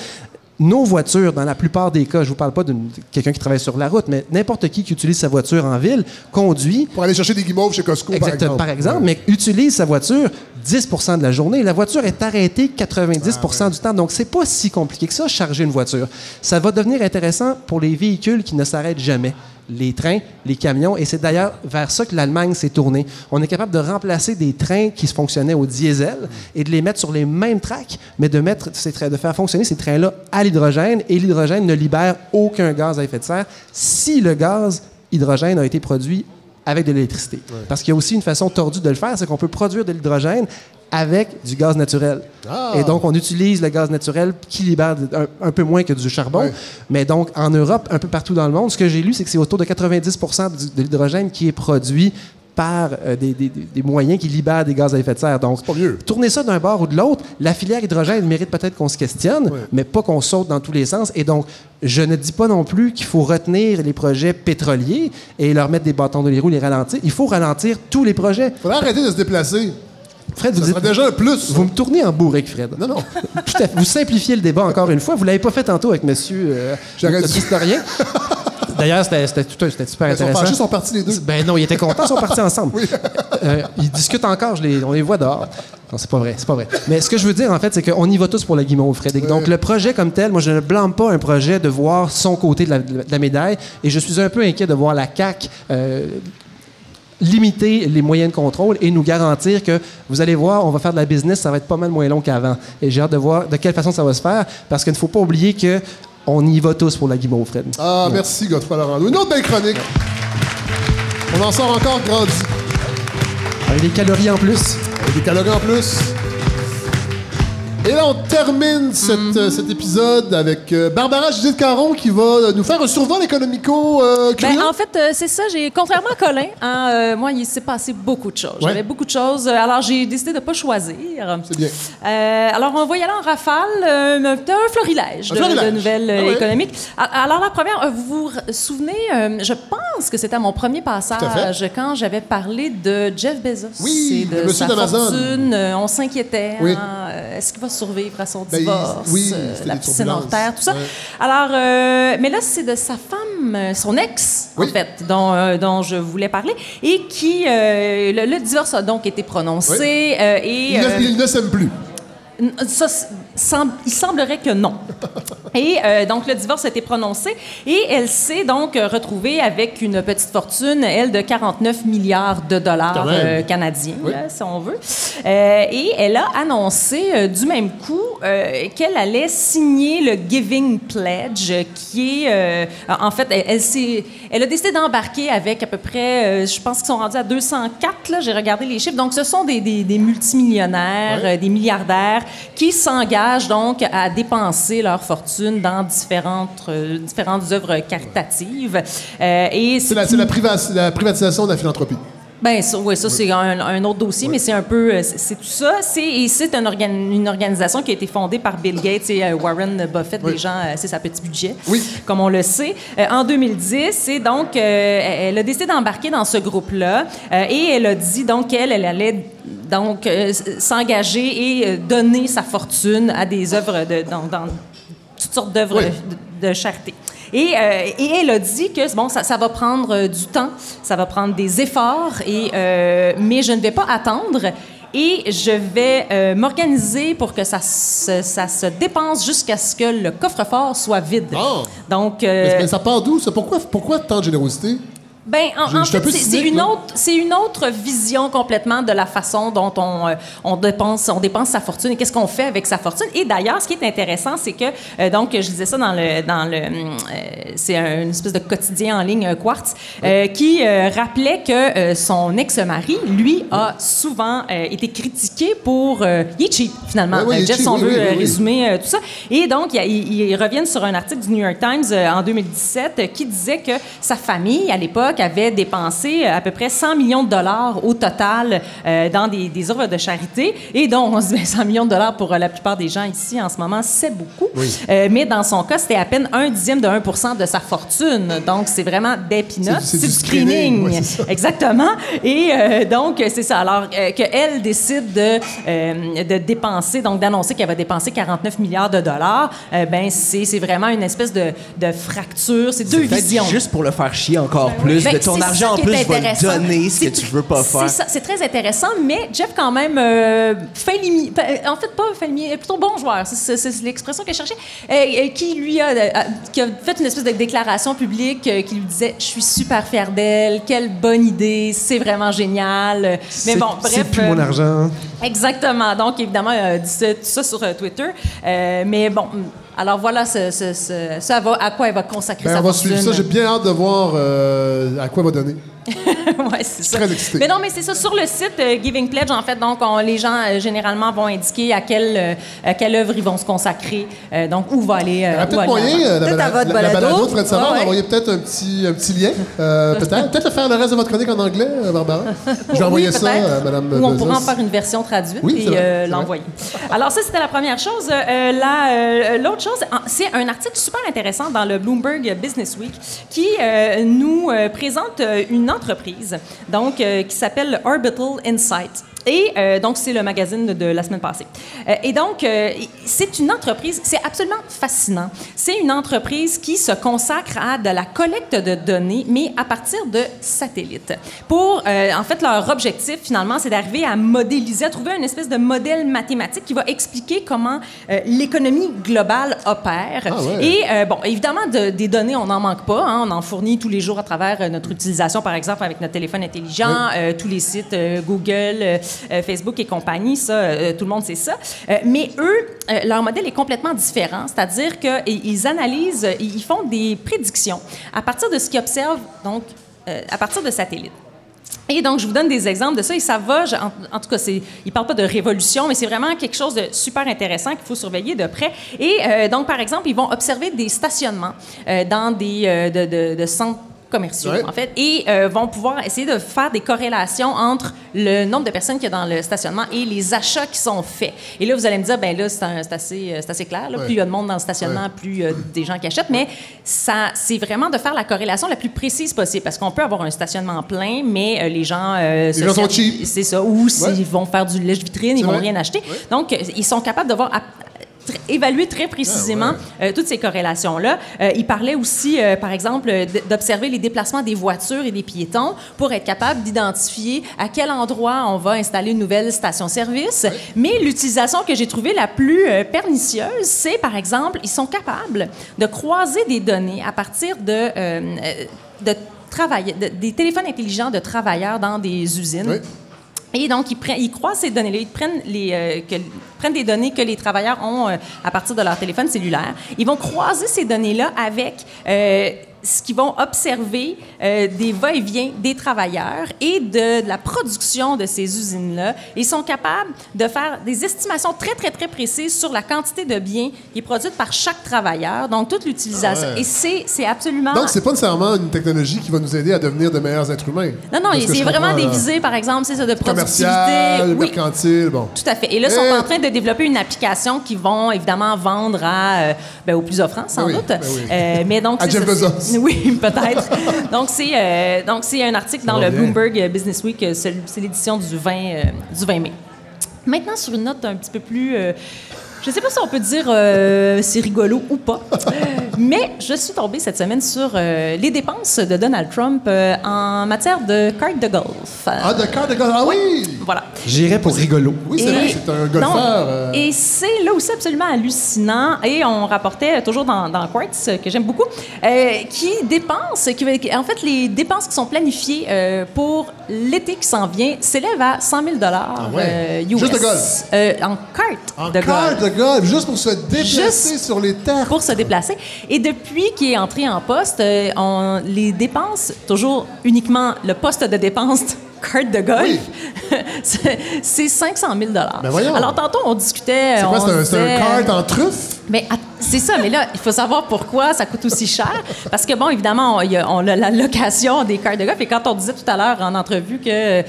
nos voitures, dans la plupart des cas, je vous parle pas de quelqu'un qui travaille sur la route, mais n'importe qui qui utilise sa voiture en ville conduit Pour aller chercher des guimauves chez Costco, Exactement, par exemple. mais utilise sa voiture 10% de la journée. La voiture est arrêtée 90 Ah, du temps. Donc, c'est pas si compliqué que ça, charger une voiture. Ça va devenir intéressant pour les véhicules qui ne s'arrêtent jamais. Les trains, les camions, et c'est d'ailleurs vers ça que l'Allemagne s'est tournée. On est capable de remplacer des trains qui fonctionnaient au diesel et de les mettre sur les mêmes tracks, mais de, mettre ces trains, de faire fonctionner ces trains-là à l'hydrogène, et l'hydrogène ne libère aucun gaz à effet de serre si le gaz hydrogène a été produit avec de l'électricité. Parce qu'il y a aussi une façon tordue de le faire, c'est qu'on peut produire de l'hydrogène avec du gaz naturel. Ah! Et donc, on utilise le gaz naturel qui libère un, un peu moins que du charbon. Mais donc, en Europe, un peu partout dans le monde, ce que j'ai lu, c'est que c'est autour de 90 du- de l'hydrogène qui est produit par euh, des, des- des moyens qui libèrent des gaz à effet de serre. Donc, pas mieux. tourner ça d'un bord ou de l'autre, la filière hydrogène mérite peut-être qu'on se questionne, mais pas qu'on saute dans tous les sens. Et donc, je ne dis pas non plus qu'il faut retenir les projets pétroliers et leur mettre des bâtons dans les roues, les ralentir. Il faut ralentir tous les projets. Faudrait arrêter de se déplacer. Fred, vous Ça serait déjà un plus. vous me tournez en bourrique, Fred. Non, non. Tout à fait. Vous simplifiez le débat encore une fois. Vous l'avez pas fait tantôt avec monsieur euh, notre historien. D'ailleurs, c'était super Ils sont intéressant. fâchés, ils sont partis les deux. Ben non, ils étaient contents, ils sont partis ensemble. Euh, ils discutent encore, je les, on les voit dehors. Non, c'est pas vrai, c'est pas vrai. Mais ce que je veux dire, en fait, c'est qu'on y va tous pour la guimauve, Fred. Et Donc, le projet comme tel, moi, je ne blâme pas un projet de voir son côté de la, de la médaille. Et je suis un peu inquiet de voir la CAQ euh, limiter les moyens de contrôle et nous garantir que, vous allez voir, on va faire de la business, ça va être pas mal moins long qu'avant. Et j'ai hâte de voir de quelle façon ça va se faire, parce qu'il ne faut pas oublier que on y va tous pour la guimauve, Fred. Ah, merci, Godefroy Laurent. Une autre belle chronique. On en sort encore grandi. Avec des calories en plus. Avec des calories en plus. Et là, on termine cette, Mhm. cet épisode avec euh, Barbara Judith Caron qui va nous faire un survol économico euh, Ben, en fait, euh, c'est ça. J'ai, contrairement à Colin, hein, euh, moi, il s'est passé beaucoup de choses. Ouais. J'avais beaucoup de choses. Alors, j'ai décidé de ne pas choisir. C'est bien. Euh, alors, on va y aller en rafale. Un florilège, Un de, florilège. de nouvelles Ah ouais. économiques. Alors, la première, vous vous souvenez, je pense que c'était à mon premier passage quand j'avais parlé de Jeff Bezos Oui, et de monsieur sa fortune. On s'inquiétait. Oui. hein, Est-ce qu'il va survivre à son Ben, divorce? oui, euh, la piscine en terre, tout ça. Ouais. Alors, euh, mais là, c'est de sa femme, euh, son ex, Oui. en fait, dont, euh, dont je voulais parler, et qui, euh, le, le divorce a donc été prononcé, et Il, ne, il ne s'aime plus. ça, s- semble- il semblerait que non. Et euh, donc, le divorce a été prononcé et elle s'est donc euh, retrouvée avec une petite fortune, elle, de 49 milliards de dollars euh, canadiens, Oui. là, si on veut. Euh, et elle a annoncé du même coup qu'elle allait signer le Giving Pledge, qui est, en fait, elle, elle, s'est- elle a décidé d'embarquer avec à peu près, je pense qu'ils sont rendus à 204, là, j'ai regardé les chiffres. Donc, ce sont des, des- des multimillionnaires, des milliardaires qui s'engagent donc à dépenser leur fortune dans différentes, euh, différentes œuvres caritatives. Euh, et C'est la, la priva- la privatisation de la philanthropie. ben ça, ouais, ça c'est un, un autre dossier, mais c'est un peu, euh, c'est tout ça. C'est c'est un organ- une organisation qui a été fondée par Bill Gates et euh, Warren Buffett. Oui. Des gens, euh, c'est sa petit budget, comme on le sait. Euh, en 2010, et donc elle a décidé d'embarquer dans ce groupe-là et elle a dit donc qu'elle, elle allait donc s'engager et donner sa fortune à des œuvres de, dans, sortes d'œuvres Oui. de, de charité. Et, euh, et elle a dit que bon, ça, ça va prendre euh, du temps, ça va prendre des efforts, et, euh, mais je ne vais pas attendre. Et je vais euh, m'organiser pour que ça se, ça se dépense jusqu'à ce que le coffre-fort soit vide. Ah. Donc, Mais, mais ça part d'où? Pourquoi, pourquoi tant de générosité? Ben, en, fait, c'est une là. autre, c'est une autre vision complètement de la façon dont on, euh, on dépense, on dépense sa fortune et qu'est-ce qu'on fait avec sa fortune. Et d'ailleurs, ce qui est intéressant, c'est que euh, donc je disais ça dans le, dans le, euh, c'est un- une espèce de quotidien en ligne Quartz qui rappelait que son ex-mari, lui, a souvent été critiqué pour, euh, il est cheap finalement. Il Euh, Jeff, si on oui, veut oui, euh, oui, oui. résumer euh, tout ça. Et donc, il, il- ils reviennent sur un article du New York Times en 2017 euh, qui disait que sa famille, à l'époque, avait dépensé à peu près 100 millions de dollars au total dans des, des œuvres de charité. Et donc, on se dit, ben, 100 millions de dollars pour la plupart des gens ici en ce moment, c'est beaucoup. Euh, mais dans son cas, c'était à peine un dixième de 1% de sa fortune. Donc, c'est vraiment des peanuts. C'est- du screening, ouais. Exactement. Et euh, donc, c'est ça. Alors, euh, qu'elle décide de, euh, de dépenser, donc d'annoncer qu'elle va dépenser 49 milliards de dollars, euh, ben c'est vraiment une espèce de, de fracture. C'est deux visions. juste pour le faire chier encore plus. Ben, de ton c'est argent en plus, intéressant. le donner ce que tu veux pas faire. C'est très intéressant, mais Jeff, quand même, euh, fin limi- euh, en fait, pas fin limi- plutôt bon joueur, c'est- l'expression que je cherchais, euh, qui lui a, qui a fait une espèce de déclaration publique euh, qui lui disait Je suis super fier d'elle, quelle bonne idée, c'est vraiment génial. Mais bon, bref. C'est plus mon argent. Exactement. Donc, évidemment, euh, dit ça, tout ça sur euh, Twitter. Euh, mais bon, alors voilà ce, ce- ce- ça va, à quoi elle va consacrer Ben, sa on va fortune. suivre ça. J'ai bien hâte de voir euh, à quoi elle va donner. ouais, c'est ça. très excité. Mais non, mais c'est ça. Sur le site euh, Giving Pledge, en fait, donc, on- les gens, euh, généralement, vont indiquer à quelle, euh, à quelle œuvre ils vont se consacrer. euh, donc, où va aller. Il euh, peut-être moyen, euh, la, Peut-être à balado- votre la, la balado. de Fred Savard, Ouais, peut-être un petit, un petit lien. euh, peut-être. Peut-être faire le reste de votre chronique en anglais, Barbara. Je vais envoyer ça peut-être. à Mme Ou on Bezos. pourra en faire une version traduite Oui, et euh, l'envoyer. Alors ça, c'était la première chose. Euh, la, euh, L'autre chose, c'est un article super intéressant dans le Bloomberg Business Week qui euh, nous euh, présente une entreprise donc, euh, qui s'appelle Orbital Insight. Et euh, donc, c'est le magazine de, de la semaine passée. Euh, et donc, euh, c'est une entreprise, c'est absolument fascinant. C'est une entreprise qui se consacre à de la collecte de données, mais à partir de satellites. Pour, en fait, leur objectif, finalement, c'est d'arriver à modéliser, à trouver une espèce de modèle mathématique qui va expliquer comment l'économie globale opère. Ah ouais. Et, bon, évidemment, de- des données, on n'en manque pas. hein. on en fournit tous les jours à travers notre utilisation, par exemple, avec notre téléphone intelligent, tous les sites Google, Facebook et compagnie, ça, euh, tout le monde sait ça. Euh, mais eux, euh, leur modèle est complètement différent, c'est-à-dire qu'ils analysent, euh, ils font des prédictions à partir de ce qu'ils observent, donc, euh, à partir de satellites. Et donc, je vous donne des exemples de ça et ça va, en, tout cas, ils ne parlent pas de révolution, mais c'est vraiment quelque chose de super intéressant qu'il faut surveiller de près. Et euh, donc, par exemple, ils vont observer des stationnements euh, dans des euh, de, de- de centres commerciaux, Ouais. en fait, et euh, vont pouvoir essayer de faire des corrélations entre le nombre de personnes qu'il y a dans le stationnement et les achats qui sont faits. Et là, vous allez me dire, ben là, c'est, assez, euh, assez clair. là. Ouais. Plus il y a de monde dans le stationnement, Ouais. plus euh, des gens qui achètent. Mais ça, c'est vraiment de faire la corrélation la plus précise possible. Parce qu'on peut avoir un stationnement plein, mais euh, les gens... se gens sont cheap. C'est ça. Ou s'ils vont faire du lèche-vitrine, ils vont rien acheter. Donc, ils sont capables de voir... tr- évaluer très précisément euh, toutes ces corrélations-là. Euh, il parlait aussi, euh, par exemple, d'observer les déplacements des voitures et des piétons pour être capable d'identifier à quel endroit on va installer une nouvelle station-service. Mais l'utilisation que j'ai trouvée la plus pernicieuse, c'est, par exemple, ils sont capables de croiser des données à partir de, de travail, de- des téléphones intelligents de travailleurs dans des usines. Oui. Et donc, ils, prennent, ils croisent ces données-là, ils prennent, les, euh, prennent des données que les travailleurs ont euh, à partir de leur téléphone cellulaire. Ils vont croiser ces données-là avec euh, ce qu'ils vont observer euh, des va-et-vient des travailleurs et de, de la production de ces usines-là. Ils sont capables de faire des estimations très, très, très précises sur la quantité de biens qui est produite par chaque travailleur, donc toute l'utilisation. Ah ouais. Et c'est c'est absolument... Donc, c'est pas nécessairement une technologie qui va nous aider à devenir de meilleurs êtres humains. non, non, c'est vraiment des visées, par exemple, c'est ça, de productivité. Commercial, Oui, mercantile, bon. Tout à fait. Et là, ils sont en train de développer une application qu'ils vont évidemment vendre à, euh, ben, aux plus offrants, sans Ben oui, doute. ben oui. Euh, mais donc, À Jeff Bezos. Oui, peut-être. donc, c'est euh, donc c'est un article dans le bien. Bloomberg Business Week. euh, C'est c'est l'édition du 20, euh, du 20 mai. Maintenant, sur une note un petit peu plus. Je sais pas si on peut dire euh, c'est rigolo ou pas, mais je suis tombée cette semaine sur euh, les dépenses de Donald Trump euh, en matière de cartes de golf. Ah, de carte de golf. Ah oui! Voilà. J'irais pour rigolo. Oui, c'est vrai, c'est un golfeur. euh, Et c'est là aussi absolument hallucinant. Et on rapportait toujours dans, dans Quartz, que j'aime beaucoup, euh, qui dépense, qui, en fait, les dépenses qui sont planifiées euh, pour l'été qui s'en vient s'élèvent à 100 000 Ah ouais. euh, US. Juste de golf? Euh, en carte en de golf. De golf, juste pour se déplacer Juste sur les terres. pour se déplacer. Et depuis qu'il est entré en poste, euh, on, les dépenses, toujours uniquement le poste de dépenses carte de golf, Oui. c'est c'est 500 000 Ben voyons. Alors tantôt, on discutait... C'est quoi, c'est un, carte en truffe? mais att- c'est ça, mais là, il faut savoir pourquoi ça coûte aussi cher. Parce que, bon, évidemment, on, y a, on a la location des cartes de golf. Et quand on disait tout à l'heure en entrevue que euh,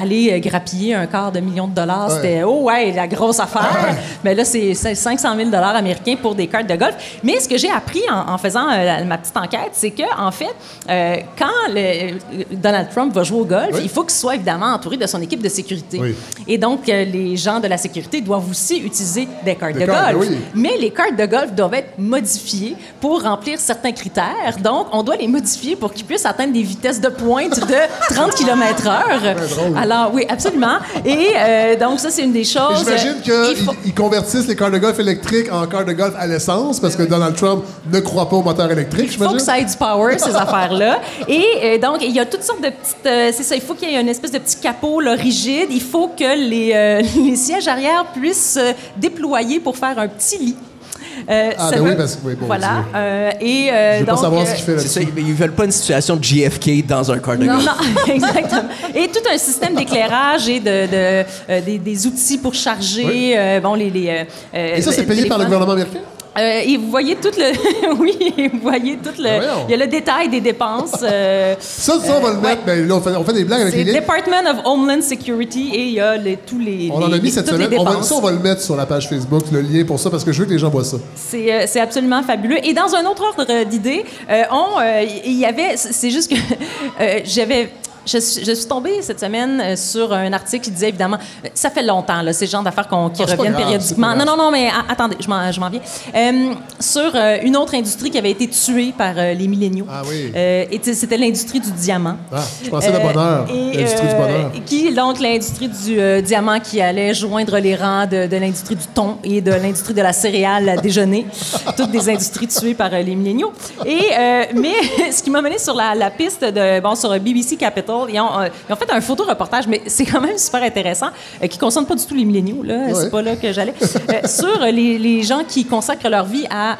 aller euh, grappiller un quart de million de dollars, Ouais. c'était, oh ouais, la grosse affaire. Mais là, c'est c'est 500 000 dollars américains pour des cartes de golf. Mais ce que j'ai appris en, en faisant euh, ma petite enquête, c'est que, en fait, euh, quand le- Donald Trump va jouer au golf, Oui. il faut qu'il soit évidemment entouré de son équipe de sécurité. Oui. Et donc, les gens de la sécurité doivent aussi utiliser des cartes de cartes, golf. oui. Mais les cartes de golf doivent être modifiées pour remplir certains critères. Donc, on doit les modifier pour qu'ils puissent atteindre des vitesses de pointe de 30 km/h. Alors, oui, absolument. Et euh, donc, ça, c'est une des choses. J'imagine faut- qu'ils convertissent les cartes de golf électriques en cartes de golf à l'essence parce que Donald Trump ne croit pas au moteur électrique, Il faut que ça ait du power, ces affaires-là. Et euh, donc, il y a toutes sortes de petites... euh, c'est ça, il faut qu'il y ait une espèce de petit capot là, rigide. Il faut que les, euh, les sièges arrière puissent se déployer pour faire un petit lit. Euh, Ah, ça ben veut- oui, parce que- oui, bon Voilà. Euh, et euh, Je veux pas donc, savoir euh, ce qu'il fait C'est ça, ils, veulent pas une situation de JFK dans un de Non, non, exactement. Et tout un système d'éclairage et de, de, euh, des, des outils pour charger. Oui. euh, bon, les, les, euh, Et ça, c'est payé par le gouvernement américain? Euh, et vous voyez tout le. oui, vous voyez tout le. Ben voyons. Il y a le détail des dépenses. euh, Ça, ça, on va le mettre. Ben, là, on fait, on fait des blagues avec les liens. Department of Homeland Security et il y a les, tous les. On en a mis cette semaine. On va, ça, on va le mettre sur la page Facebook, le lien pour ça, parce que je veux que les gens voient ça. C'est euh, c'est absolument fabuleux. Et dans un autre ordre d'idée, euh, on, il y avait, c'est juste que j'avais. Je suis, je suis tombée cette semaine euh, sur un article qui disait évidemment, euh, ça fait longtemps, là, c'est le genre d'affaires qu'on- qui Ah, reviennent grave, périodiquement. Non, non, non, mais a- attendez, je m'en je m'en viens. Euh, sur euh, une autre industrie qui avait été tuée par euh, les milléniaux. Ah oui. Et c'était l'industrie du diamant. Ah, je pensais le bonheur, et, l'industrie du bonheur. Qui, donc, l'industrie du diamant qui allait joindre les rangs de, de l'industrie du thon et de l'industrie de la céréale à déjeuner. Toutes des industries tuées par les milléniaux. Et, mais ce qui m'a mené sur la, la piste de, bon, sur BBC Capital, ils ont, euh, ils ont fait un photo-reportage, mais c'est quand même super intéressant, euh, qui ne concerne pas du tout les milléniaux, là. Ouais. C'est pas là que j'allais. Euh, sur les, les gens qui consacrent leur vie à,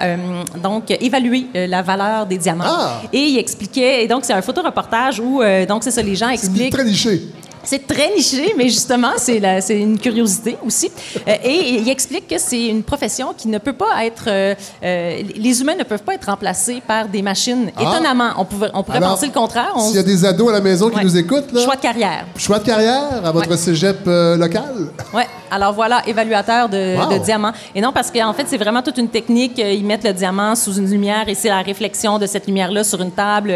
donc, évaluer la valeur des diamants. Ah! Et il expliquait, et donc, c'est un photo-reportage où, donc, c'est ça, les gens C'est expliquent. très niché. C'est très niché, mais justement, c'est une curiosité aussi. Euh, et il explique que c'est une profession qui ne peut pas être... euh, euh, les humains ne peuvent pas être remplacés par des machines. Ah. Étonnamment, on, pouvait, on pourrait Alors, penser le contraire. On- S'il y a des ados à la maison qui Ouais. nous écoutent, là, Choix de carrière. choix de carrière à votre Ouais. cégep local? Oui, alors voilà, évaluateur de, Wow. de diamant. Et non, parce qu'en fait, c'est vraiment toute une technique. Ils mettent le diamant sous une lumière et c'est la réflexion de cette lumière-là sur une table.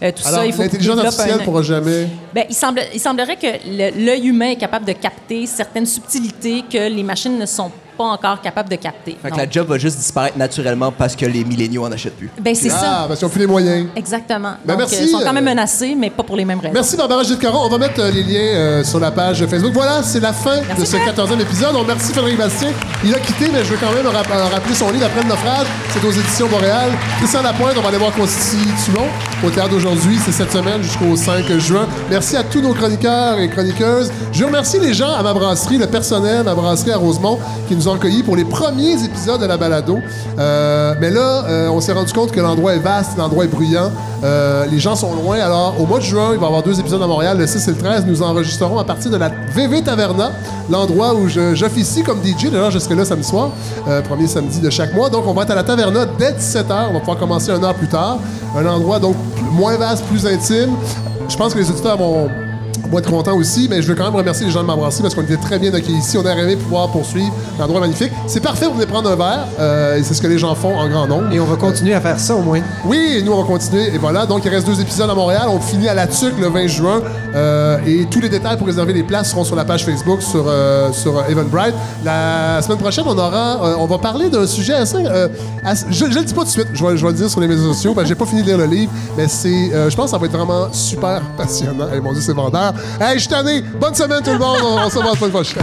tout Alors, ça, il faut l'intelligence artificielle un- pourra jamais. Ben, il, semble, il semblerait que l'œil humain est capable de capter certaines subtilités que les machines ne sont pas encore capables de capter. Fait que la job va juste disparaître naturellement parce que les milléniaux en achètent plus. ben, c'est Ah, ça. parce qu'ils ont plus les moyens. Exactement. Ben, Donc, merci, euh, ils sont quand même euh, menacés, mais pas pour les mêmes raisons. Merci Barbara Gilles Caron. On va mettre euh, les liens euh, sur la page Facebook. Voilà, c'est la fin de ce 14e épisode. On remercie Frédéric Bastien. Il a quitté, mais je veux quand même rap- rappeler son livre Après le naufrage. C'est aux éditions Boréal. Christian Lapointe, on va aller voir Constitution au théâtre d'aujourd'hui. C'est cette semaine jusqu'au 5 juin. Merci à tous nos chroniqueurs et chroniqueuses. Je remercie les gens à ma brasserie, le personnel, ma brasserie à Rosemont, qui nous ont pour les premiers épisodes de la balado. Euh, mais là, euh, on s'est rendu compte que l'endroit est vaste, l'endroit est bruyant. Euh, les gens sont loin. Alors, au mois de juin, il va y avoir deux épisodes à Montréal, le 6 et le 13. Nous enregistrerons à partir de la VV Taverna, l'endroit où j'officie comme DJ. D'ailleurs, je serai là samedi soir, premier samedi de chaque mois. Donc, on va être à la Taverna dès 17h. On va pouvoir commencer une heure plus tard. Un endroit donc moins vaste, plus intime. Je pense que les auditeurs vont Va être content aussi, mais je veux quand même remercier les gens de Mambrassi parce qu'on était très bien accueillis ici. On a rêvé pouvoir poursuivre l'endroit magnifique. C'est parfait, vous venez prendre un verre, euh, et c'est ce que les gens font en grand nombre. Et on va continuer à faire ça au moins. Oui, et nous, on va continuer. Et voilà, donc il reste deux épisodes à Montréal. On finit à la TUC le 20 juin. Euh, et tous les détails pour réserver les places seront sur la page Facebook sur, euh, sur euh, Eventbrite. La semaine prochaine, on aura, on va parler d'un sujet assez. euh, assez- je, je le dis pas tout de suite, je vais, je vais le dire sur les réseaux sociaux, parce que j'ai pas fini de lire le livre, mais c'est, je pense que ça va être vraiment super passionnant. Hey, mon Dieu, c'est vendeur. Hey, je suis tanné. Bonne semaine tout le monde. On, on se voit la semaine prochaine.